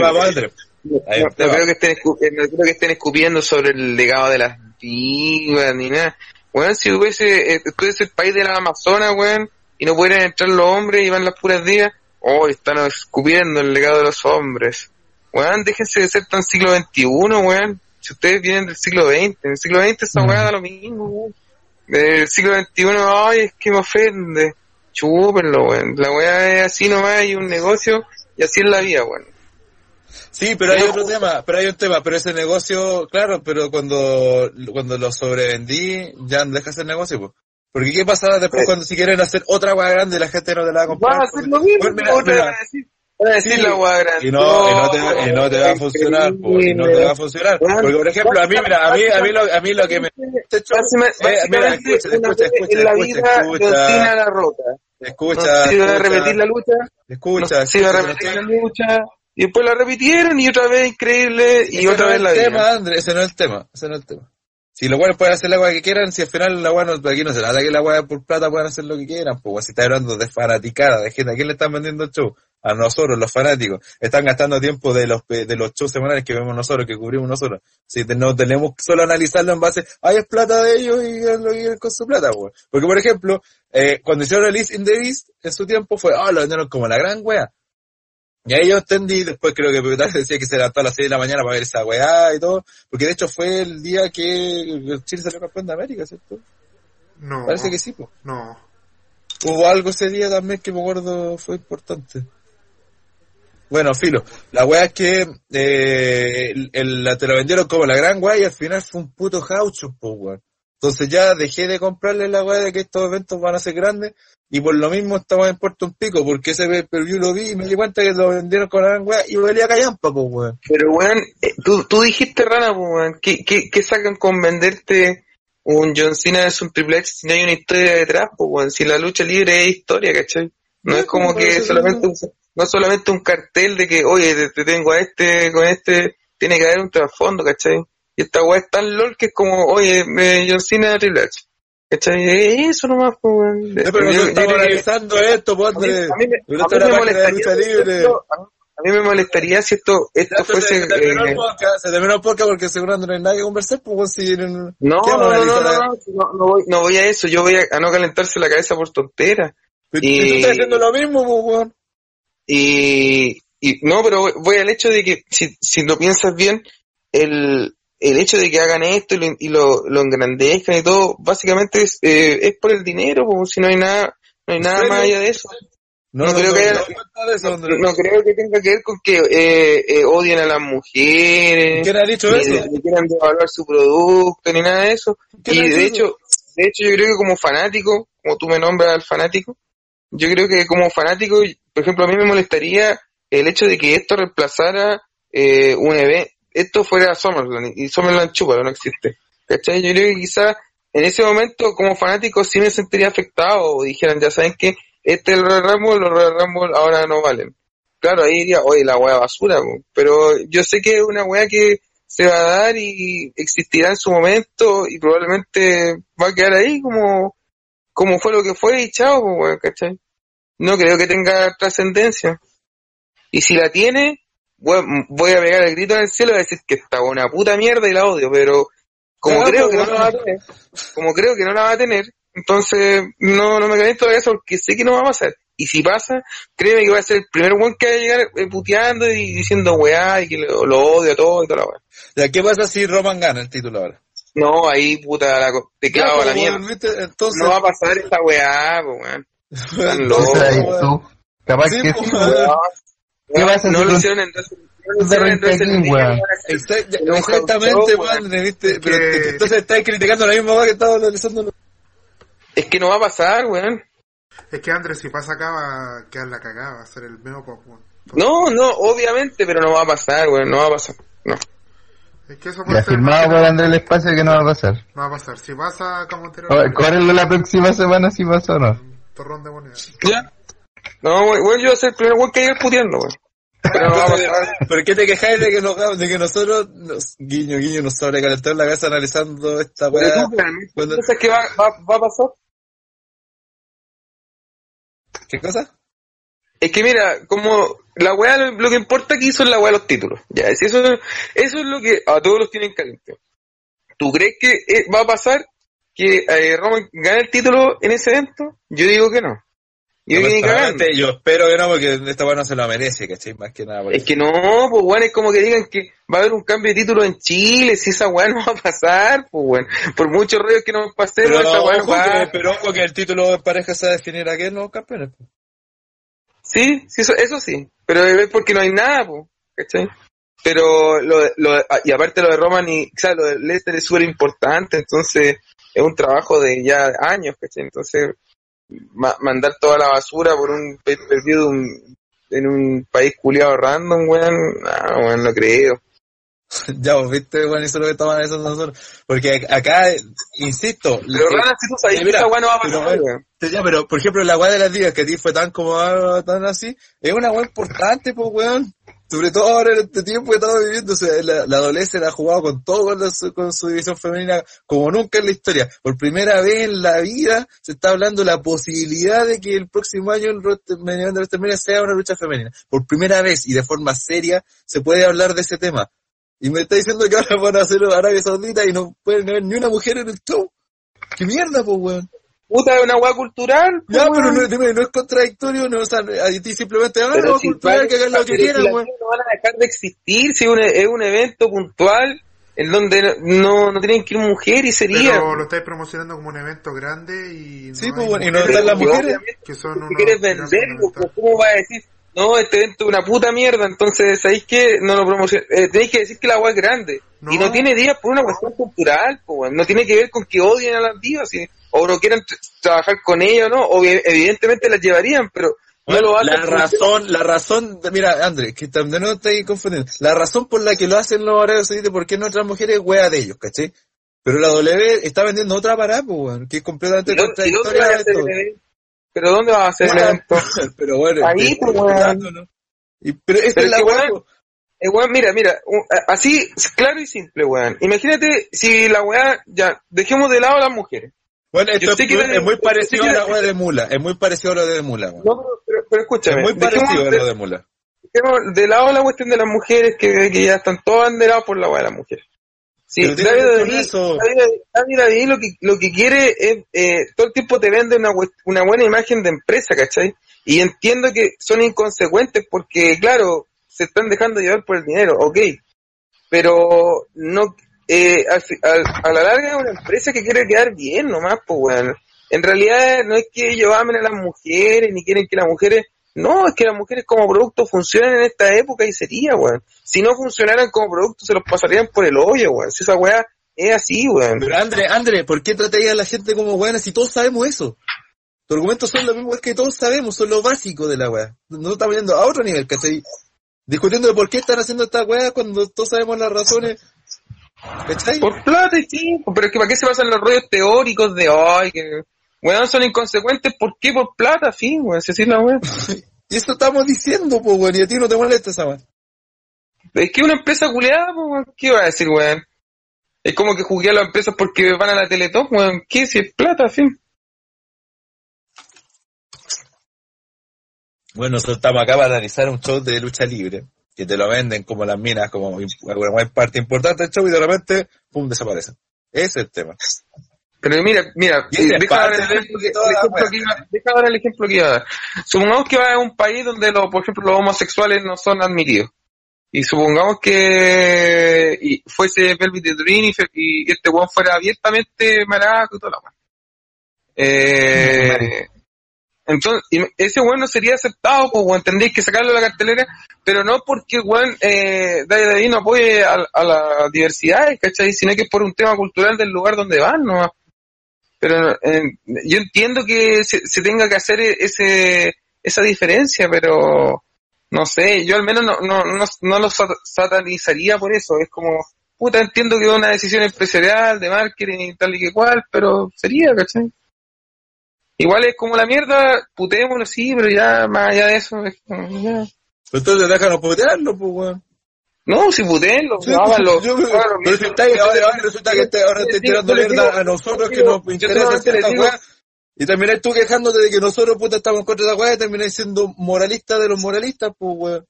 Speaker 6: no, no creo que eh, no creo que estén escupiendo sobre el legado de las divas ni nada. Weón, si hubiese, eh, estuviese el país de la Amazonas, weón, y no pudieran entrar los hombres y van las puras días, oh, están escupiendo el legado de los hombres. Weón, déjense de ser tan siglo XXI, weón. Si ustedes vienen del siglo XX, en el siglo XX esa
Speaker 1: Mm.
Speaker 6: weá da lo mismo, weón. Del siglo XXI, ay, es que me ofende. Chúpenlo, weón. La weá es así nomás, hay un negocio, y así es la vida, weón.
Speaker 3: Sí, pero hay otro tema, pero hay un tema, pero ese negocio, claro, pero cuando, cuando lo sobrevendí, ya no deja hacer negocio, pues. Porque qué pasa después
Speaker 6: Sí.
Speaker 3: cuando si quieren hacer otra hueá grande y la gente no te la va a comprar.
Speaker 6: Van a hacer lo mismo,
Speaker 3: Bueno, mira,
Speaker 6: a decir, van a decir
Speaker 3: Sí,
Speaker 6: la weá grande.
Speaker 3: y no, y no te, y no te va a funcionar, po, y no te va a funcionar. Porque por ejemplo, a mí, mira, a mí, a mí lo, a mí lo que me, show-
Speaker 6: Básicamente,
Speaker 3: eh, mira, escucha, escucha, escucha,
Speaker 6: en la
Speaker 3: escucha,
Speaker 6: vida,
Speaker 3: escucha,
Speaker 6: la roca.
Speaker 3: escucha,
Speaker 6: no a
Speaker 3: escucha,
Speaker 6: repetir la lucha,
Speaker 3: escucha,
Speaker 6: no a
Speaker 3: escucha,
Speaker 6: repetir la lucha, y después la repitieron, y otra vez increíble, y
Speaker 3: Ese
Speaker 6: otra
Speaker 3: no
Speaker 6: vez
Speaker 3: es
Speaker 6: la vida.
Speaker 3: tema, André, ese no es el tema, ese no es el tema. Si los buenos pueden hacer la weá que quieran, si al final la weá no, aquí no se trata que la weá por plata puedan hacer lo que quieran, pues si está hablando de fanaticada, de gente, ¿a quién le están vendiendo el show? A nosotros, los fanáticos. Están gastando tiempo de los de los shows semanales que vemos nosotros, que cubrimos nosotros. Si no tenemos solo analizarlo en base, ay, es plata de ellos y lo con su plata, weón. Porque por ejemplo, eh, cuando hicieron Release in the en su tiempo fue, ah, lo vendieron como la gran weá. Y ahí yo entendí, después creo que decía que se levantó a las 6 de la mañana para ver esa weá y todo, porque de hecho fue el día que Chile salió campeón de América, ¿cierto?
Speaker 2: No.
Speaker 3: Parece que sí, pues.
Speaker 2: No.
Speaker 3: Hubo algo ese día también que me acuerdo fue importante. Bueno, filo, la weá es que eh, el, el- la, te lo vendieron como la gran weá y al final fue un puto jaucho, pues weón. Entonces ya dejé de comprarle la weá de que estos eventos van a ser grandes y por lo mismo estaba en Puerto un pico porque ese pay-per-view lo vi y me di cuenta que lo vendieron con la gran weá y valía callampa, pues weón.
Speaker 6: Pero weón, eh, tú, tú dijiste rana, pues, weón, ¿qué, qué, qué sacan con venderte un John Cena es un Triple H si no hay una historia detrás, pues, weón. Si la lucha libre es historia, ¿cachai? No es como que solamente un, no solamente un cartel de que, oye, te, te tengo a este, con este, tiene que haber un trasfondo, ¿cachai? Y esta weá es tan lol que es como, oye, me, John Cena Triple H. ¿Cachai? Eh, Eso nomás, pues, weón.
Speaker 3: No, pero
Speaker 6: Yo- yo
Speaker 3: estamos
Speaker 6: que-
Speaker 3: analizando esto, pues,
Speaker 6: a mí,
Speaker 3: Andrés.
Speaker 6: a mí me, a mí
Speaker 3: de
Speaker 6: molestaría
Speaker 3: libre.
Speaker 6: esto- a mí- a mí me molestaría si esto, esto fuese,
Speaker 3: se terminó el
Speaker 6: eh,
Speaker 3: podcast, se terminó el podcast porque seguramente no hay nada que conversar, pues, si
Speaker 6: no,
Speaker 3: ¿qué
Speaker 6: no, no, no, no, no voy, no voy a eso, yo voy a, a no calentarse la cabeza por tonteras.
Speaker 3: Y
Speaker 6: Y-
Speaker 3: tú estás haciendo lo mismo, pues, weón.
Speaker 6: Y, y no, pero voy- voy al hecho de que si, si lo piensas bien, el, el hecho de que hagan esto y lo, y lo, lo engrandezcan y todo, básicamente es, eh, es por el dinero, pues, si no hay nada, no hay
Speaker 3: ¿En
Speaker 6: nada más allá de eso.
Speaker 3: No,
Speaker 6: No
Speaker 3: no,
Speaker 6: creo
Speaker 3: no,
Speaker 6: que haya-
Speaker 3: no, eso,
Speaker 6: creo que tenga que ver con que eh, eh, odien a las mujeres,
Speaker 3: ¿Quién ha dicho
Speaker 6: ni,
Speaker 3: eso?
Speaker 6: ni quieran devaluar su producto, ni nada de eso.
Speaker 3: ¿Quién
Speaker 6: Y de
Speaker 3: eso?
Speaker 6: hecho, de hecho yo creo que como fanático, como tú me nombras al fanático, yo creo que como fanático, por ejemplo, a mí me molestaría el hecho de que esto reemplazara eh, un evento, esto fuera Summerland, y Summerland chupa, no existe. ¿Cachai? Yo creo que quizá en ese momento como fanático sí me sentiría afectado o dijeran, ya saben que este es el Royal Rumble, los Royal Rumble ahora no valen. Claro, ahí diría, oye, la wea basura, pero yo sé que es una wea que se va a dar y existirá en su momento y probablemente va a quedar ahí como, como fue lo que fue y chao, pues, weón, ¿cachai? No creo que tenga trascendencia. Y si la tiene, voy a pegar el grito en el cielo y a decir que está una puta mierda y la odio, pero como
Speaker 3: Claro,
Speaker 6: creo que no la va a tener, como creo que no la va a tener, entonces no, no me caliento de eso porque sé que no va a pasar. Y si pasa, créeme que va a ser el primer weón que va a llegar eh, puteando y diciendo weá y que lo, lo odio a todo y toda la weá.
Speaker 3: Ya, ¿qué pasa si Roman gana el título ahora?
Speaker 6: No, ahí puta la, co- te clavo
Speaker 3: Ya,
Speaker 6: la
Speaker 3: pues,
Speaker 6: mierda.
Speaker 3: Entonces,
Speaker 6: No va a pasar esta weá, po, weón.
Speaker 1: Ahí
Speaker 3: weón.
Speaker 1: tú. Capaz
Speaker 3: Sí,
Speaker 1: que
Speaker 3: pues,
Speaker 1: sí. ¿Qué
Speaker 6: No,
Speaker 1: vas a
Speaker 6: no lo hicieron en lo
Speaker 1: weón?
Speaker 6: un
Speaker 3: Exactamente, weón,
Speaker 6: weón.
Speaker 3: Pero
Speaker 2: que-
Speaker 3: te- entonces estáis criticando la misma weá que estaba analizando.
Speaker 6: Es que no va a pasar, weón.
Speaker 2: Es que Andrés, si pasa acá, va a quedar la cagada, va a ser el medio pop, weón.
Speaker 6: No, no, obviamente, pero no va a pasar, weón, no va a pasar. No.
Speaker 2: Es que eso puede ser
Speaker 1: firmado por Andrés el Espacio que no va a pasar.
Speaker 2: No va a pasar. Si pasa, Camotero,
Speaker 1: Co- Córrelo la próxima semana si pasa o no.
Speaker 2: torrón de moneda.
Speaker 6: ¿Ya? No, weón, yo voy a ser el primer weón que llegue puteando, weón. Pero no va a pasar.
Speaker 3: ¿Por qué te quejáis de que, nos, de que nosotros, nos, guiño, guiño, nos sobrecalentamos la cabeza analizando esta weá? Cuando-
Speaker 6: piensas que va, va, va a pasar.
Speaker 3: ¿Qué cosa?
Speaker 6: Es que mira, como la weá, lo, lo que importa aquí son la weá de los títulos. Ya, si eso, eso es lo que a todos los tienen caliente. ¿Tú crees que eh, va a pasar que eh, Roman gane el título en ese evento? Yo digo que no. Yo
Speaker 3: espero que no, porque esta weá no se lo merece, ¿cachai? Más que nada.
Speaker 6: Es que no, pues weón, es como que digan que va a haber un cambio de título en Chile, si esa weá no va a pasar, pues weón. Por muchos rollos que nos pasemos, esa weá no va
Speaker 3: que, pero ojo que el título de pareja se va a definir a qué nuevos campeones. po.
Speaker 6: Sí, sí, eso, eso sí. Pero es porque no hay nada, pues, ¿cachai? Pero lo, lo, de- y aparte lo de Roman y, o sea, lo de Lester es súper importante, entonces es un trabajo de ya años, ¿cachai? Entonces, ma- mandar toda la basura por un pay per en un país culiado random, weón, no, weón, no creo.
Speaker 3: ya, vos viste, bueno, eso es lo que estamos analizando nosotros. Porque acá, insisto,
Speaker 6: Pero
Speaker 3: que-
Speaker 6: rara, si tú sabes
Speaker 3: eh,
Speaker 6: que
Speaker 3: mira,
Speaker 6: esa weá no va a
Speaker 3: pero,
Speaker 6: pasar,
Speaker 3: bueno,
Speaker 6: weón.
Speaker 3: Ya, pero, por ejemplo, la weá de las ligas que a ti fue tan como ah, tan así, es una weá importante, pues weón. Sobre todo ahora en este tiempo que estamos viviendo, o sea, la, la adolescencia ha jugado con todo con, los- con su división femenina como nunca en la historia. Por primera vez en la vida se está hablando la posibilidad de que el próximo año el roster- main event de WrestleMania sea una lucha femenina. Por primera vez y de forma seria se puede hablar de ese tema. Y me está diciendo que ahora van a hacerlo en Arabia Saudita y no pueden haber ni una mujer en el show. ¿Qué mierda, pues weón?
Speaker 6: Puta, es una weá cultural. pues,
Speaker 3: Ya, pero no, dime, no es contradictorio, no, o sea, a ti simplemente, ah, no,
Speaker 6: si
Speaker 3: cultural,
Speaker 6: van-
Speaker 3: que hagan lo que quieran, weón.
Speaker 6: no van a dejar de existir si un- es un evento puntual en donde no, no tienen que ir mujeres y sería.
Speaker 2: Pero lo estáis promocionando como un evento grande y no
Speaker 3: Sí, pues, bueno, y no están las mujeres.
Speaker 2: que son
Speaker 6: si
Speaker 2: unos
Speaker 6: quieres venderlo, pues. ¿cómo vas a decir? No, este evento es una puta mierda, entonces, ¿sabéis qué? No lo promocioné. Eh, tenéis que decir que la agua es grande.
Speaker 2: No.
Speaker 6: Y no tiene días por una cuestión cultural, no tiene que ver con que odien a las divas, si- o no quieran tra- trabajar con ellas o no, o evidentemente las llevarían, pero no lo hacen.
Speaker 3: la razón, la razón, de- mira, Andrés, que también no estoy confundiendo, la razón por la que lo hacen los horarios sauditas, ¿por qué no otras mujeres, wea de ellos, caché? Pero la W está vendiendo otra parada, que es completamente
Speaker 6: ¿Y dónde- y dónde
Speaker 3: contradictoria de esto.
Speaker 6: ¿Pero dónde va a hacer el evento?
Speaker 3: Pero bueno,
Speaker 6: Ahí,
Speaker 3: es-
Speaker 6: pues, weón.
Speaker 3: ¿no? Y- pero esta
Speaker 6: Pero
Speaker 3: es la
Speaker 6: weón. Eh, weón, mira, mira, a- así, claro y simple, weón. Imagínate si la weá, ya, dejemos de lado a las mujeres.
Speaker 3: Bueno, esto es,
Speaker 6: que
Speaker 3: es muy parecido a la weá de Mula. Es muy parecido a lo de Mula, weón.
Speaker 6: No, pero, pero, escúchame,
Speaker 3: Es muy parecido a lo de Mula.
Speaker 6: dejemos de lado la cuestión de las mujeres, que, que ya están todas banderadas por la weá de las mujeres. Sí, David David. David, lo que, lo que quiere es, eh, todo el tiempo te vende una, una buena imagen de empresa, ¿cachai? Y entiendo que son inconsecuentes porque, claro, se están dejando llevar por el dinero, ok. Pero no, eh, al a la larga es una empresa que quiere quedar bien nomás, pues weón. En realidad no es que ellos amen a las mujeres, ni quieren que las mujeres, no, es que las mujeres como producto funcionen en esta época y sería, weón. Si no funcionaran como producto se los pasarían por el hoyo, weón. Si esa weá es así, weón.
Speaker 3: Pero André, André, ¿por qué tratáis a la gente como weón si todos sabemos eso? Tus argumentos son lo mismo es que todos sabemos, son lo básico de la weá. No estamos yendo a otro nivel, ¿cachai? Discutiendo de por qué están haciendo esta weá cuando todos sabemos las razones. ¿Cachai?
Speaker 6: Por plata, y sí, pero es que para qué se basan los rollos teóricos de, ay, que, weón, son inconsecuentes, ¿por qué? Por plata, fin, weón, si así es la weón.
Speaker 3: Y eso estamos diciendo, pues weón, y a ti no te molesta esa weá.
Speaker 6: Es que una empresa culeada, pues, weón, ¿qué va a decir, weón? Es como que jugué a las empresas porque van a la Teletón, weón, ¿qué? Si es plata, fin.
Speaker 3: Bueno, nosotros estamos acá para analizar un show de lucha libre, que te lo venden como las minas, como una buena parte importante del show y de repente, pum, desaparece. Ese es el tema.
Speaker 6: Pero mira, mira, deja dar el
Speaker 3: de
Speaker 6: ejemplo que, iba, deja dar el ejemplo que iba a dar. Supongamos que va a un país donde, los, por ejemplo, los homosexuales no son admitidos. Y supongamos que y fuese Velvet Dream y, este weón fuera abiertamente maraco y toda la weá. Eh, entonces, y ese weón no sería aceptado, pues weón, tendréis que sacarlo de la cartelera, pero no porque weón, eh, David no apoye a, a la diversidad, ¿cachai? Sino que es por un tema cultural del lugar donde van, ¿no? Pero eh, yo entiendo que se, se tenga que hacer e- ese esa diferencia, pero no sé, yo al menos no, no, no, no lo sat- satanizaría por eso, es como, puta, entiendo que es una decisión empresarial, de marketing y tal y que cual, pero sería, ¿cachai? Igual es como la mierda, putémoslo, sí, pero ya más allá de eso, es como, ya.
Speaker 3: Entonces déjanos putearlo, pues weón.
Speaker 6: No, si putéenlo,
Speaker 3: Sí,
Speaker 6: háganlo.
Speaker 3: yo-
Speaker 6: háganlo,
Speaker 3: pero si está ahí, ahora, ahora resulta que te, ahora te
Speaker 6: Yo-
Speaker 3: tirando mierda a nosotros que nos interesa
Speaker 6: solamente les
Speaker 3: cierta
Speaker 6: digo-
Speaker 3: weá. Y termináis tú quejándote de que nosotros puta estamos en contra de la weá y termináis siendo moralistas de los moralistas, pues weón.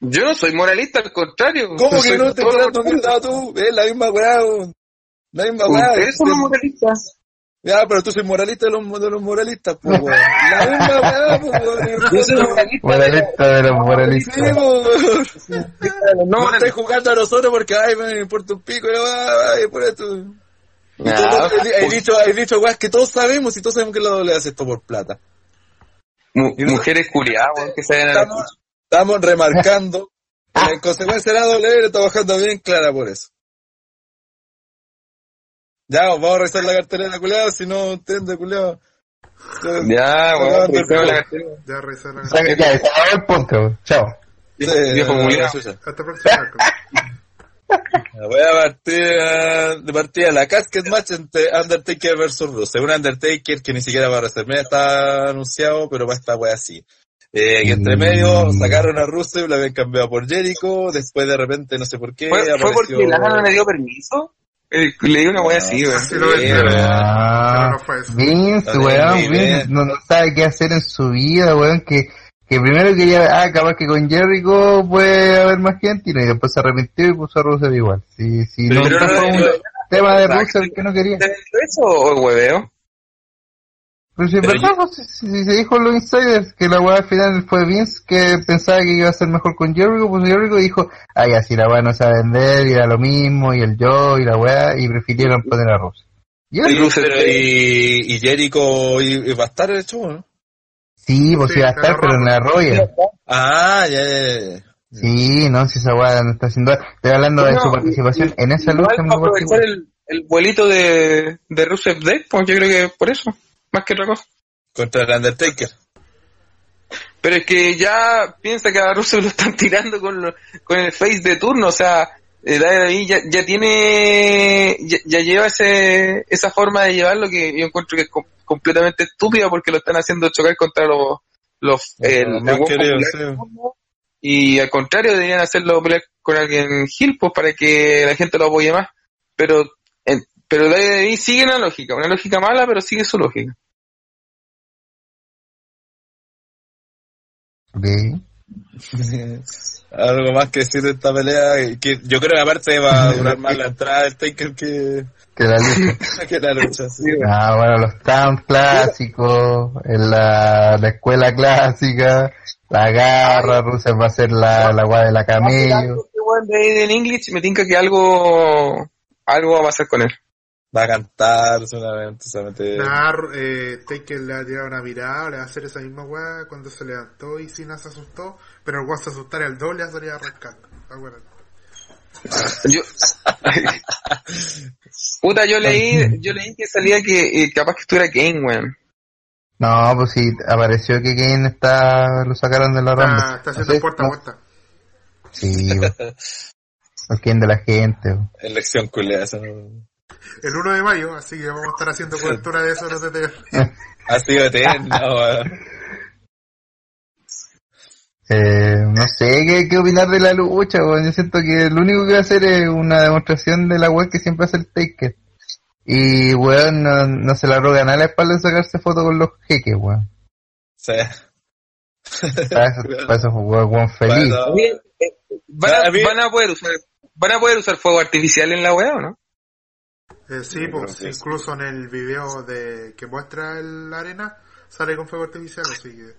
Speaker 6: Yo no soy moralista, al contrario.
Speaker 3: ¿Cómo que no te tirando
Speaker 6: contrario.
Speaker 3: mierda tú? Es la misma weá. La misma weá.
Speaker 6: Ustedes son los moralistas.
Speaker 3: Ya, pero tú soy moralista de los, de los moralistas, pues weón. La misma weá, pues weón.
Speaker 6: Yo soy moralista.
Speaker 1: Moralista de los
Speaker 3: Sí,
Speaker 1: moralistas.
Speaker 3: pues, weón.
Speaker 6: No,
Speaker 3: estáis jugando a nosotros porque, ay, me importa un pico, y va, ay, por esto. Y
Speaker 6: Ya,
Speaker 3: todos- he, he
Speaker 6: pues,
Speaker 3: dicho, he dicho, weas, que todos sabemos y todos sabemos que la doble hace esto por plata.
Speaker 6: mu-
Speaker 3: y no-
Speaker 6: mujeres culiadas, weón, que se
Speaker 3: Estamos, estamos remarcando en consecuencia la doble le está bajando bien clara por eso. Ya, vamos a revisar la cartelera, culiado, si no entiende, culiado.
Speaker 6: Ya, weón,
Speaker 3: el
Speaker 6: revisemos la.
Speaker 2: Ya revisar la
Speaker 1: Ya, ya, acabó el podcast. Chao.
Speaker 6: Viejo- viejo culiao.
Speaker 2: Hasta miércoles.
Speaker 3: Voy a partir eh, de partida la casket match entre Undertaker versus Rusev. Un Undertaker que ni siquiera va a WrestleMania está anunciado, pero va a estar wea así. Eh, que entre medio sacaron a Rusev, la habían cambiado por Jericho, después de repente no sé por qué
Speaker 6: ¿Fue, fue
Speaker 3: apareció...
Speaker 6: porque Lana no le dio permiso? Leí una wea así, weón.
Speaker 2: Así lo vendieron.
Speaker 3: weón.
Speaker 2: Pero
Speaker 1: Ah,
Speaker 2: no fue eso.
Speaker 1: Vince, weón, Vince no, no sabe qué hacer en su vida, weón, que, que primero quería, ah, capaz que con Jericho puede haber más gente, y después se arrepintió y puso a Rusev igual. Si, si no,
Speaker 3: Pero
Speaker 1: no tema de. Rusev que no quería.
Speaker 6: ¿Te vendió eso o hueveo?
Speaker 1: Pero si
Speaker 3: Pero
Speaker 1: verdad, pues, si, si se dijo en los insiders que la weá al final fue Vince que pensaba que iba a ser mejor con Jericho, pues Jericho dijo, ay, así la weá no se va a vender, y era lo mismo, y el yo, y la weá, y prefirieron poner a Rusev. Y
Speaker 3: pero y, y Jericho y, y va a estar el show, ¿no?
Speaker 1: sí, pues
Speaker 2: Sí,
Speaker 1: iba a estar, pero en la Royal.
Speaker 3: Ah, ya, ya, ya.
Speaker 1: Sí, no, si esa weá no está haciendo. Estoy hablando de
Speaker 6: No,
Speaker 1: su participación en esa lucha.
Speaker 6: aprovechar el, el vuelito de, de Rusev Day, pues yo creo que por eso, más que otra cosa.
Speaker 3: Contra el Undertaker.
Speaker 6: Pero es que ya piensa que a Rusev lo están tirando con, lo- con el face de turno, o sea, eh, David ya, ya tiene, ya, ya lleva ese, esa forma de llevarlo que yo encuentro que es com- completamente estúpida porque lo están haciendo chocar contra los, los, eh, el popular
Speaker 3: sí.
Speaker 6: y al contrario deberían hacerlo pelear con alguien Gil pues para que la gente lo apoye más pero pero David sigue una lógica una lógica mala pero sigue su lógica
Speaker 1: Ok.
Speaker 3: Algo más que decir de esta pelea, que yo creo que aparte va a durar más la entrada del Taker que,
Speaker 1: Que la lucha.
Speaker 3: que la lucha. sí.
Speaker 1: Ah, bueno, los towns clásicos, en la, la escuela clásica, la garra, Rusia va a ser la, la guay de la camello.
Speaker 6: Este Aiden English me tinca que algo algo va a pasar con él
Speaker 3: Va a cantar solamente, solamente.
Speaker 2: Nah, eh, Taker le ha tirado una mirada, le va a hacer esa misma weá cuando se levantó y Cena se asustó, pero el weón se asustara el doble y ya salía arrancando. Acuérdate.
Speaker 6: Yo... Puta, yo leí, yo leí que salía que eh, capaz que estuviera Kane, weón.
Speaker 1: No, pues sí, apareció que Kane está, lo sacaron de la
Speaker 2: Está,
Speaker 1: ronda.
Speaker 2: está haciendo
Speaker 1: No
Speaker 2: puerta a puerta.
Speaker 1: Sí, el Kane de la gente. pues.
Speaker 3: Elección culea, eso no-
Speaker 2: El 1 de mayo, así que vamos a estar haciendo cobertura de eso en los DTR.
Speaker 3: Ha sido eterno, weón.
Speaker 1: Eh, no sé qué, qué opinar de la lucha, weón. Yo siento que lo único que va a hacer es una demostración de la web que siempre hace el Taker. Y, weón, no, no se la rogan a la espalda de sacarse fotos con los jeques, weón.
Speaker 3: Sí.
Speaker 1: Para eso, para eso fue weón feliz.
Speaker 3: Bueno,
Speaker 6: eh, ¿van, a, van a poder usar van a poder usar fuego artificial en la weá o no?
Speaker 2: Eh, sí, pues incluso en el video de que muestra la arena sale con fuego artificial, así que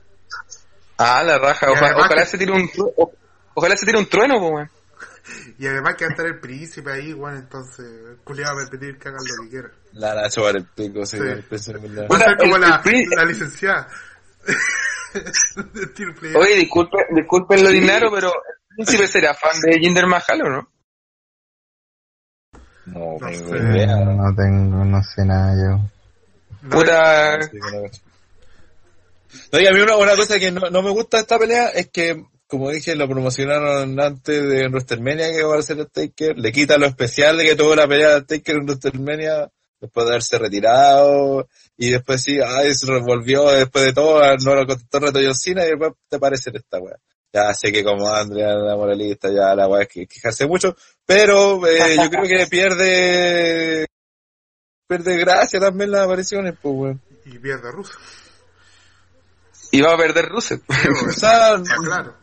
Speaker 6: Ah, la raja.
Speaker 2: Y
Speaker 6: ojalá
Speaker 2: que-
Speaker 6: se tire un ojalá se tire un trueno, pues, weón.
Speaker 2: y además que va a estar el príncipe ahí, bueno, entonces el culiao va a permitir que hagan lo que quieran.
Speaker 3: La van a chupar el pico, sí.
Speaker 2: Va a ser como
Speaker 6: el-
Speaker 2: la,
Speaker 6: el
Speaker 2: la licenciada.
Speaker 6: Oye, disculpe, disculpen lo dinero, pero el príncipe será fan de Jinder Mahal o no?
Speaker 3: No
Speaker 2: No
Speaker 3: tengo
Speaker 2: sé.
Speaker 3: Idea.
Speaker 1: no tengo, no sé nada yo.
Speaker 6: Puta.
Speaker 3: No y a mí una, una cosa que no, no me gusta de esta pelea es que, como dije, lo promocionaron antes de WrestleMania que va a ser el Taker, le quita lo especial de que tuvo la pelea del Taker en WrestleMania después de haberse retirado y después sí, ay, se revolvió después de todo, no lo contestó reto John Cena y después te parece en esta weá. Ya sé que como Andrea la moralista, ya la weá es que quejarse mucho, pero eh, yo creo que pierde pierde gracia también las apariciones, pues weón.
Speaker 2: Y pierde ruso.
Speaker 6: Y va a perder Rusev.
Speaker 3: O sea,
Speaker 2: claro.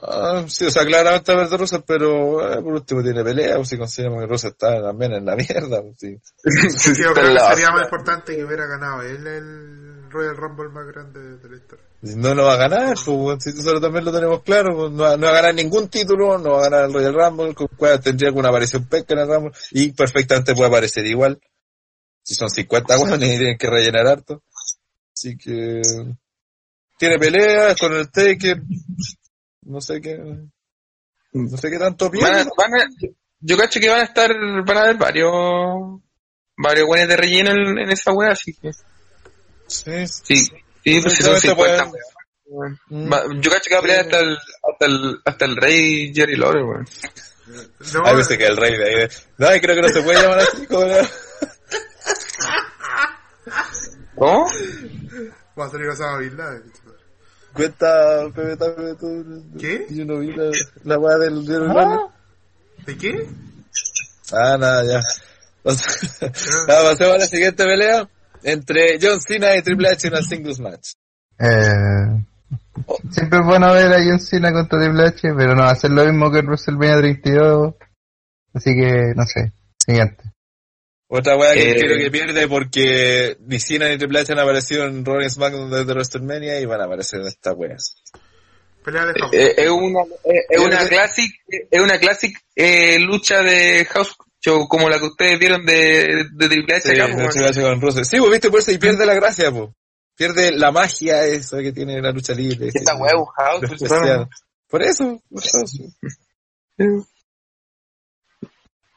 Speaker 3: Ah, sí, o sea, claramente va a perder Russell, pero eh, por último tiene pelea, pues si consideramos que Russell está también en la mierda, pues, sí.
Speaker 2: Sí, yo
Speaker 6: Está
Speaker 2: creo que
Speaker 6: la-
Speaker 2: sería más importante que hubiera ganado él el Royal Rumble más grande de la historia.
Speaker 3: No, no va a ganar, pues, si nosotros también lo tenemos claro, pues, no, va- no va a ganar ningún título, no va a ganar el Royal Rumble, con cual tendría alguna aparición pesca en el Rumble, y perfectamente puede aparecer igual. Si son 50 weones y tienen que rellenar harto. Así que, tiene peleas con el Taker, no sé qué, no sé qué tanto
Speaker 6: Van a-
Speaker 3: pierde.
Speaker 6: van a- yo cacho que van a estar, van a haber varios, varios buenos de relleno en, en esa wea, así que,
Speaker 3: Sí,
Speaker 6: sí, sí, pues si son
Speaker 3: Definitivamente
Speaker 6: 50
Speaker 3: pueden-
Speaker 6: weón.
Speaker 3: Mm.
Speaker 6: Yo cacho que va a pelear hasta el, hasta el, hasta el rey Jerry Lawler, weón.
Speaker 2: No,
Speaker 3: Hay veces que el rey de ahí. No, y creo que no se puede llamar así, como no.
Speaker 6: ¿Cómo?
Speaker 2: va a salir Bin Laden.
Speaker 3: Cuenta, Pepe, Pepe, tú.
Speaker 2: ¿Qué?
Speaker 3: Yo no vi la, la weá del.
Speaker 2: ¿De qué?
Speaker 3: Ah, nada, ya. Nada, pasemos a la siguiente pelea entre John Cena y Triple H en una singles match.
Speaker 1: Eh, siempre es bueno ver a John Cena contra Triple H, pero no va a ser lo mismo que el WrestleMania 32. Así que, no sé. Siguiente.
Speaker 3: Otra weá que
Speaker 6: Eh.
Speaker 3: creo que pierde porque ni Cena ni Triple H han aparecido en Raw y SmackDown desde WrestleMania y van a aparecer en esta weá.
Speaker 2: Pelea de House.
Speaker 6: Eh, es una, es, es una classic, es una classic eh, lucha de house show como la que ustedes vieron de, de Triple H
Speaker 3: Sí,
Speaker 6: acá,
Speaker 3: de
Speaker 6: pues,
Speaker 3: Triple H con Rusev. Sí, pues viste, por eso y pierde la gracia, pues. Pierde la magia esa que tiene la lucha libre.
Speaker 6: que esta weá es un house,
Speaker 3: Lo
Speaker 6: pues.
Speaker 3: Por eso, por eso.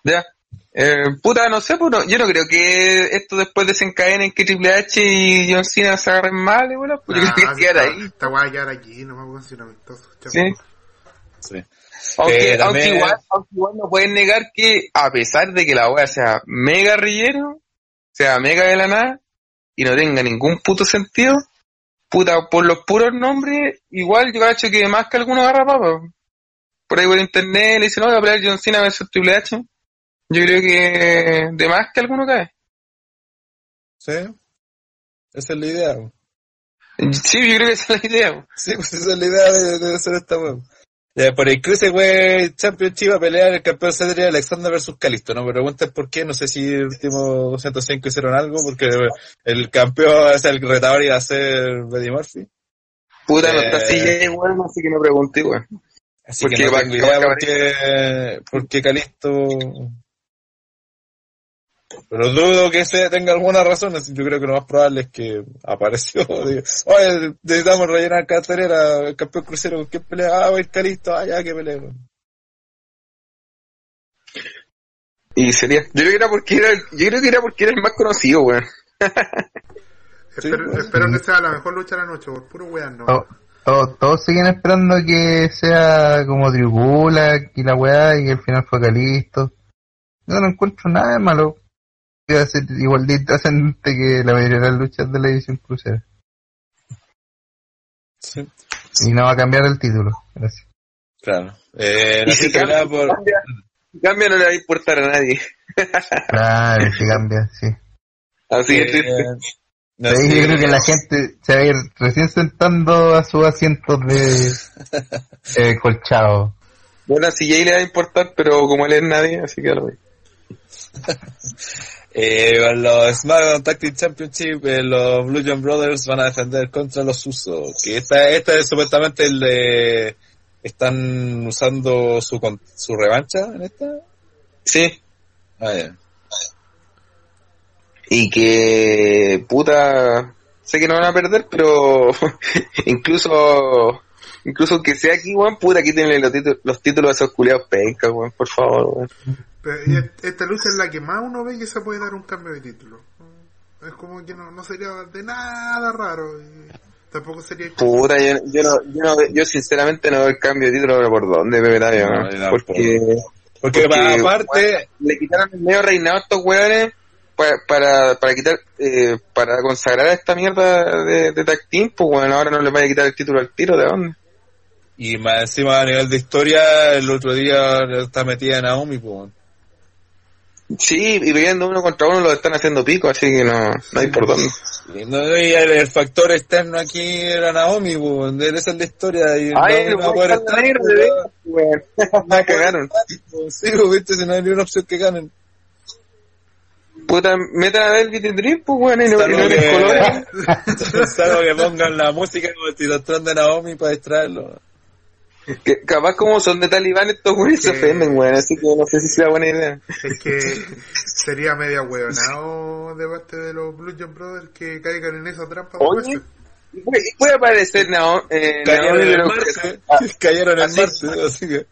Speaker 6: Ya. Eh, puta, no sé, pues, no- yo no creo que esto después desencadene en que Triple H y John Cena se agarren mal, y bueno, pues yo
Speaker 2: Ah,
Speaker 6: creo que
Speaker 2: sí,
Speaker 6: quedar
Speaker 2: esta-
Speaker 6: ahí.
Speaker 2: Esta weá quedar aquí, no me acuerdo si no amistoso.
Speaker 6: Sí.
Speaker 3: Sí.
Speaker 6: Aunque,
Speaker 3: Eh,
Speaker 6: aunque, igual, aunque igual no pueden negar que, a pesar de que la wea sea mega rillero, sea mega de la nada, y no tenga ningún puto sentido, puta, por los puros nombres, igual yo cacho que más que alguno agarra papa. Por ahí por internet le dicen, no, voy a pelear John Cena versus Triple H. Yo creo que de más que alguno cae.
Speaker 3: Sí. Esa es la idea.
Speaker 6: Sí, yo creo que esa es la idea.
Speaker 3: Sí, pues esa es la idea de, de hacer esta web. Ya, por el cruce, güey, Championship va a pelear el campeón Cedric Alexander versus Calisto. No me pregunten por qué, no sé si el último 205 hicieron algo, porque el campeón, sea, el retador iba a ser Buddy Murphy.
Speaker 6: Puta, no
Speaker 3: Eh.
Speaker 6: está así ya igual, así que no pregunté, weón.
Speaker 3: Así
Speaker 6: Porque
Speaker 3: que no tengo idea
Speaker 6: va-
Speaker 3: por qué, por qué Calisto... Pero dudo que ese tenga alguna razón, así yo creo que lo más probable es que apareció. digo, Oye, necesitamos rellenar cartelera, el campeón crucero, ¿con quién pelea? Ah, voy a ir Calisto, ah, ya, que pelea.
Speaker 6: Y sería, yo creo que era porque era, yo creo que era porque era el más conocido, weón.
Speaker 2: Espero,
Speaker 3: pues.
Speaker 2: espero que sea la mejor lucha de la noche, por puro weón, no.
Speaker 1: To- to- todos siguen esperando que sea como Tribula y la weá y que al final fue Calisto. Yo no encuentro nada de malo. A ser igual de trascendente que la mayoría de las luchas de la edición crucera.
Speaker 3: Sí,
Speaker 1: Y no va a cambiar el título. Gracias.
Speaker 3: claro. Eh, la
Speaker 6: si cambia,
Speaker 3: por...
Speaker 6: cambia, si cambia no le va a importar a nadie.
Speaker 1: Claro, si cambia, sí.
Speaker 6: Así
Speaker 3: eh, no
Speaker 1: yo creo que la gente se va a ir recién sentando a sus asientos de eh, colchado.
Speaker 6: Bueno, si Jay le va a importar, pero como él es nadie, así que lo ve.
Speaker 3: Eh, los SmackDown Tag Team Championship, eh, los Blue John Brothers van a defender contra los Usos. Que esta, esta es supuestamente el de... ¿Están usando su, su revancha en esta?
Speaker 6: Sí.
Speaker 3: Ah, ya.
Speaker 6: Y que, puta, sé que no van a perder, pero incluso, incluso que sea aquí, weón, puta, quítenle los títulos, los títulos a esos culiados pencas, weón, por favor, weón.
Speaker 2: Pero, esta lucha es la que más uno ve que se puede dar un cambio de título. Es como que no, no sería de nada raro. Y tampoco sería...
Speaker 6: Puta, yo, yo no, yo no, yo sinceramente no veo el cambio de título, pero por dónde, Pepe Tapia,
Speaker 3: No.
Speaker 6: Porque
Speaker 3: Porque,
Speaker 6: Porque,
Speaker 3: pa- aparte...
Speaker 6: le quitaron el medio reinado a estos weones para, para, para quitar, eh, para consagrar a esta mierda de, de tag team, pues bueno, ahora no le vaya a quitar el título al tiro, ¿de dónde?
Speaker 3: Y más encima a nivel de historia, el otro día está metida en Naomi, pues.
Speaker 6: Sí, y viendo uno contra uno lo están haciendo pico, así que no, no hay por dónde.
Speaker 3: Y no- y el, el factor externo aquí era Naomi, pues. Esa es la historia. Y
Speaker 6: Ay,
Speaker 3: no va a poder
Speaker 6: voy a
Speaker 3: estar, pues.
Speaker 6: La cagaron.
Speaker 3: Sí, pues, viste, si no hay ni una opción que ganen.
Speaker 6: Puta, metan a Velvet Dream, pues weón, y no, les colores.
Speaker 3: que, salvo que pongan la música como el tirotrón de Naomi para distraerlo.
Speaker 6: Que capaz como son de talibán estos güeyes se ofenden, weón, así que no sé si sea buena idea.
Speaker 2: Es que sería media hueonado de parte de los Blue John Brothers que caigan en esa trampa.
Speaker 6: Oye, puede, aparecer eh,
Speaker 3: Cayeron
Speaker 6: Naomi,
Speaker 3: en el
Speaker 6: pero-
Speaker 3: Marte.
Speaker 6: Ah,
Speaker 3: Cayeron en
Speaker 6: así-
Speaker 3: Marte, así que.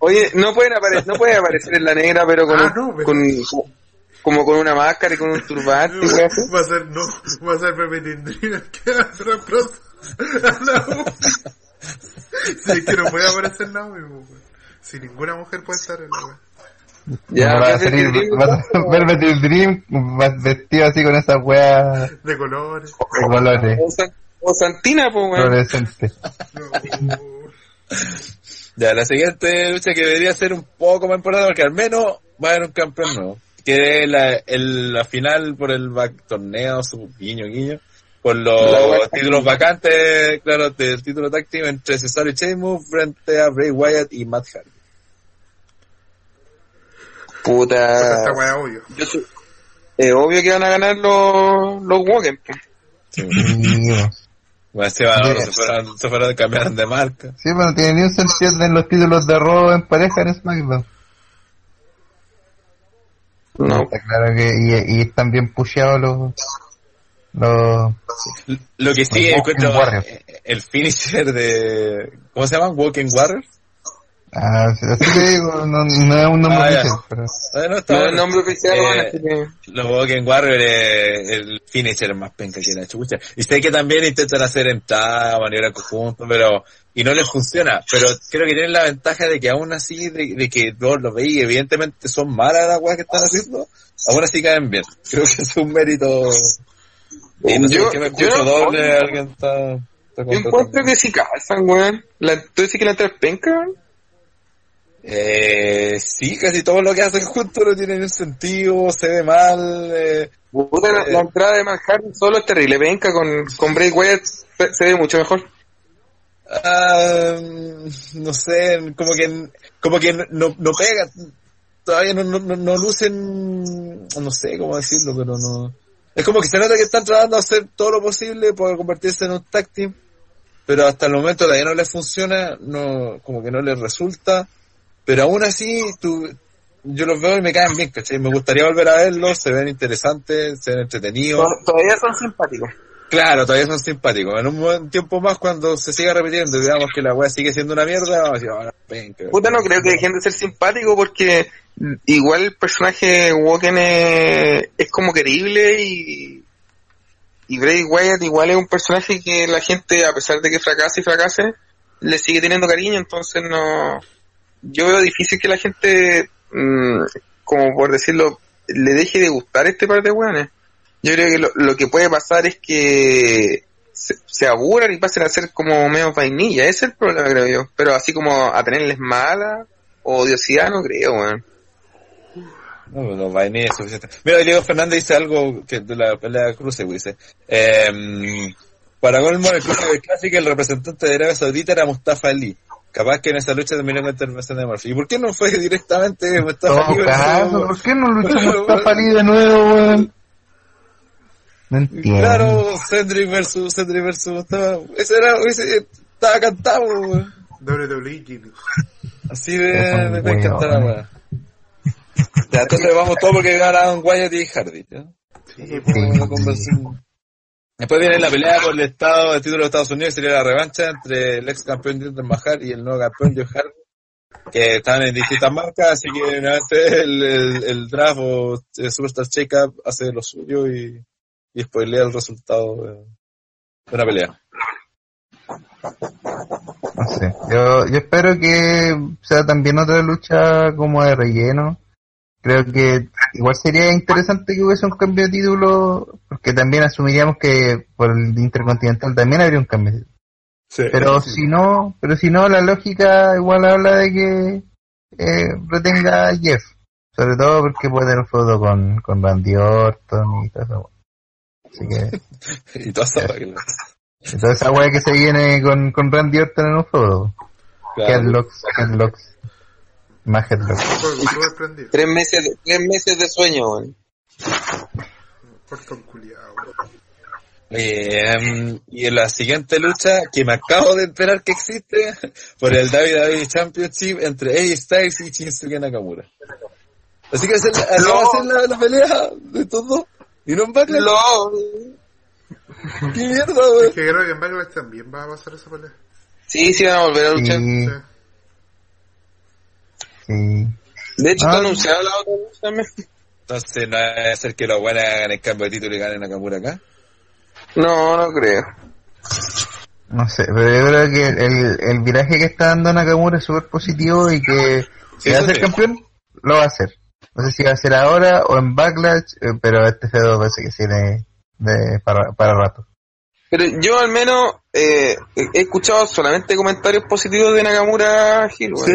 Speaker 6: Oye, no pueden aparecer, no puede aparecer en la negra, pero con,
Speaker 2: Ah,
Speaker 6: un-
Speaker 2: no, pero-
Speaker 6: con- como con una máscara y con un turbante,
Speaker 2: No, va a ser, no, va a ser Pepe Tindrina el que reemplaza a Naomi. Si es que no puede aparecer Naomi, pues. Si ninguna mujer puede estar en la wea.
Speaker 6: Ya,
Speaker 1: va a salir,
Speaker 6: Dream,
Speaker 1: va a Velvet Dream va vestido así con esas weas
Speaker 2: De colores.
Speaker 1: de colores
Speaker 6: o, San- o Santina, pues, weón.
Speaker 2: No.
Speaker 3: Ya, la siguiente lucha que debería ser un poco más importante porque al menos va a haber un campeón nuevo. Que es la, el, la final por el back torneo, su guiño guiño, por los títulos vacantes, claro, del título táctico entre Cesaro y Sheamus frente a Bray Wyatt y Matt Hardy.
Speaker 6: Puta.
Speaker 2: Esta wea obvio.
Speaker 6: Soy- eh, obvio que van a ganar los, los Woken, pues.
Speaker 1: Sí.
Speaker 3: Bueno, se, fueron, se fueron, cambiaron de marca.
Speaker 1: Sí, pero no tiene ni un sentido tener los títulos de Raw en pareja en SmackDown.
Speaker 6: No.
Speaker 1: Está claro que, y, y están bien pusheados los, los,
Speaker 3: Lo que sí
Speaker 1: Walking
Speaker 3: encuentro
Speaker 1: Warriors.
Speaker 3: eh, el finisher de, ¿cómo se llaman? Walking Warriors.
Speaker 1: Ah, sí, así te digo, no, no es un nombre
Speaker 3: Ah,
Speaker 1: oficial, pero...
Speaker 3: Ah, no, está
Speaker 6: No es
Speaker 3: bueno.
Speaker 6: el nombre oficial,
Speaker 3: Eh,
Speaker 6: que...
Speaker 3: Los Woken Warrior es el finisher más penca que la chucha. Y sé que también intentan hacer entrada, maniobra conjunto, pero, y no les funciona. Pero creo que tienen la ventaja de que aún así, de, de que vos los veis, evidentemente son malas las weas que están haciendo, aún así caen bien. Creo que es un mérito. Y no sé
Speaker 6: Yo-
Speaker 3: por qué me
Speaker 6: yo
Speaker 3: escucho
Speaker 6: no-
Speaker 3: doble, alguien está, está
Speaker 6: Yo
Speaker 3: contento.
Speaker 6: encuentro que sí calzan, weón. La, ¿Tú dices que la entrada es penca?
Speaker 3: Eh, sí, casi todo lo que hacen juntos no tiene ningún sentido, se ve mal, eh,
Speaker 6: Puta, la, la entrada de Hardy solo es terrible. Penca con, con Bray Wyatt se, se ve mucho mejor.
Speaker 3: Ah, no sé, como que, como que no, no pega, todavía no, no, no, no lucen, no sé cómo decirlo, pero no. Es como que se nota que están tratando de hacer todo lo posible para convertirse en un tag team, pero hasta el momento todavía no les funciona, no, como que no les resulta, pero aún así, tú, yo los veo y me caen bien. Me gustaría volver a verlos, se ven interesantes, se ven entretenidos.
Speaker 6: To- Todavía son simpáticos.
Speaker 3: Claro, todavía son simpáticos. En un buen tiempo más, cuando se siga repitiendo y veamos que la weá sigue siendo una mierda, vamos a decir, ahora ven, que-
Speaker 6: Puta, no creo que dejen de ser simpáticos porque igual el personaje Woken es, es como querible y, y Bray Wyatt igual es un personaje que la gente, a pesar de que fracase y fracase, le sigue teniendo cariño, entonces no... Yo veo difícil que la gente, mm, como por decirlo, le deje de gustar este par de weones. Yo creo que lo, lo que puede pasar es que se, se aburran y pasen a ser como medio vainilla. Ese es el problema, creo yo. Pero así como a tenerles mala o odiosidad, no creo, weón.
Speaker 3: No, los vainillas es suficiente. Mira, Diego Fernández dice algo que de la pelea de Cruce, dice. Eh, para colmo, el Cruce Classic, el representante de Arabia Saudita era Mustafa Ali. Capaz que en esa lucha terminó con intervención de Murphy. ¿Y por qué no fue directamente Mustafa Ali?
Speaker 1: Todo
Speaker 3: versus-
Speaker 1: caso, ¿por qué no luchó Mustafa Ali de nuevo, weón? No entiendo.
Speaker 3: Claro, Cedric versus Cedric versus Mustafa. Ese era, ese, estaba cantado, weón.
Speaker 2: WWE.
Speaker 3: Así de, de, la weá. Ya, entonces vamos todo porque ganaron Wyatt y Hardy, ¿ya?
Speaker 2: Sí, pues.
Speaker 3: Después viene la pelea por el estado, el título de Estados Unidos, sería la revancha entre el ex campeón Jinder Mahal y el nuevo campeón Joe Hardy, que están en distintas marcas, así que nuevamente el, el, el draft o el Superstar Shake-Up hace lo suyo y, y spoilea el resultado de, de una pelea.
Speaker 1: No sé. Yo, yo espero que sea también otra lucha como de relleno. Creo que igual sería interesante que hubiese un cambio de título, porque también asumiríamos que por el Intercontinental también habría un cambio de título. Pero si no, pero si no, la lógica igual habla de que eh, retenga a Jeff. Sobre todo porque puede tener feudo con, con Randy Orton y todo eso. Así que,
Speaker 3: y toda esa regla.
Speaker 1: y toda esa wea que se viene con, con Randy Orton en un feudo.
Speaker 3: Claro.
Speaker 1: Headlocks, headlocks. Más headlocks.
Speaker 6: Tres meses, de- tres meses de sueño, weón.
Speaker 2: Orton culiao.
Speaker 3: Eh, y en la siguiente lucha, que me acabo de enterar que existe, por el WWE Championship entre AJ Styles y Shinsuke Nakamura. Así que hacer, así va a ser la, la pelea de estos dos. Y no en Backlash.
Speaker 6: No.
Speaker 3: ¡Qué mierda, weón!
Speaker 2: Es que creo que en Backlash también va a pasar esa pelea.
Speaker 6: Sí, sí, van a volver a luchar.
Speaker 1: Sí,
Speaker 2: Sí.
Speaker 1: sí.
Speaker 6: De hecho,
Speaker 1: Ah.
Speaker 6: está anunciada la otra lucha también.
Speaker 3: Entonces, ¿no va a ser que los buenos hagan el cambio de título y ganen Nakamura acá?
Speaker 6: No, no creo.
Speaker 1: No sé, pero yo creo que el, el viraje que está dando Nakamura es súper positivo y que si va a ser campeón, lo va a hacer. No sé si va a ser ahora o en Backlash, eh, pero este feudo parece que tiene de, para, para rato.
Speaker 6: Pero yo al menos eh, he escuchado solamente comentarios positivos de Nakamura Hill, weón.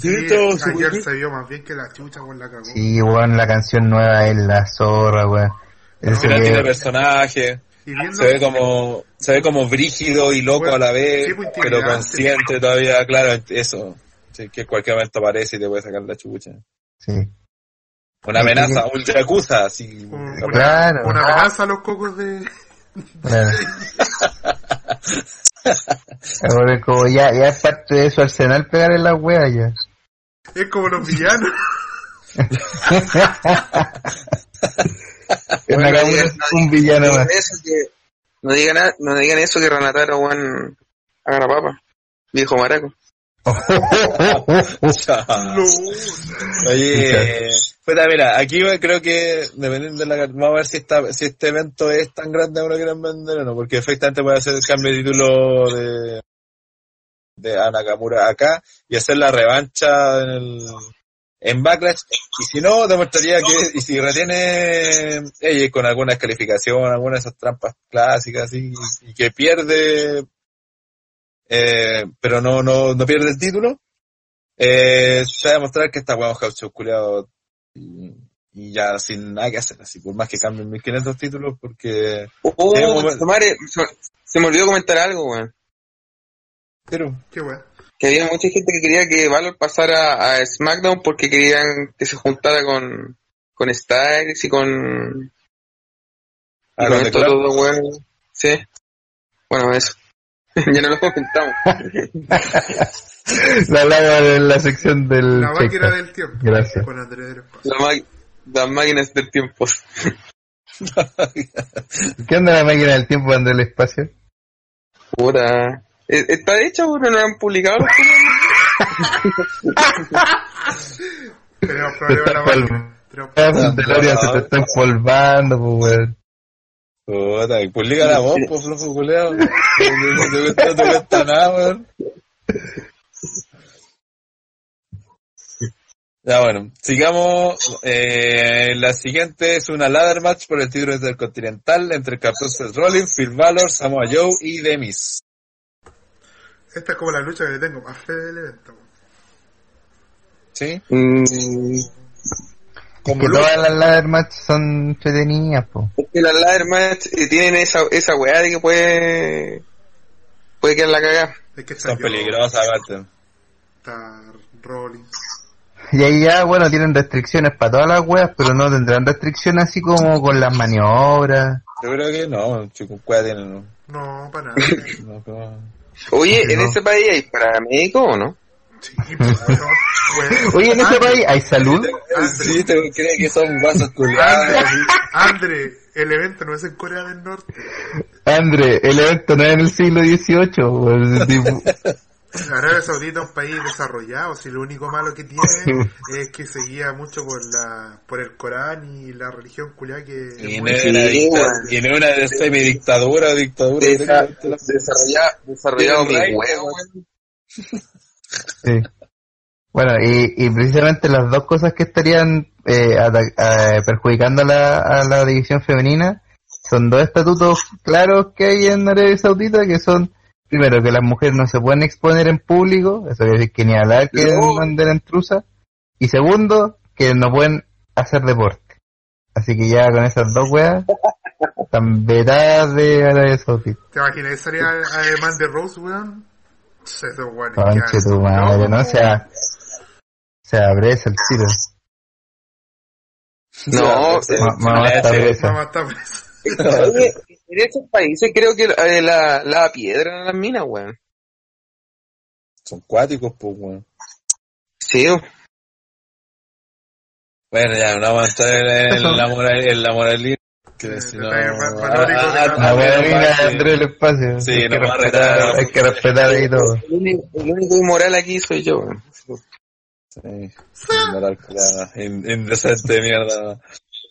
Speaker 2: Sí, ayer se vio más bien que la chucha con la cagó.
Speaker 1: Sí, weón, la canción nueva es la zorra, weón. Que,
Speaker 3: personaje, se ve como, se ve como brígido y loco
Speaker 2: Bueno,
Speaker 3: a la vez,
Speaker 2: sí, pues,
Speaker 3: pero consciente todavía, claro, eso. Sí, que en cualquier momento aparece y te puede sacar la chucha.
Speaker 1: sí.
Speaker 3: Una amenaza, un yakuza, así. capaz.
Speaker 2: una,
Speaker 1: Claro.
Speaker 2: una amenaza a los cocos de...
Speaker 1: Claro. Ahora como ya, ya es parte de su arsenal pegar en las weas ya.
Speaker 2: Es como los villanos.
Speaker 6: Bueno, digan-
Speaker 1: un villano
Speaker 6: no
Speaker 1: más.
Speaker 6: digan eso que, no digan, a- no digan eso que Ranataro, weón, haga la papa. Viejo maraco.
Speaker 3: Oye, pues mira, aquí creo que dependiendo de la vamos a ver si esta, si este evento es tan grande o no quieren vender o no, porque efectivamente puede hacer el cambio de título de de a Nakamura acá y hacer la revancha en el en Backlash. Y si no demostraría que y si retiene ella con alguna descalificación, alguna de esas trampas clásicas y que pierde eh, pero no no no pierde el título eh, se va a demostrar que está huevo House culiado y, y ya sin nada que hacer, así por más que cambien 1500 títulos, porque
Speaker 6: Oh,
Speaker 3: momento.
Speaker 6: madre, se, me olvidó comentar algo, weón.
Speaker 3: pero
Speaker 2: Qué weón.
Speaker 6: Que había mucha gente que quería que Valor pasara a SmackDown porque querían que se juntara con, con Styles y con, y
Speaker 3: Ah,
Speaker 6: con estos dos weones. Sí. Bueno, eso. ya no lo comentamos.
Speaker 1: La hablaba en la sección del
Speaker 2: La máquina del tiempo.
Speaker 1: Gracias.
Speaker 2: Con.
Speaker 6: La las máquinas del tiempo.
Speaker 1: ¿Qué onda la máquina del tiempo anda el espacio?
Speaker 6: Puta. Eh, ¿Está hecha o no lo han publicado los
Speaker 2: Tenemos problemas la Tenemos
Speaker 1: DeLorean se te está empolvando, pues.
Speaker 3: Puta, y publica la voz, pues, flojo culeado. No te cuesta- no te cuesta nada, weón. Ya bueno, sigamos. Eh, la siguiente es una ladder match por el título intercontinental entre Seth Rollins, Phil Balor, Samoa Joe y Demis.
Speaker 2: Esta es como la lucha que le tengo más fe del evento. weón.
Speaker 3: ¿Sí?
Speaker 6: Mm,
Speaker 3: Como
Speaker 1: Que todas las ladder match son entretenidas, po.
Speaker 6: es que las ladder match tienen esa, esa weá de que puede, puede quedar la cagada.
Speaker 2: Es que está
Speaker 3: Son peligrosas, aparte.
Speaker 2: Está Rolling.
Speaker 1: Y ahí ya, bueno, tienen restricciones para todas las weas, pero no tendrán restricciones así como con las maniobras.
Speaker 3: Yo creo que no, chico, cuál tiene, no.
Speaker 2: No, para nada.
Speaker 3: No, no.
Speaker 6: Oye, ¿en
Speaker 1: ¿no?
Speaker 6: ese país hay paramédico o no?
Speaker 2: Sí, pues.
Speaker 1: Oye, en ese
Speaker 2: Andre,
Speaker 1: país hay salud.
Speaker 3: Sí, te crees que son vasos culiados.
Speaker 2: Andre, el evento no es en Corea del Norte.
Speaker 1: André, el evento no es en el siglo XVIII, tipo,
Speaker 2: Arabia Saudita es un país desarrollado, si lo único malo que tiene es que se guía mucho por la por el Corán y la religión culiá que
Speaker 3: Y no es una, una semidictadura o dictadura.
Speaker 6: Desa- desarrollado desarrollado mi huevo.
Speaker 1: Sí. Bueno, y, y precisamente las dos cosas que estarían eh, eh, perjudicando a la, a la división femenina son dos estatutos claros que hay en Arabia Saudita, que son, primero, que las mujeres no se pueden exponer en público, eso quiere decir que ni hablar que
Speaker 6: No.
Speaker 1: manden intrusa, y segundo, que no pueden hacer deporte. Así que ya con esas dos weas, están vetadas de Arabia Saudita.
Speaker 2: ¿Te imaginas salía además de Rose, weón? Se
Speaker 1: Conche tu madre, no
Speaker 2: weón.
Speaker 1: sea, sea presa el tiro.
Speaker 6: No,
Speaker 1: Ma- mamá está presa.
Speaker 2: Mamá está presa.
Speaker 6: Oye, en esos países creo que eh, la, la piedra en las minas, weón.
Speaker 3: Son cuáticos, pues, weón.
Speaker 6: Sí, weón.
Speaker 3: Bueno, ya, no vamos a entrar en, la moral, en la moralidad. Que
Speaker 2: Eh,
Speaker 3: si no.
Speaker 2: detalles más
Speaker 3: ah,
Speaker 2: valóricos de
Speaker 3: ah,
Speaker 2: cada-
Speaker 3: ah,
Speaker 1: La wea
Speaker 3: ah,
Speaker 1: mira
Speaker 3: ah,
Speaker 1: André el espacio.
Speaker 3: Sí,
Speaker 1: hay, que
Speaker 3: va a
Speaker 1: respetar,
Speaker 3: retar.
Speaker 1: hay que respetar ahí todo.
Speaker 6: el, único, inmoral aquí soy yo, weón.
Speaker 3: Sí, moral, culiada, in- indecente de mierda.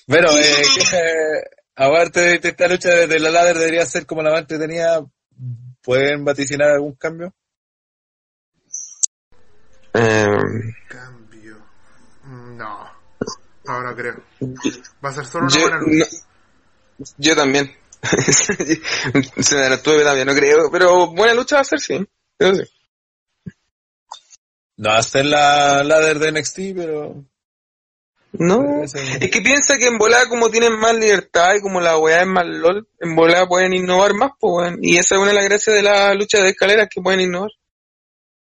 Speaker 3: Bueno, eh, que, aparte de, esta lucha de, la ladder debería ser como la más entretenida, ¿pueden vaticinar algún cambio?
Speaker 6: Eh,
Speaker 2: Cambio. Mm, No. No, no creo. Va a ser solo una
Speaker 6: yo,
Speaker 2: buena lucha.
Speaker 6: Yo también. Se me detuve también, no creo. Pero buena lucha va a ser, sí. Eso sí.
Speaker 3: No va a ser la ladder de NXT, pero...
Speaker 6: No. Es que piensa que en volada como tienen más libertad y como la weá es más LOL, en volada pueden innovar más, pues. Y esa es una de las gracias de la lucha de escaleras que pueden innovar.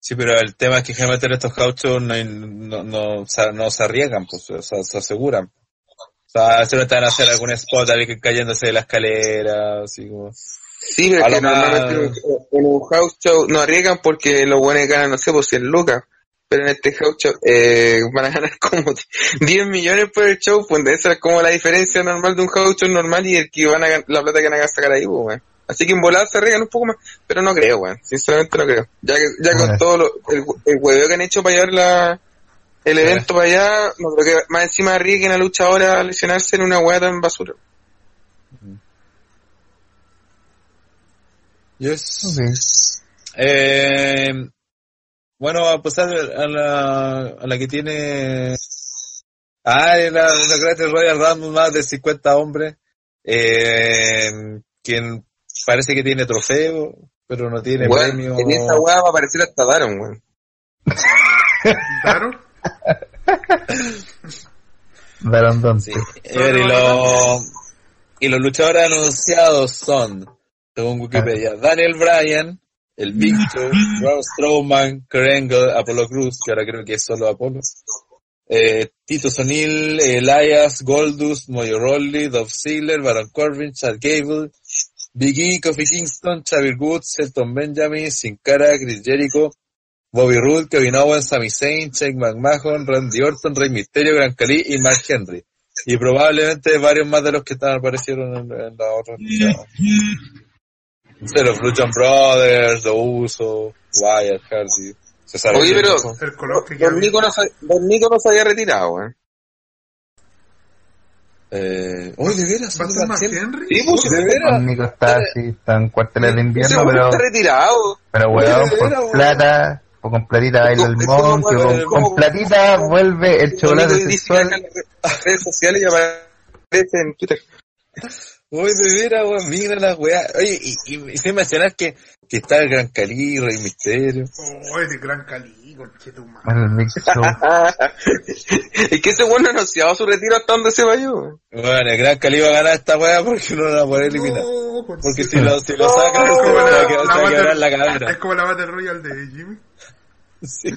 Speaker 3: Sí, pero el tema es que generalmente en estos gauchos no, no, no, se- no se arriesgan, pues, o sea, se aseguran. O sea, solo te van a hacer algún spot alguien cayéndose de la escalera, así como...
Speaker 6: Sí, pero es que
Speaker 3: lo más-
Speaker 6: normalmente en un house show no arriesgan porque los buenos ganan, no sé, por 100 lucas. Pero en este house show eh, van a ganar como 10 millones por el show, pues esa es como la diferencia normal de un house show normal y el que van a la plata que van a sacar ahí, pues, weón. Así que en volada se arriesgan un poco más, pero no creo, weón. Sinceramente no creo. Ya que, ya con
Speaker 1: Bueno.
Speaker 6: todo lo, el, el hueveo que han hecho para llevar la, el evento para allá, no creo que más encima arriesguen a luchadores a lesionarse en una hueá tan basura.
Speaker 3: Yes. Eh, bueno, a pasar a la, a la que tiene... Ah, la, la Great Royal Rumble más de 50 hombres. Eh, quien parece que tiene trofeo, pero no tiene premio.
Speaker 6: en esa hueá va a aparecer hasta Daron, weón.
Speaker 3: Sí. Y, los, y los luchadores anunciados son, según Wikipedia, Daniel Bryan, el Victor, Braun Strowman, Kurt Angle, Apollo Cruz, que ahora creo que es solo Apollo, eh, Tito Sonil, Elias, Goldust, Moyo Rawley, Dolph Ziggler, Baron Corbin, Chad Gable, Big E, Kofi Kingston, Xavier Woods, Elton Benjamin, Sin Cara, Chris Jericho, Bobby Roode, Kevin Owens, Sami Zayn, Shane McMahon, Randy Orton, Rey Mysterio, Gran Khali y Mark Henry. Y probablemente varios más de los que estaban aparecieron en, en la otra lucha. Se los Lucha Brothers, The Uso, Wyatt, Hardy. Cesaro
Speaker 6: Oye, pero- Don. Nico no se, Don Nico no se había retirado, weón.
Speaker 3: Eh, oye, de veras,
Speaker 2: ¿Va a ser
Speaker 3: Mark
Speaker 2: más
Speaker 3: Henry.
Speaker 6: Sí, pues,
Speaker 3: de veras.
Speaker 1: El Nico está así, está en cuarteles de invierno, pero,
Speaker 6: está retirado.
Speaker 1: pero weón,
Speaker 3: de
Speaker 1: por plata, o con platita baila el
Speaker 6: Es
Speaker 1: monkey,
Speaker 6: weón,
Speaker 1: con,
Speaker 6: es
Speaker 1: con platita vuelve el chocolate sexual.
Speaker 6: en las redes sociales y aparece en Twitter.
Speaker 3: Oye, de veras, weón, mira la weá. Oye, y, y, y sin mencionar que, que está el Gran Cali, Rey Misterio.
Speaker 2: Es de gran cali,
Speaker 1: Show.
Speaker 6: es que ese weón no ha anunciado su retiro hasta donde se vaya, weón.
Speaker 3: Bueno, el Gran Cali va a ganar esta weá porque no la va a poder eliminar.
Speaker 2: No,
Speaker 3: Porque si
Speaker 2: conchetumare.
Speaker 3: lo, si lo sacan,
Speaker 2: Es
Speaker 3: se
Speaker 2: como
Speaker 3: va
Speaker 2: la- la
Speaker 3: la.
Speaker 2: Es la Battle Royale de Jimmy.
Speaker 3: Sí.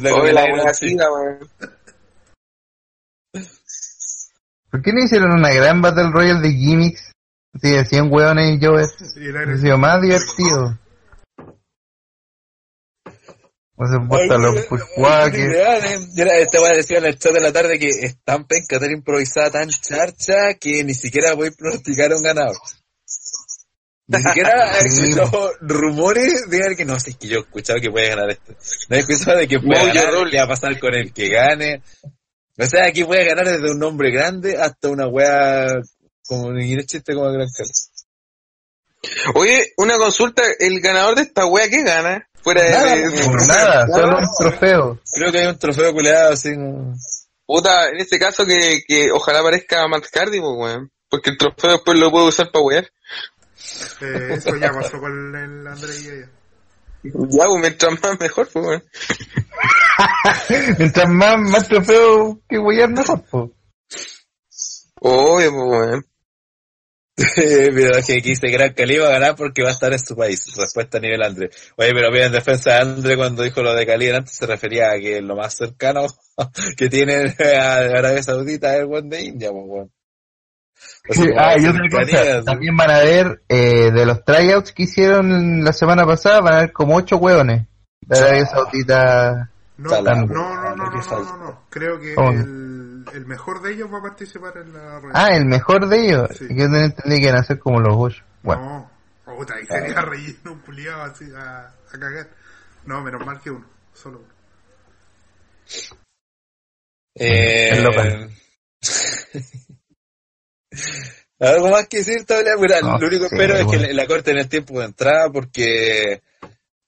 Speaker 6: La así, weón.
Speaker 1: ¿Por qué no hicieron una gran Battle Royale de gimmicks? Sí, de 100 hueones y Joe.
Speaker 2: Era
Speaker 1: Hubiera sido más divertido. O se puesto a los pushwalkers.
Speaker 3: Este weá decía en el chat de la tarde que es tan penca, tan improvisada, tan charcha, que ni siquiera voy a pronosticar un ganador. Ni siquiera he escuchado rumores de que no sé, es que yo he escuchado que puede ganar esto. No he escuchado de que puede
Speaker 6: Mojo
Speaker 3: ganar,
Speaker 6: Rawley.
Speaker 3: qué va a pasar con el que gane. O sea, aquí puede ganar desde un nombre grande hasta una weá como el chiste como Gran Cali.
Speaker 6: Oye, una consulta, el ganador de esta wea, ¿qué gana? Fuera de...
Speaker 3: Nada,
Speaker 6: de-
Speaker 1: Por nada, solo un trofeo.
Speaker 3: Creo que hay un trofeo culeado así.
Speaker 6: Puta, en este caso que, que ojalá aparezca Matt Hardy, pues, weón. Porque el trofeo después lo puedo usar para wear.
Speaker 2: Eh, eso ya pasó con el André y ella.
Speaker 6: Ya, pues, mientras más mejor, pues, weón.
Speaker 1: Mientras más, más trofeo que huear mejor, po.
Speaker 6: Obvio, pues, weón.
Speaker 3: pero que dice Gran Cali va a ganar porque va a estar en su país. Respuesta a nivel André. Oye, pero mira, en defensa de André cuando dijo lo de Cali antes se refería a que lo más cercano que tiene a Arabia Saudita es el buen de India, pues, weón. Como
Speaker 1: Ah, y otra cosa, también van a ver, eh, de los tryouts que hicieron la semana pasada, van a haber como ocho hueones de Arabia Saudita.
Speaker 2: No, no, no, no, no,
Speaker 3: ¿qué
Speaker 2: no,
Speaker 3: falta?
Speaker 2: no, no. Creo que el, el mejor de ellos va a participar en la rueda.
Speaker 1: Ah, el mejor de ellos.
Speaker 2: Sí.
Speaker 1: Y Yo no entendí que iban a ser como los ocho. Bueno,
Speaker 2: No, puta, ahí sería relleno un puliado así a, a cagar. No, menos mal que uno, solo uno.
Speaker 3: Eh. ¿Algo más que decir, Tabla? Mira,
Speaker 1: No
Speaker 3: lo único que espero es que la, la corten el tiempo de entrada porque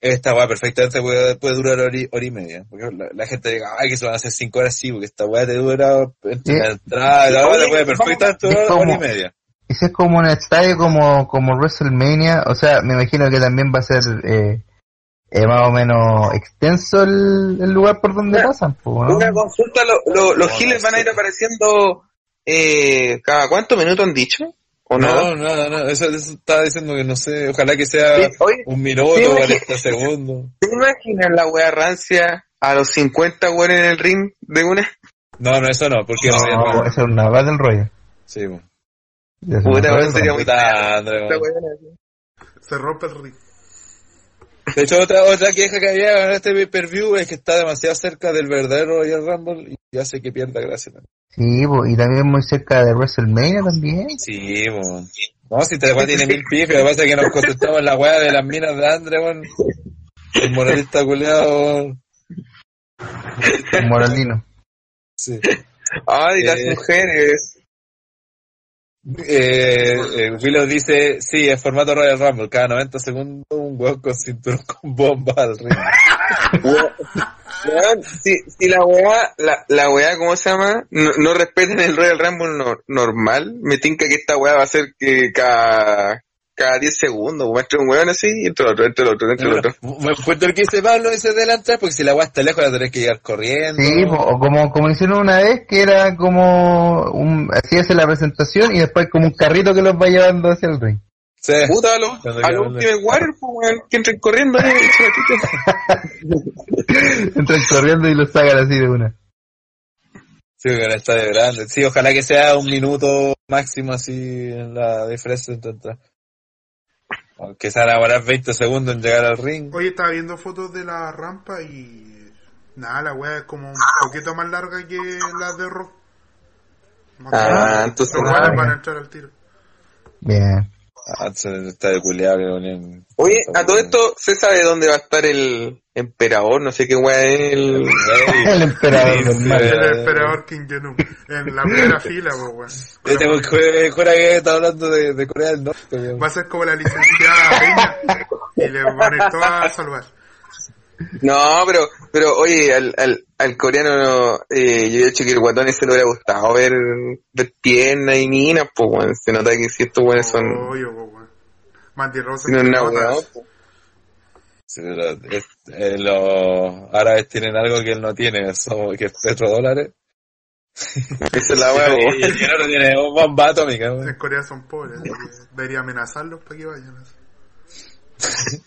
Speaker 3: esta weá perfectamente puede, puede durar hora y, hora y media. Porque la, la gente diga, ay, que se van a hacer cinco horas, sí, porque esta weá te dura entre
Speaker 1: Sí.
Speaker 3: la entrada, la weá
Speaker 6: Oye,
Speaker 3: puede perfectamente durar hora y media.
Speaker 1: ese es como un estadio como, como WrestleMania. O sea, me imagino que también va a ser eh, eh, más o menos extenso el, el lugar por donde pasan. po, ¿no?
Speaker 6: Una consulta, lo- lo- los
Speaker 3: No,
Speaker 6: giles
Speaker 3: no
Speaker 6: van a ir apareciendo eh, cada cuántos minutos han dicho, ¿o no?
Speaker 3: No, no, no, eso, eso estaba diciendo que no sé, ojalá que sea
Speaker 6: Sí, oye,
Speaker 3: un minuto
Speaker 6: sí,
Speaker 3: o
Speaker 6: imagi-
Speaker 3: 40 segundos.
Speaker 6: ¿te imaginas la wea rancia a los 50 weones en el ring de una?
Speaker 3: No, no, eso no, porque
Speaker 1: No,
Speaker 3: no,
Speaker 1: esa es una Battle Royale.
Speaker 3: Sí, bueno.
Speaker 6: Puta, sería muy
Speaker 3: André.
Speaker 2: Se rompe el ring.
Speaker 3: De hecho, otra, otra queja que había en este pay-per-view es que está demasiado cerca del verdadero Royal Rumble y hace que pierda gracia. también.
Speaker 1: Sí, po, y también muy cerca de WrestleMania también.
Speaker 3: Sí, po. No, si te tiene mil pifes, lo que pasa es que nos contestamos la weá de las minas de Andre, weón. El moralista culeado.
Speaker 1: Moralino.
Speaker 3: Sí.
Speaker 6: Ay, las
Speaker 3: Eh.
Speaker 6: mujeres.
Speaker 3: Eh, eh, Willow dice, sí, es formato Royal Rumble, cada 90 segundos un weón con cinturón con bomba al ring.
Speaker 6: Si, si la weá, la, la weá, ¿cómo se llama? No, no respeten el Royal Rumble no- normal, me tinca que esta weá va a ser que cada, cada 10 segundos, entre un weón así, y entre el otro, entre el otro, entre el otro.
Speaker 3: Buen punto el que dice Pablo ese de la entrada, porque si la weá está lejos la tenés que llegar corriendo.
Speaker 1: Sí, o como, como hicieron una vez que era como un, así hace la presentación y después como un carrito que los va llevando hacia el ring.
Speaker 3: Sí.
Speaker 6: Puta, a los, a los Ultimate Warrior, pues, que entren corriendo ahí,
Speaker 1: Entran corriendo y los sacan así de una.
Speaker 3: Sí, porque no está de grande. Sí, ojalá que sea un minuto máximo así en la diferencia entre. Aunque se van a demorar 20 segundos en llegar al ring.
Speaker 2: Oye, estaba viendo fotos de la rampa y. Nada, la weá es como un poquito más larga que la de Rock. Más
Speaker 6: Ah,
Speaker 2: grande.
Speaker 6: entonces
Speaker 2: Los
Speaker 6: nada,
Speaker 2: van a entrar al tiro.
Speaker 1: Bien.
Speaker 3: Ah, se está de culiado que ponían-
Speaker 6: Oye, a todo esto, ¿se sabe dónde va a estar el emperador? No sé qué weá es el...
Speaker 1: El emperador
Speaker 3: Sí,
Speaker 1: normal.
Speaker 3: sí.
Speaker 2: El emperador King Genum. En la primera fila, pues, weón.
Speaker 3: Yo tengo que jura que está hablando de, de Corea del Norte. weón.
Speaker 2: Va a ser como la licenciada Peña y le van a ir todas a salvar.
Speaker 6: No, pero, pero oye, al, al, al coreano, no, eh, yo he dicho que el guatón ese le hubiera gustado ver, ver piernas y minas, pues, weón. Se nota que si estos weones son,
Speaker 2: Obvio, pues. Mandy Rose
Speaker 6: tienen una
Speaker 2: entre
Speaker 6: weá,
Speaker 2: notas.
Speaker 6: pues.
Speaker 3: Sí, pero es- eh, los árabes tienen algo que él no tiene, son, que es petrodólares.
Speaker 6: Esa es la weá,
Speaker 3: y, el otro tiene un bomba atómica.
Speaker 2: En Corea son pobres, debería amenazarlos para que vayan.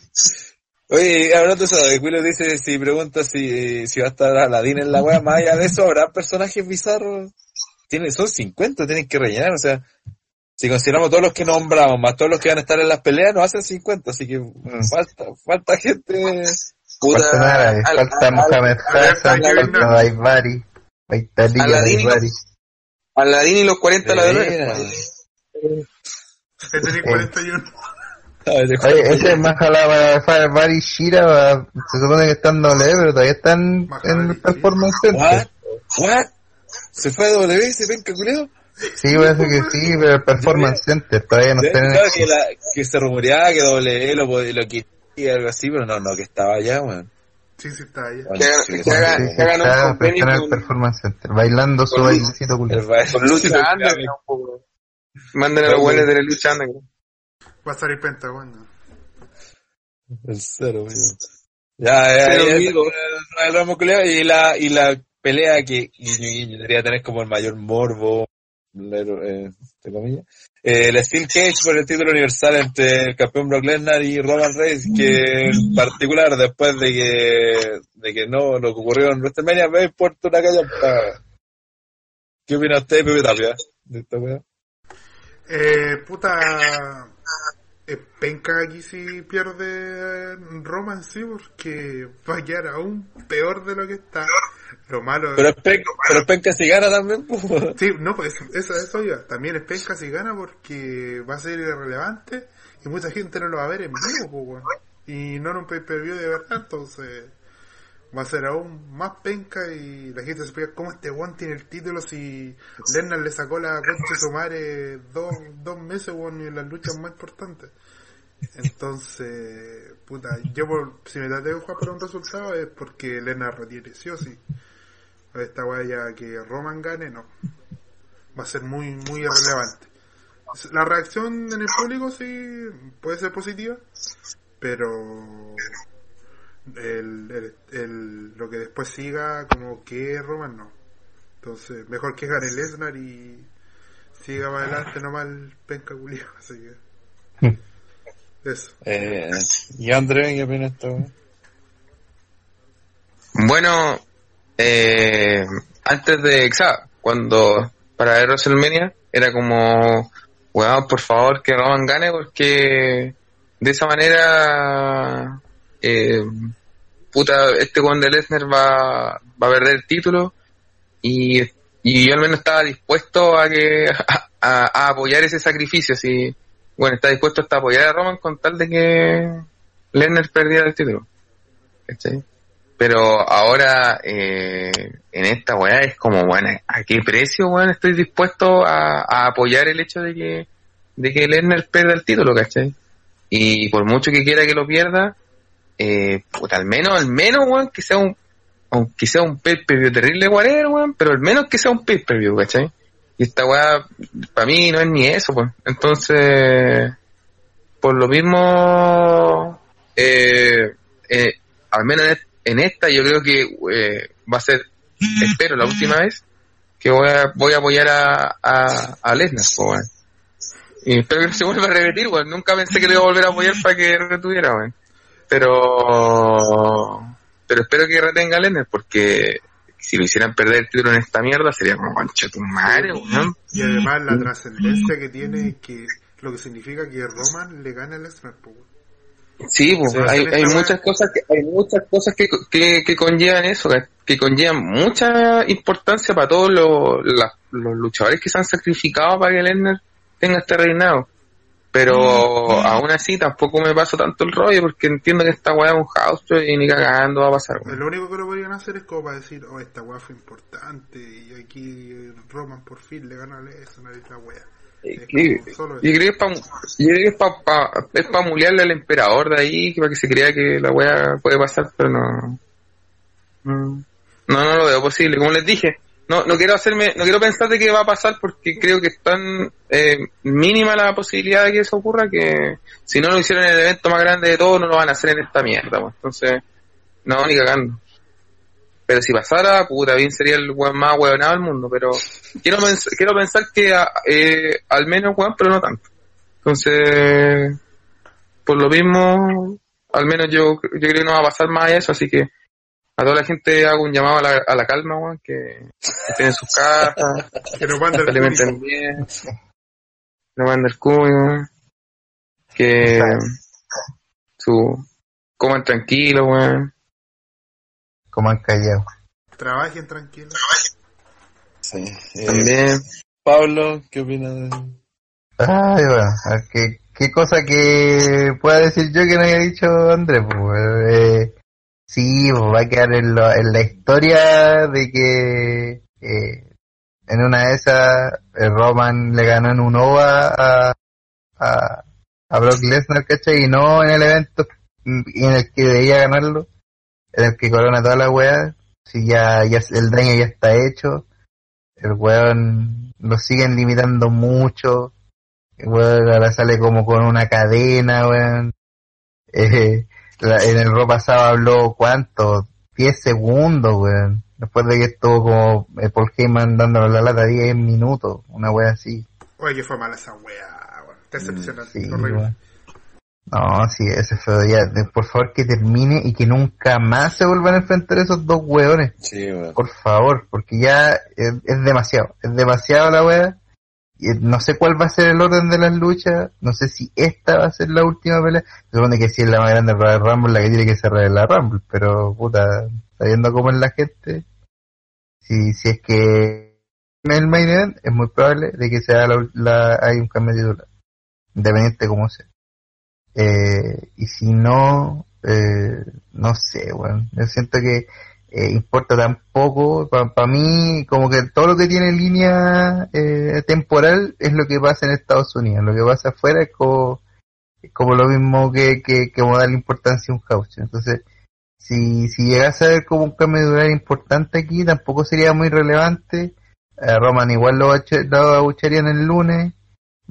Speaker 3: Oye, hablando de eso, de Willow dice, si pregunta si, si va a estar Aladdin en la wea, más allá de eso, ¿habrá personajes bizarros? Tiene, son 50, tienen que rellenar, o sea, si consideramos todos los que nombramos, más todos los que van a estar en las peleas, nos hacen 50, así que falta, falta gente.
Speaker 6: Puta,
Speaker 1: Falta nada,
Speaker 6: al-
Speaker 1: falta
Speaker 6: al-
Speaker 1: Mohamed Hassan,
Speaker 2: al-
Speaker 1: falta Daivari, falta Liga
Speaker 6: Aladín y los 40
Speaker 3: De
Speaker 6: ladrones.
Speaker 3: veras.
Speaker 2: He tenido 41.
Speaker 3: A ver, de-
Speaker 1: Oye, ese es más jalaba para Daivari Shira, va- se supone que están en W, pero todavía están en Performance
Speaker 3: What?
Speaker 1: Center.
Speaker 3: What? ¿Se fue a W? ¿Se ven culeo?
Speaker 1: Sí, parece que sí, pero el Performance Center todavía no está en
Speaker 3: claro
Speaker 1: el...
Speaker 3: que, la, que se rumoreaba que W lo, lo quería algo así, pero no, no, que estaba allá, weón.
Speaker 2: Sí, sí, está.
Speaker 6: Que hagan-
Speaker 3: Sí,
Speaker 6: que hagan-
Speaker 1: Sí,
Speaker 6: un convenio
Speaker 1: el Performance Center, bailando su bailecito.
Speaker 3: El baile-
Speaker 6: Con lucha underground, po, weón. Manden a los buenos de la lucha underground.
Speaker 2: Va a salir Pentagon. ¿no?
Speaker 3: El cero, weón. Ya, ya, ya, ya, el y la, y la pelea que debería tener como el mayor morbo, eh, eh, el Steel Cage por el título universal entre el campeón Brock Lesnar y Roman Reigns, que en particular después de que, de que no, lo que ocurrió en WrestleMania, me importa una callampa. ¿Qué opina usted, Pepe Tapia, de esta weá?
Speaker 2: Eh, puta. Eh, penca aquí si pierde Roman, sí, porque va a quedar aún peor de lo que está. Lo malo
Speaker 3: Pero es penca, pero es penca si gana también.
Speaker 2: Sí, no, pues eso, eso iba. También es penca si gana porque va a ser irrelevante y mucha gente no lo va a ver en vivo, pues, weón. Y no en un pay-per-view de verdad, entonces va a ser aún más penca y la gente se explica cómo este weón tiene el título si Lennar le sacó la concha de su madre dos, dos meses, weón, en las luchas más importantes. Entonces, puta, yo por, si me traté de jugar por un resultado es porque Lennar retire, sí o sí. Esta weá ya que Roman gane, no. Va a ser muy, muy irrelevante. La reacción en el público sí puede ser positiva, pero el, el, el- lo que después siga como que Roman no. Entonces, mejor que gane Lesnar y siga para adelante nomás el penca culiao, así que... Eso.
Speaker 3: Eh, y André, ¿qué opina esta weá?
Speaker 6: Bueno, eh, antes de, sea, cuando para ver WrestleMania era como, weón, por favor que Roman gane porque de esa manera, eh, puta, este weón de Lesnar va, va a perder el título y, y yo al menos estaba dispuesto a que, a, apoyar ese sacrificio, así, bueno, está dispuesto hasta apoyar a Roman con tal de que Lerner perdiera el título. Pero ahora, eh, en esta weá es como, bueno, ¿a qué precio, weón, estoy dispuesto a, apoyar el hecho de que, de que Lerner pierda el título, ¿cachai? Y por mucho que quiera que lo pierda, eh, al menos, al menos, weón, que sea un, aunque sea un pay-per-view terrible, whatever, weón, pero al menos que sea un pay-per-view, ¿cachai? Y esta weá, para mí no es ni eso, pues. Entonces, por lo mismo, eh, eh, al menos en, en esta yo creo que eh, va a ser, espero, la última vez que voy a, voy a apoyar a, a, a Lesnar. Y espero que no se vuelva a repetir, weón. Nunca pensé que lo iba a volver a apoyar para que retuviera, weón. Pero, pero espero que retenga a Lesnar porque si lo hicieran perder el título en esta mierda sería como concha tu madre.
Speaker 2: Y además la trascendencia que tiene que lo que significa que Roman le gana a Lesnar.
Speaker 6: Sí, pues, hay,
Speaker 2: esta
Speaker 6: hay muchas cosas que hay muchas cosas que, que, que conllevan eso, que, que conllevan mucha importancia para todos los, la- los luchadores que se han sacrificado para que Lesnar tenga este reinado. Pero aún así tampoco me paso tanto el rollo porque entiendo que esta weá es un house y ni cagando va a pasar.
Speaker 2: Lo único que lo podrían hacer es como para decir, oh, esta weá fue importante y aquí Roman por fin le gana a Lesnar y la weá.
Speaker 6: Y- Yo creo que es para es pa, pa- es pa mulearle al emperador de ahí, para que se crea que la weá puede pasar, pero no. No, no, lo veo posible. Como les dije, no, no quiero hacerme, no quiero pensar de que va a pasar porque creo que es tan eh, mínima la posibilidad de que eso ocurra que si no lo hicieron en el evento más grande de todo, no lo van a hacer en esta mierda, pues. Entonces, no, ni cagando. Pero si pasara, puta, bien sería el weón más huevonado del mundo, pero quiero, quiero pensar que ah, eh, al menos weón, pero no tanto. Entonces, por lo mismo, al menos yo, yo creo que no va a pasar más eso, así que a toda la gente hago un llamado a la, a la calma, weón, que, estén en sus casas,
Speaker 2: Que nos manda
Speaker 6: que se
Speaker 2: el
Speaker 6: alimenten bien, no manden el cuño, que su, coman tranquilo, weón.
Speaker 1: Han callado.
Speaker 2: Trabajen tranquilos.
Speaker 3: Sí. Eh,
Speaker 6: También,
Speaker 3: Pablo, ¿qué opinas de
Speaker 1: Ay, bueno, ¿qué, qué cosa que pueda decir yo que no haya dicho Andrés? Pues, eh, sí, pues, va a quedar en, lo- en la historia de que eh, en una de esas eh, Roman le ganó en un OVA a, a, a Brock Lesnar, ¿cachai? Y no en el evento en el que debía ganarlo, en el que corona toda la weá. Si ya, ya el daño ya está hecho, el weón lo siguen limitando mucho. Weón, ahora sale como con una cadena, weón. Eh, la- en el ropa pasado habló, ¿cuánto? 10 segundos, weón. Después de que estuvo como eh, Paul Heyman dándole la lata 10 minutos, una wea así.
Speaker 2: Oye, que fue mala esa weá, weón. Te decepcionante,
Speaker 1: Sí,
Speaker 2: horrible.
Speaker 1: weón. No, sí, ese fue ya. de- Por favor que termine y que nunca más se vuelvan a enfrentar esos dos weones.
Speaker 3: Sí, weón.
Speaker 1: Por favor, porque ya es, es demasiado. Es demasiado la wea. Y, eh, No sé cuál va a ser el orden de las luchas. No sé si esta va a ser la última pelea. Se supone que si es la más grande Royal Rumble, la que tiene que cerrar es la Rumble. Pero, puta, sabiendo cómo es la gente, si, si es que en el main event, es muy probable de que sea la, la- hay un cambio de titular. Independiente como sea. Eh, y si no, eh, no sé, bueno, yo siento que eh, importa tan poco, para mí como que todo lo que tiene línea eh, temporal es lo que pasa en Estados Unidos, lo que pasa afuera es como, es como lo mismo que, que, que como darle importancia a un house, entonces si, si llegase a ver como un cambio de durar importante aquí, tampoco sería muy relevante, a Roman igual lo, lo abucharían el lunes,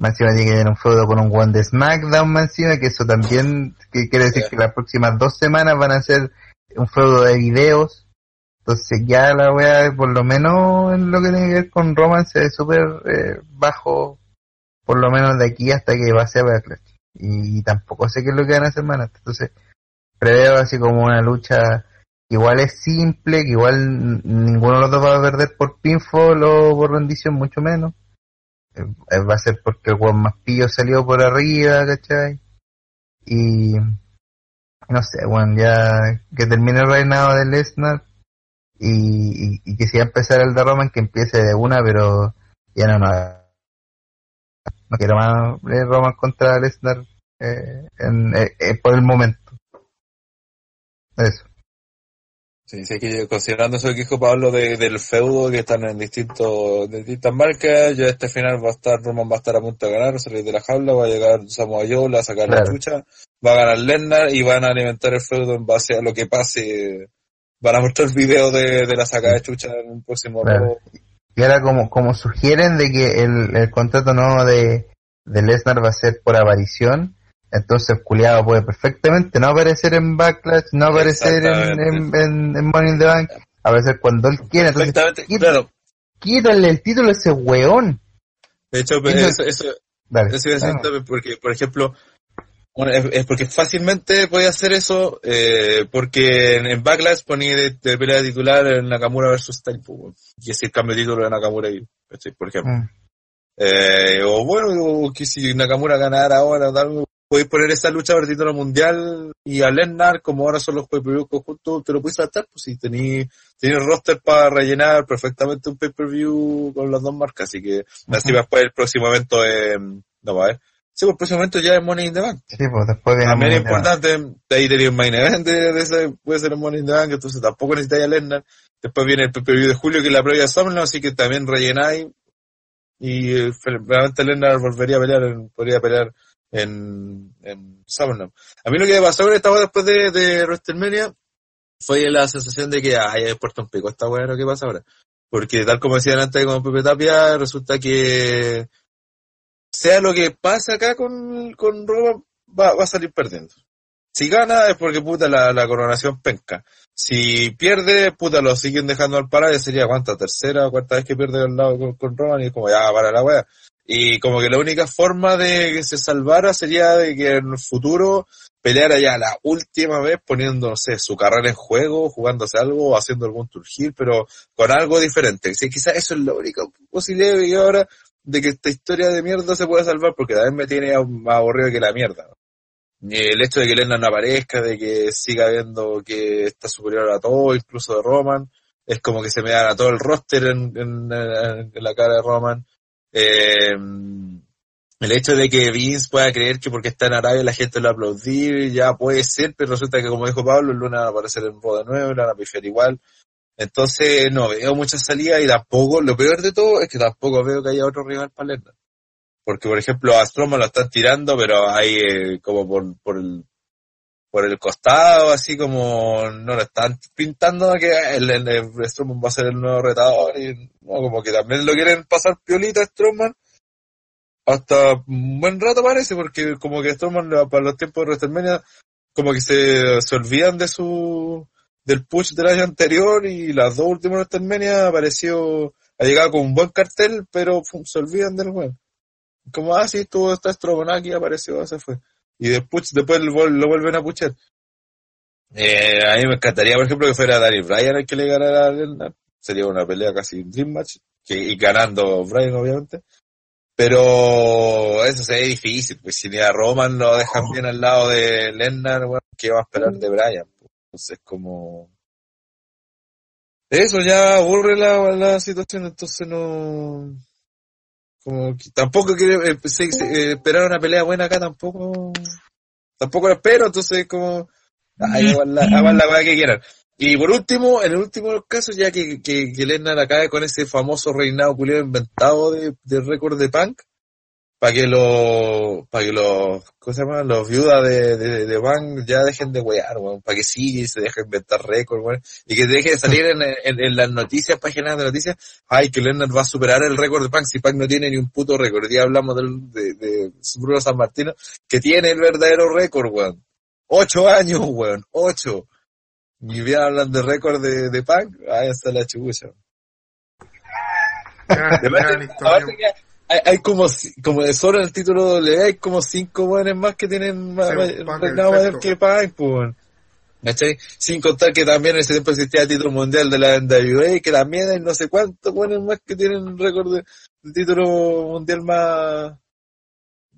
Speaker 1: más encima tiene que tener un feudo con un one de SmackDown, más que eso también que quiere decir que las próximas dos semanas van a ser un feudo de videos. Entonces ya la wea, por lo menos en lo que tiene que ver con Roman, se ve súper eh, bajo, por lo menos de aquí hasta que va a ser Backlash. Y, tampoco sé qué es lo que van a hacer más. Entonces preveo así como una lucha que igual es simple, que igual ninguno de los dos va a perder por pinfall o por rendición, mucho menos. Eh, va a ser porque el weón salió por arriba, ¿cachai? Y no sé, bueno, ya que termine el reinado de Lesnar y, y, que si va a empezar el de Roman, que empiece de una, pero ya no, no. Quiero más Roman contra Lesnar eh, en, eh, eh, por el momento. Eso.
Speaker 3: Sí, sí, que considerando eso que dijo Pablo de, del feudo, que están en distintos, distintas marcas, ya este final va a estar, Roman va a estar a punto de ganar, salir de la jaula, va a llegar Samoa Joe, a sacar la chucha, va a ganar Lennar y van a alimentar el feudo en base a lo que pase. Van a mostrar videos de, de la sacada de chucha en el próximo
Speaker 1: Claro. Y ahora como, como sugieren de que el, el contrato nuevo de, de Lesnar va a ser por aparición, entonces Culeado puede perfectamente no aparecer en Backlash, no aparecer en, en, en, en Money in the Bank, aparecer cuando él quiera. Entonces, quita-
Speaker 3: claro.
Speaker 1: quítale el título a ese weón.
Speaker 3: De hecho,
Speaker 1: Eso-
Speaker 3: eso, eso,
Speaker 1: Dale.
Speaker 3: Eso también porque, por ejemplo, bueno, es, es porque fácilmente podía hacer eso, eh, porque en, en Backlash ponía de, de pelea titular en Nakamura versus Style, y ese cambio de título de Nakamura y, por ejemplo.
Speaker 1: mm,
Speaker 3: Eh, o bueno, o que si Nakamura ganara ahora, tal, podéis poner esa lucha por el título mundial y a Lennar, como ahora son los pay-per-view conjuntos, te lo puedes saltar, pues si tenéis roster para rellenar perfectamente un pay-per-view con las dos marcas, así que así
Speaker 1: Ujú.
Speaker 3: después el próximo evento no va a ver. Sí, pues el próximo evento ya es Money in the Bank.
Speaker 1: Sí, pues después viene
Speaker 3: También
Speaker 1: Money
Speaker 3: es
Speaker 1: in the Bank.
Speaker 3: importante, de ahí tenéis un main event de, de ese, puede ser el Money in the Bank, entonces tampoco necesitáis a Lennar. Después viene el pay-per-view de julio que es la previa de SummerSlam, así que también rellenáis y eh, realmente Lennar volvería a pelear, podría pelear en, en. A mí lo que me pasó con esta wea después de, de WrestleMania fue la sensación de que, ay, he puesto un pico esta wea, lo que pasa ahora. Porque tal como decían antes con Pepe Tapia, resulta que sea lo que pasa acá con, con Roman, va, va a salir perdiendo. Si gana es porque puta la, la coronación penca. Si pierde, puta lo siguen dejando al parar, sería cuánta, tercera o cuarta vez que pierde al lado con, con Roman y es como ya para la wea. Y como que la única forma de que se salvara sería de que en el futuro peleara ya la última vez sé, su carrera en juego, jugándose algo, o haciendo algún heel, pero con algo diferente. Sí, quizás eso es la única posibilidad que ahora de que esta historia de mierda se pueda salvar porque vez me tiene más aburrido que la mierda. El hecho de que Lennon no aparezca, de que siga viendo que está superior a todo, incluso de Roman, es como que se me da a todo el roster en- en la cara de Roman. Eh, el hecho de que Vince pueda creer que porque está en Arabia la gente lo aplaudir, ya puede ser, pero resulta que como dijo Pablo, el lunes van a aparecer en de nuevo, le van a pifiar igual. Entonces no veo mucha salida y tampoco, lo peor de todo es que tampoco veo que haya otro rival para. Porque por ejemplo a Strowman lo están tirando, pero hay eh, como por, por el por el costado, así como no lo están pintando que el, el, Strowman va a ser el nuevo retador y como que también lo quieren pasar piolita a Strowman hasta un buen rato parece, porque como que Strowman para los tiempos de WrestleMania como que se, olvidan de su del push del año anterior y las dos últimas WrestleMania apareció, ha llegado con un buen cartel, pero pum, se olvidan del weón. Como, ah, sí, estuvo, está Strowman aquí, apareció, se fue. Y después, después lo, vuel- lo vuelven a puchar. Eh, a mí me encantaría, por ejemplo, que fuera Danny Bryan el que le ganara a Lesnar. Sería una pelea casi Dream Match. Y ganando Bryan, obviamente. Pero eso sería difícil, pues si ni a Roman lo dejan bien al lado de Lesnar, bueno, ¿qué va a esperar de Bryan? Entonces, como... Eso ya aburre la, la situación, entonces no... Como que tampoco quiere eh, se- se- eh, esperar una pelea buena acá, tampoco... Tampoco lo espero, entonces como... Ay, hagan la, hagan la que quieran. Y por último, en el último de los casos, ya que, que, que Lesnar acabe con ese famoso reinado culiado inventado de, de récord de punk, para que los, para que los, ¿cómo se llama? Los viudas de, de, de punk ya dejen de wear, weón, para que sí se deje inventar récord, weón, y que deje de salir en, en, en las noticias, páginas de noticias, ay, que Lesnar va a superar el récord de punk, si punk no tiene ni un puto récord, ya hablamos del, de, de Bruno San Martino, que tiene el verdadero récord, weón. Ocho años, weón, ocho. Y bien hablan de récord de, de punk, ahí está la chubucha.
Speaker 2: Gran,
Speaker 3: De
Speaker 2: gran
Speaker 3: aparte-
Speaker 2: historia.
Speaker 3: Hay, hay como, como de solo en el título hay como cinco buenos más que tienen más, reinado mayor que Punk, pues. ¿Cachai? Sin contar que también en ese tiempo existía el título mundial de la NWA, que también hay no sé cuántos buenos más que tienen récord de, de título mundial más,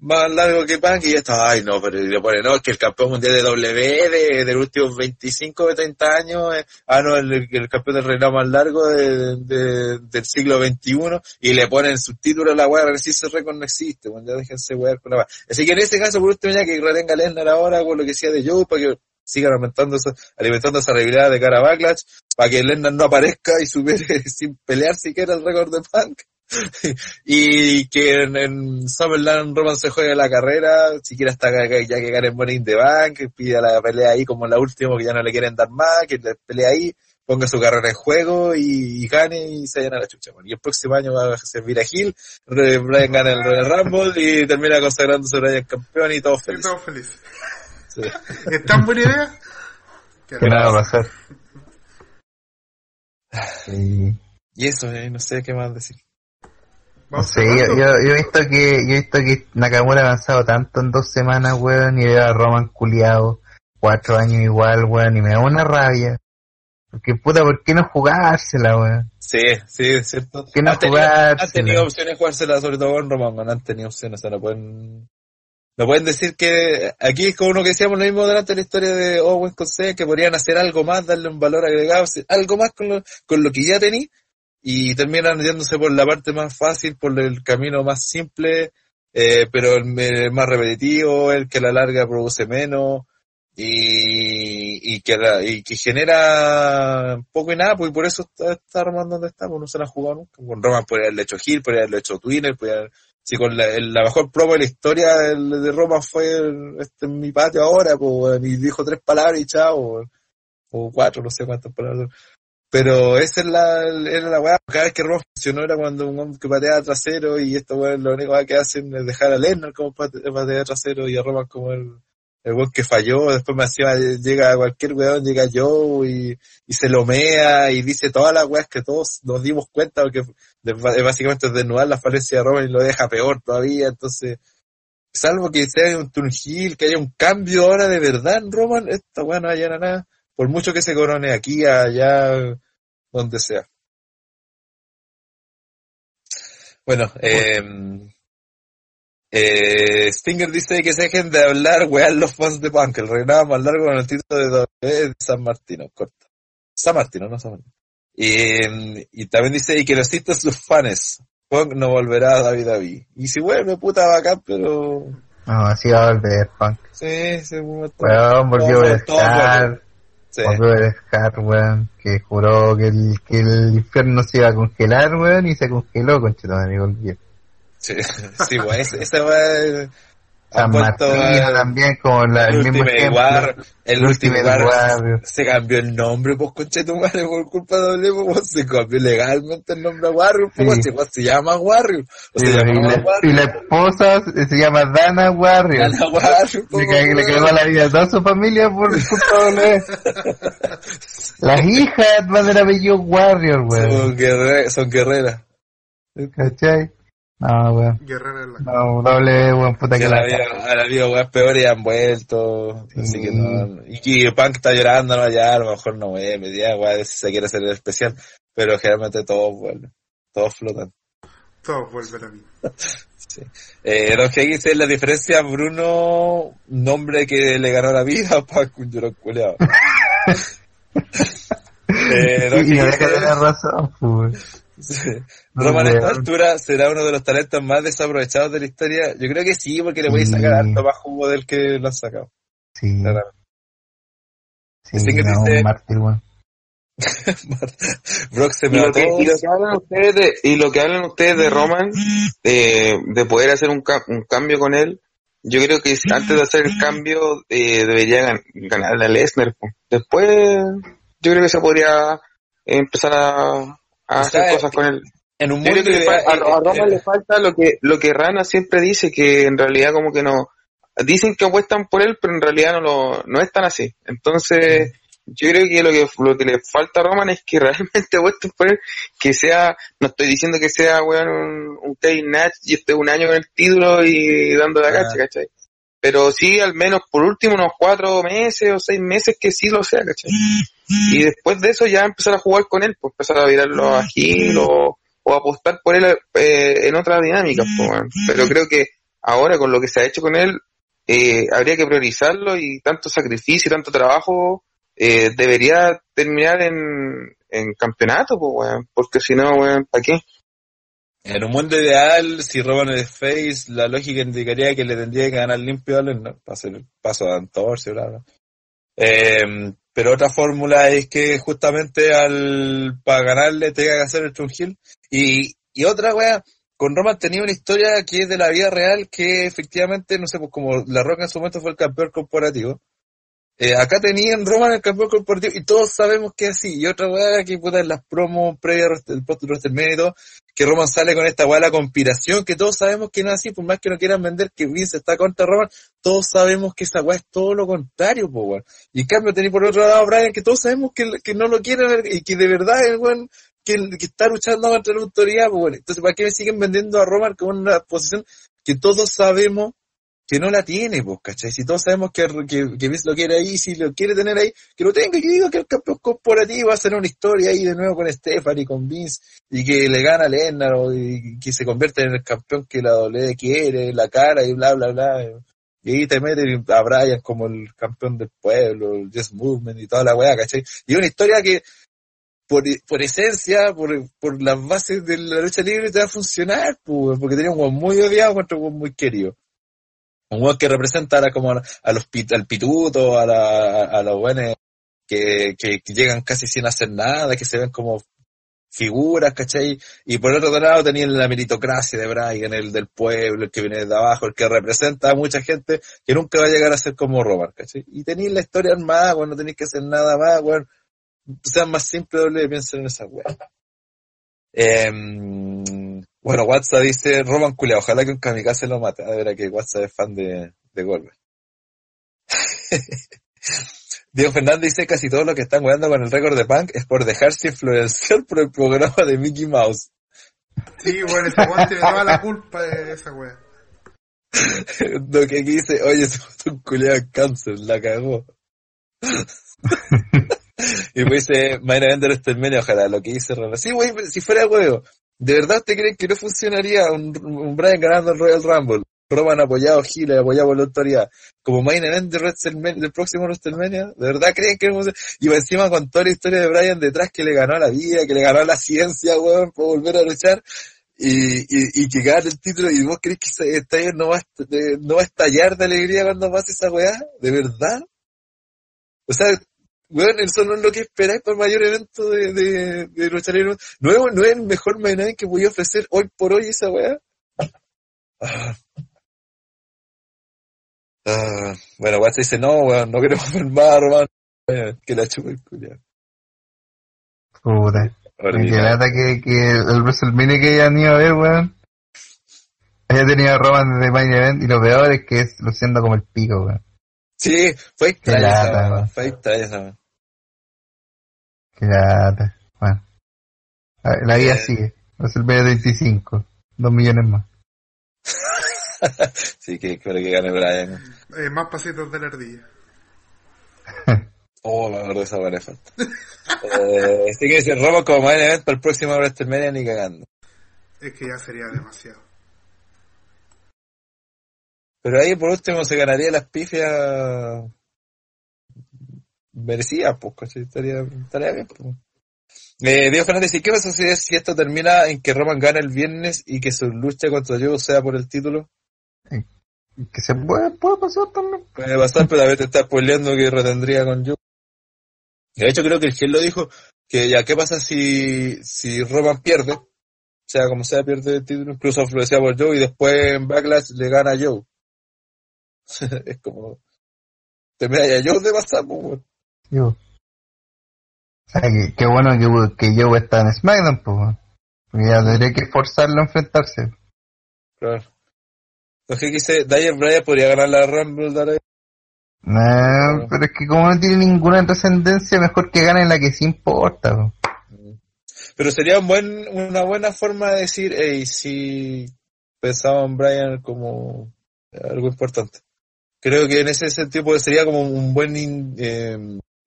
Speaker 3: más largo que Punk y ya está, ay no, pero le pone, no, es que el campeón mundial de W de, de los últimos 25 o 30 años, eh, ah no, el, campeón del reinado más largo de, de- del siglo XXI y le ponen subtítulos a la weá, resiste récord no existe, bueno, ya déjense wear con la weá. Así que en ese caso, por último, ya que retenga Lesnar ahora con lo que sea de Joe, para que sigan alimentando esa, alimentando esa rivalidad de cara a Backlash, para que Lesnar no aparezca y supere sin pelear siquiera el récord de Punk. y que en, en Summerland Roman se juegue la carrera, siquiera hasta que- ya que gane Money in the Bank, que pida la pelea ahí como la última que ya no le quieren dar más, que le pelea ahí, ponga su carrera en juego y, y gane y se vayan a la chucha. Bueno, y el próximo año va a servir a Hill, Brian gana el Royal Rumble y termina consagrándose Brian campeón y todos
Speaker 2: Y
Speaker 3: felices.
Speaker 2: todos felices.
Speaker 3: Sí.
Speaker 2: ¿Es tan buena idea? Que
Speaker 1: Que nada va a pasar. Sí.
Speaker 3: Y eso, eh, no sé qué más decir.
Speaker 1: No
Speaker 2: Vamos
Speaker 1: sé, yo, yo, yo he visto que, yo he visto que Nakamura ha avanzado tanto en dos semanas, weón, y veo a Roman culiado, cuatro años igual, weón, y me da una rabia. Porque puta, ¿por qué no jugársela, weón?
Speaker 3: Sí, sí, es cierto.
Speaker 1: Que no
Speaker 3: han, tenido,
Speaker 1: jugársela.
Speaker 3: han tenido opciones de jugársela, sobre todo con Roman, no han tenido opciones, o sea, no pueden, no pueden decir que, aquí es como uno que decíamos lo mismo delante de la historia de Owen con C, que podrían hacer algo más, darle un valor agregado, algo más con lo, con lo que ya tení, y terminan yéndose por la parte más fácil, por el camino más simple, eh, pero el, más repetitivo, el que a la larga produce menos, y, y que la- y que genera poco y nada, pues y por eso está, está Roman donde está, pues no se la ha jugado nunca. Con Roman podría haberle hecho Hill, podría haberle hecho Twitter, podría haber- si con la, la mejor promo de la historia de Roman fue este en mi patio ahora, pues y dijo tres palabras y chao, o cuatro, no sé cuántas palabras. Pero esa es la, era la weá. Cada vez que Roman funcionó era cuando un hombre que patea trasero y esto weón lo único que hacen es dejar a Lennon como pate- patea trasero y a Roman como el, el weón que falló, después me hacía, llega cualquier weón, llega Joe y, y se lo mea y dice todas las weas que todos nos dimos cuenta porque de- es básicamente desnudar la falencia de Roman y lo deja peor todavía, entonces salvo que sea un turn heel, que haya un cambio ahora de verdad en Roman, esta weá no va nada, por mucho que se corone aquí, allá, donde sea. Bueno, eh, eh, Stinger dice que se dejen de hablar, weón, los fans de Punk, el reinado más largo con el título de San Martino, corta. San Martino, no San Martino. Y, y también dice, y que lo citan sus fans. Punk no volverá a David David. Y si vuelve, puta bacán, pero...
Speaker 1: No, así va a volver Punk.
Speaker 3: Sí, se.
Speaker 1: Weón, volvió a dejar,
Speaker 3: Sí.
Speaker 1: a dejar, weón, que juró que el, que el infierno se iba a congelar, weón, y se congeló, conchetumare, y volvió.
Speaker 3: Sí, sí, weón, esa, weá,
Speaker 1: San
Speaker 3: eh,
Speaker 1: también, como la, el
Speaker 3: el
Speaker 1: mismo ejemplo.
Speaker 3: War, el
Speaker 1: El
Speaker 3: Ultimate War
Speaker 1: Warrior.
Speaker 3: se cambió el nombre, pues conche tu madre, por culpa de W, pues, se cambió legalmente el nombre a Warrior, pues
Speaker 1: Sí.
Speaker 3: se, pues, se llama Warrior, se
Speaker 1: Sí,
Speaker 3: llama
Speaker 1: y, la,
Speaker 3: Warrior,
Speaker 1: y la esposa se se llama Dana Warrior.
Speaker 3: Gana Warrior, pues,
Speaker 1: Le,
Speaker 3: weón.
Speaker 1: cagó la vida a toda su familia por culpa de Las hijas van del apellido Warrior, weón.
Speaker 3: son, guerre- son guerreras.
Speaker 1: ¿Cachai? No, weón.
Speaker 2: Guerrera en la
Speaker 1: No, doble, weón, puta
Speaker 3: Que
Speaker 1: que
Speaker 3: la vida, a la vida weas peores y han vuelto, así que no, y que Punk está llorando, no, ya, a lo mejor no vuelve, ya, weá, si se quiere hacer el especial, pero generalmente todos vuelven, todos flotan.
Speaker 2: Todos vuelven a mí.
Speaker 3: Sí. Eh, Don G dice la diferencia Bruno, nombre que le ganó la vida a Paco, un llorón culeado. eh,
Speaker 1: Y deja de
Speaker 3: dice,
Speaker 1: tener razón, pues.
Speaker 3: Roman a esta altura será uno de los talentos más desaprovechados de la historia. Yo creo que sí, porque le voy a sacar harto más jugo del que lo han sacado.
Speaker 1: Sí, sí,
Speaker 3: Así que
Speaker 1: no,
Speaker 3: dice-
Speaker 1: un mártir, weón.
Speaker 3: Brock se
Speaker 6: Y
Speaker 3: me
Speaker 6: lo,
Speaker 3: a
Speaker 6: que, y lo que hablan ustedes de, y lo que hablan ustedes de Roman, de, de poder hacer un, ca- un cambio con él, yo creo que antes de hacer el cambio eh, debería gan- ganar a Lesnar. Después yo creo que se podría empezar a, a
Speaker 3: O
Speaker 6: hacer
Speaker 3: sea,
Speaker 6: cosas con él.
Speaker 3: En un mundo
Speaker 6: a, a Roman
Speaker 3: eh,
Speaker 6: le falta lo que lo que Rana siempre dice que en realidad como que no dicen que apuestan por él pero en realidad no lo no es tan así entonces yo creo que lo que lo que le falta a Roman es que realmente apuesten por él que sea no estoy diciendo que sea weón un, un Kevin Nash y esté un año con el título y dando la
Speaker 3: Ah.
Speaker 6: cacha ¿cachai? pero sí al menos por último unos cuatro meses o seis meses que sí lo sea ¿cachai? Y después de eso ya empezar a jugar con él pues empezar a virarlo a Gil o o apostar por él eh, en otras dinámicas, po, weón. pero creo que ahora con lo que se ha hecho con él, eh, habría que priorizarlo y tanto sacrificio y tanto trabajo eh, debería terminar en, en campeonato, pues, porque si no, weón, ¿para qué?
Speaker 3: En un mundo ideal, si roban el face, la lógica indicaría que le tendría que ganar limpio a Allen, ¿no? Para hacer el paso de Antorce, bla, bla. Eh, pero otra fórmula es que justamente al para ganarle tenga que hacer el Trunhill. Y, y otra wea, con Roman tenía una historia que es de la vida real que efectivamente, no sé, pues como La Roca en su momento fue el campeón corporativo. Eh, acá tenían Roman el campeón corporativo y todos sabemos que es así. Y otra weá que puta en las promos previas del post todo, que Roman sale con esta weá la conspiración, que todos sabemos que no es así, por más que no quieran vender que Vince está contra Roman, todos sabemos que esa weá es todo lo contrario, po weón. Y en cambio tenéis por otro lado a Brian, que todos sabemos que, que no lo quieren y que de verdad es weón que, que está luchando contra la autoridad, pues bueno. Entonces, ¿para qué me siguen vendiendo a Roman con una posición que todos sabemos que no la tiene, pues, ¿cachai? Si todos sabemos que, Vince lo quiere ahí, si lo quiere tener ahí, que lo tenga, que diga que el campeón corporativo va a hacer una historia ahí de nuevo con Stephanie, con Vince, y que le gana a Lennart, y que se convierte en el campeón que la doble quiere, la cara, y bla, bla, bla. Y ahí te meten a Brian como el campeón del pueblo, el Just Movement y toda la weá, ¿cachai? Y una historia que, por, por esencia, por, por las bases de la lucha libre, te va a funcionar, pues, porque tenía un muy odiado contra un muy querido un weón que representa ahora como a, los pit, al pituto, a, la, a, los buenos que, llegan casi sin hacer nada, que se ven como figuras, ¿cachai? Y por otro lado tenían la meritocracia de Brian, el del pueblo, el que viene de abajo, el que representa a mucha gente que nunca va a llegar a ser como Roman, ¿cachai? Y tenéis la historia armada, bueno, no tenéis que hacer nada más, bueno, sean más simples, doble, piensen en esa weá. Eh, bueno, WhatsApp dice, Roman Culia, ojalá que un kamikaze lo mate. A ver, que WhatsApp es fan de, de Goldberg. Diego Fernández dice, casi todo lo que están jugando con el récord de Punk es por dejarse influenciar por el programa de Mickey Mouse.
Speaker 2: Sí, bueno, ese weón tiene toda la culpa de esa wea.
Speaker 3: lo que aquí dice, oye, se un culiado cáncer, la cagó. y pues dice, Mayra Vender este medio, ojalá, lo que dice Roman. Sí, güey, si fuera huevo, ¿De verdad te creen que no funcionaría un, un Brian ganando el Royal Rumble? Roman apoyado Gil, apoyado por la autoridad, como main event de WrestleMania, del próximo WrestleMania, ¿de verdad creen que funciona? Y encima con toda la historia de Brian detrás que le ganó la vida, que le ganó la ciencia, weón, por volver a luchar, y, y, y que gane el título, y vos crees que ese estadio no va, no va a estallar de alegría cuando pase esa weá, ¿de verdad? O sea, bueno, eso no es lo que esperáis para el mayor evento de, de, de lucha libre. No es, no es el mejor main event que voy a ofrecer hoy por hoy esa weá. Ah. Ah. Bueno, WhatsApp dice, no, weón, no queremos ver más, Román. Que la chupa el culiao.
Speaker 1: Puta. Que lata que, que el WrestleMania que ya ni iba a ver, weón. Haya tenido a Roman de main event y lo peor es que es luciendo como el pico, weón.
Speaker 3: Sí, fue extraña esa. Fue extraña esa.
Speaker 1: Qué lata. Bueno. La vida sigue. Es el B25. Dos millones más.
Speaker 3: sí, que espero que gane Brian.
Speaker 2: Eh, más pasitos de la ardilla.
Speaker 3: oh, me acuerdo de esa buena falta. eh, así que si Roma como main event para el próximo WrestleMania ni cagando.
Speaker 2: Es que ya sería demasiado.
Speaker 3: Pero ahí por último se ganaría las pifias merecía, pues, ¿cachai? Estaría, estaría bien, pues. Eh, Diego Fernández dice, ¿qué pasa si, si esto termina en que Roman gana el viernes y que su lucha contra Joe sea por el título?
Speaker 1: Que se puede, puede pasar también.
Speaker 3: Puede pasar, pero a veces te está spoileando que retendría con Joe. De hecho, creo que el Gil lo dijo, que ya, ¿qué pasa si, si Roman pierde? O sea, como sea, pierde el título, incluso influenciado por Joe, y después en Backlash le gana a Joe. es como, te me a Joe de pues,
Speaker 1: yo. O sea, que, bueno que, que Joe está en SmackDown, pues. Porque ya tendría que forzarlo a enfrentarse.
Speaker 3: Claro. Lo que quise, Dyer Bryan podría ganar la Rumble, Dyer.
Speaker 1: No, pero es que como no tiene ninguna trascendencia, mejor que gane la que sí importa. Po.
Speaker 3: Pero sería un buen, una buena forma de decir, hey, si pensaba en Bryan como algo importante. Creo que en ese sentido sería como un buen in, eh,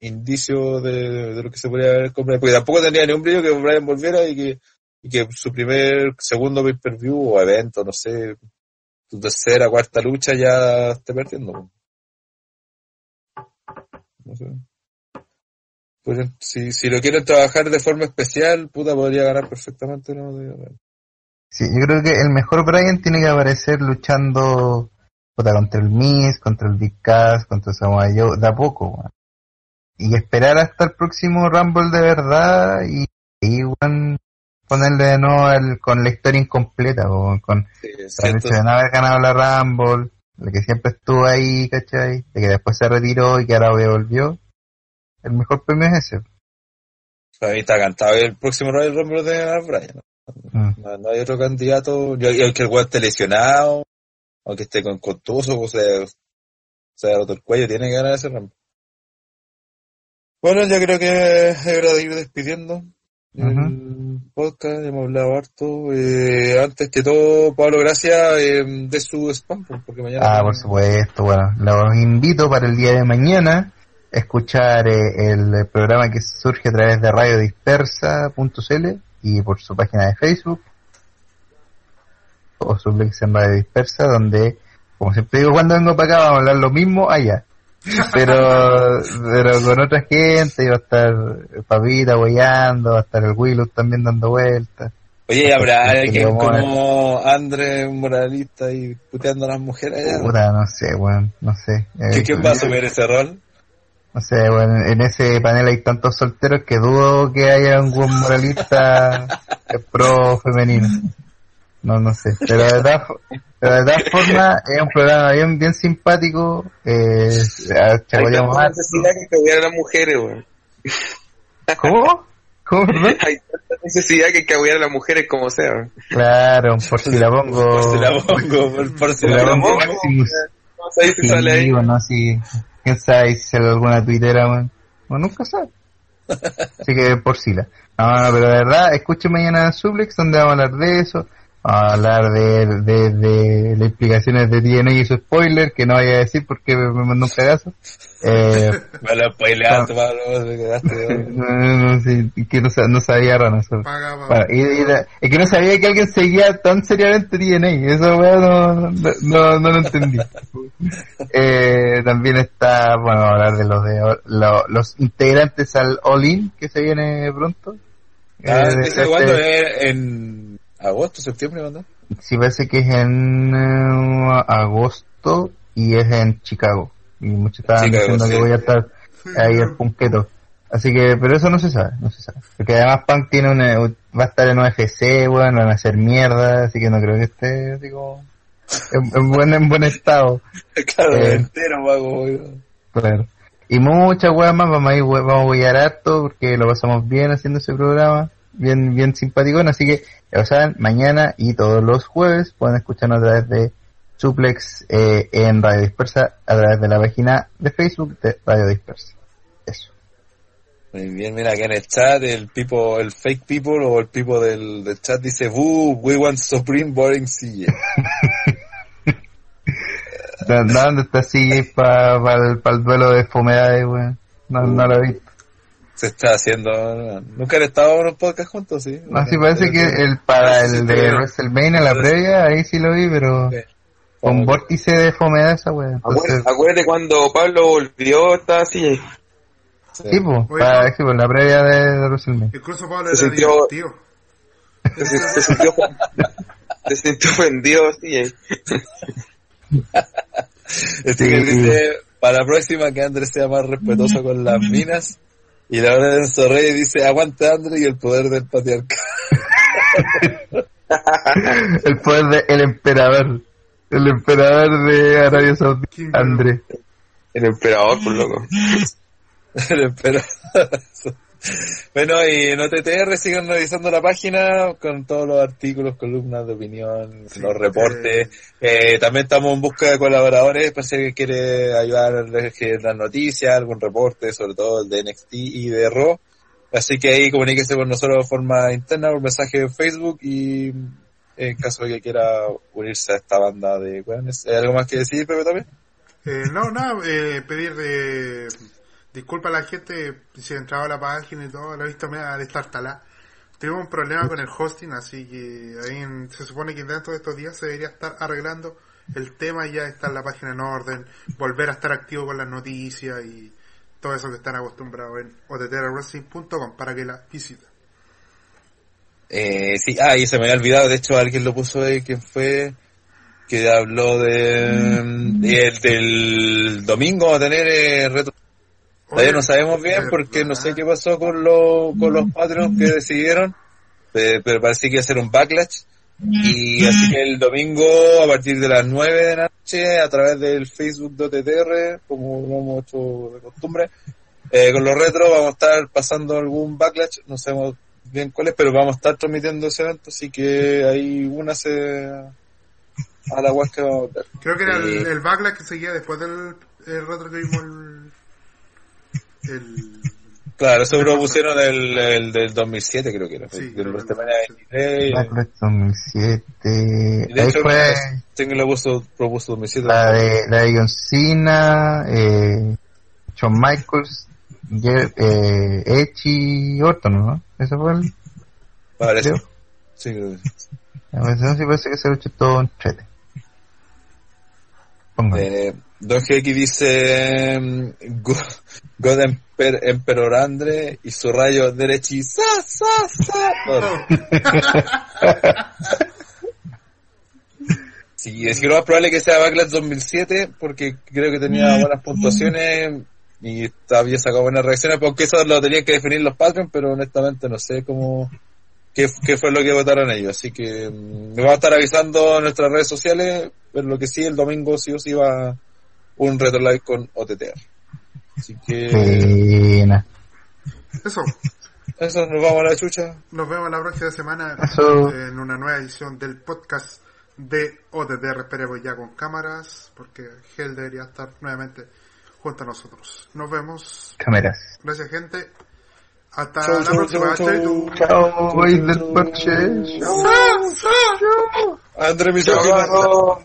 Speaker 3: indicio de, de, lo que se podría haber comprado, porque tampoco tendría ni un brillo que Brian volviera y que, y que su primer, segundo pay-per-view o evento, no sé, tu tercera, cuarta lucha ya esté perdiendo. No sé. Pues, si, si lo quieren trabajar de forma especial, puta, podría ganar perfectamente. ¿no?
Speaker 1: Sí, yo creo que el mejor Brian tiene que aparecer luchando puta, contra el Miz, contra el Big Cass, contra Samoa Joe, de a poco, weón. Y esperar hasta el próximo Rumble de verdad y, y weón, ponerle de nuevo el- con la historia incompleta, weón, con
Speaker 3: Sí,
Speaker 1: el
Speaker 3: siento-
Speaker 1: hecho de no haber ganado la Rumble, de que siempre estuvo ahí, ¿cachai? De que después se retiró y que ahora volvió. El mejor premio es ese.
Speaker 3: Para mí está cantado el próximo Royal Rumble de. ¿no?
Speaker 1: Mm.
Speaker 3: No, no hay otro candidato. Yo, y aunque el weón esté lesionado, aunque esté con contuso, o sea, se ha roto el cuello, tiene que ganar ese Rumble. Bueno, ya creo que es hora de ir despidiendo el podcast. Hemos hablado harto. Eh, antes que todo, Pablo, gracias eh, de su spam, pues, porque mañana.
Speaker 1: Ah, por supuesto. Bueno, los invito para el día de mañana a escuchar eh, el programa que surge a través de radiodispersa.cl y por su página de Facebook o su en Radio Dispersa, donde, como siempre digo, cuando vengo para acá vamos a hablar lo mismo allá. Pero, pero con otra gente, va a estar Papita guayando, va a estar el Willow también dando vueltas.
Speaker 3: Oye, ¿habrá alguien como André, un moralista, y puteando a las mujeres allá?
Speaker 1: No sé, weón, no sé.
Speaker 3: ¿Qué-
Speaker 1: Eh,
Speaker 3: ¿Quién va a asumir ese rol?
Speaker 1: No sé, bueno, en ese panel hay tantos solteros que dudo que haya un buen moralista eh, pro femenino. No, no sé. Pero de todas, fo- pero de todas formas es un programa bien, bien simpático. Eh, a-
Speaker 6: Hay
Speaker 1: chacoteamos
Speaker 6: tanta
Speaker 1: harto.
Speaker 6: necesidad que caguear a las mujeres, weón.
Speaker 1: ¿Cómo? ¿Cómo, perdón?
Speaker 6: Hay tanta necesidad que caguear a las mujeres como sea. weón.
Speaker 1: Claro, por si la pongo.
Speaker 3: Por si la pongo, por, por si la
Speaker 1: la
Speaker 3: pongo.
Speaker 1: pongo Maximus.
Speaker 6: No sé si
Speaker 1: Sí,
Speaker 6: sale ahí.
Speaker 1: bueno, si, quién sabe si sale alguna tuitera, man. Bueno, nunca sabe. Así que por si la. No, no, pero de verdad, escuchen mañana en Suplex donde vamos a hablar de eso. A hablar de, de, de las implicaciones de TNA y su spoiler, que no vaya a decir porque me, mandó un cagazo. Eh,
Speaker 3: Me lo spoileaste,
Speaker 1: no, no, no, sí, que no, no sabía rana. eso.
Speaker 2: Paga, paga.
Speaker 1: Bueno, y, y la- es que no sabía que alguien seguía tan seriamente TNA, eso weón, no, no, no, no lo entendí. Eh, también está, bueno, hablar de los de lo- los integrantes al All In que se viene pronto.
Speaker 3: Ah,
Speaker 1: Eh,
Speaker 3: ¿dice
Speaker 1: este-
Speaker 3: cuándo? ¿Es ¿En agosto, septiembre, cuándo?
Speaker 1: Sí, parece que es en eh, agosto y es en Chicago. Y muchos estaban diciendo
Speaker 3: sí.
Speaker 1: que voy a estar ahí el punqueto. Así que, pero eso no se sabe, no se sabe. Porque además Punk tiene una, va a estar en UFC, weón, van a hacer mierda, así que no creo que esté así como en, en buen, en buen estado.
Speaker 3: claro,
Speaker 1: Eh.
Speaker 3: entero, weón.
Speaker 1: Claro. Y muchas weas más, vamos a ir, vamos a harto porque lo pasamos bien haciendo ese programa, bien, bien simpaticón, así que mañana y todos los jueves pueden escucharnos a través de Suplex eh, en Radio Dispersa, a través de la página de Facebook de Radio Dispersa. Eso.
Speaker 3: Muy bien, mira, aquí en el chat, el people, el fake people o el people del, del chat dice, Boo, we want Supreme Boring CJ.
Speaker 1: ¿Dó- ¿Dónde está CJ para pa, el, pa el duelo de fomedades, weón? No, no lo he visto.
Speaker 3: Se está haciendo, nunca han estado en un podcast juntos, sí.
Speaker 1: No, sí parece que el para
Speaker 3: Sí,
Speaker 1: el
Speaker 3: sí,
Speaker 1: de
Speaker 3: sí.
Speaker 1: WrestleMania, la previa, ahí sí lo vi, pero
Speaker 3: Sí.
Speaker 1: con vórtice de fomedad esa weón. Entonces,
Speaker 6: Acuérdate, cuando Pablo volvió, estaba así.
Speaker 1: Sí, pues, para, sí, la previa de, de WrestleMania.
Speaker 2: Incluso Pablo
Speaker 6: Se
Speaker 2: era
Speaker 6: sintió-
Speaker 2: divertido.
Speaker 6: Se, sintió, se sintió ofendido, sí.
Speaker 3: Este
Speaker 1: Sí.
Speaker 3: que dice, para la próxima que Andrés sea más respetuoso con las minas. Y la Lorenzo Reyes dice, aguante Andrés y el poder del patriarcado.
Speaker 1: El poder de el emperador. El emperador de Arabia Saudita, André.
Speaker 6: El emperador, por loco.
Speaker 3: El emperador. Bueno, y en OTTR siguen revisando la página con todos los artículos, columnas de opinión, los reportes. Eh, también estamos en busca de colaboradores, para si alguien quiere ayudar a elegir las noticias, algún reporte, sobre todo el de NXT y de Raw. Así que ahí comuníquese con nosotros de forma interna por mensaje de Facebook y en caso de que quiera unirse a esta banda de weones. ¿Hay algo más que decir, Pepe, también?
Speaker 2: Eh, no, nada, eh, pedir disculpas a la gente si he entrado a la página y todo, lo he visto me de estartalá. Tuvimos un problema con el hosting, así que ahí se supone que dentro de estos días se debería estar arreglando. el tema ya está en la página en orden, volver a estar activo con las noticias y todo eso que están acostumbrados en ottrwrestling.com para que la visiten.
Speaker 3: Eh, sí, ah, y se me había olvidado, de hecho alguien lo puso ahí, ¿quién fue? Que habló de, de- el del domingo a tener eh. Todavía no sabemos bien porque no sé qué pasó con, los con los Patreons que decidieron, eh, pero parece que iba a ser un backlash. Y así que el domingo a partir de las 9 de la noche a través del Facebook de OTTR, como lo hemos hecho de costumbre, eh, con los retros vamos a estar pasando algún backlash, no sabemos bien cuál es, pero vamos a estar transmitiendo ese evento, así que ahí únase a la web que vamos a ver.
Speaker 2: Creo que era el,
Speaker 3: Sí.
Speaker 2: el backlash que seguía después del el retro que vimos el... el
Speaker 3: Claro, eso lo pusieron el, el del 2007 creo que era,
Speaker 2: Sí,
Speaker 3: del
Speaker 2: creo que
Speaker 3: WrestleMania
Speaker 2: el
Speaker 3: 23.
Speaker 1: Backlash 2007.
Speaker 3: Y de
Speaker 1: Ahí
Speaker 3: hecho,
Speaker 1: fue
Speaker 3: tengo lo puso, propuso 2007.
Speaker 1: la de, la de John Cena, eh, Shawn Michaels, Jer- eh, Edge y Orton, ¿no? Eso fue el...
Speaker 3: Parece.
Speaker 1: creo.
Speaker 3: Sí, creo que sí.
Speaker 1: A veces sí parece que se lo echó todo en trete. Póngale.
Speaker 3: Eh, Don GX dice mm, Go- God Emper- Emperor Andre y su rayo derechi sa sa. Sí, es que lo más probable que sea Backlash 2007 porque creo que tenía buenas puntuaciones y había sacado buenas reacciones, porque eso lo tenían que definir los Patreons, pero honestamente no sé cómo qué, qué fue lo que votaron ellos, así que mm, me va a estar avisando en nuestras redes sociales, pero lo que sí, el domingo sí o sí va un retro live con OTTR. Así que
Speaker 1: Pena.
Speaker 2: Eso,
Speaker 3: eso, nos vamos a la chucha.
Speaker 2: nos vemos la próxima semana
Speaker 1: Eso.
Speaker 2: en una nueva edición del podcast de OTTR. Esperemos ya con cámaras, porque Hell debería estar nuevamente junto a nosotros. Nos vemos.
Speaker 1: Cámaras.
Speaker 2: Gracias, gente. Hasta
Speaker 3: Chau,
Speaker 2: la
Speaker 3: chau,
Speaker 2: próxima.
Speaker 3: chau.
Speaker 1: Chao, boys del parche.
Speaker 3: André misógino,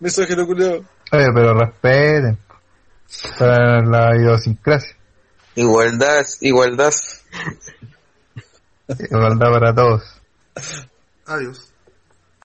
Speaker 3: misógino culiao.
Speaker 1: Oye, pero respeten. Para la idiosincrasia.
Speaker 6: Igualdad, igualdad.
Speaker 1: Igualdad para todos.
Speaker 2: Adiós.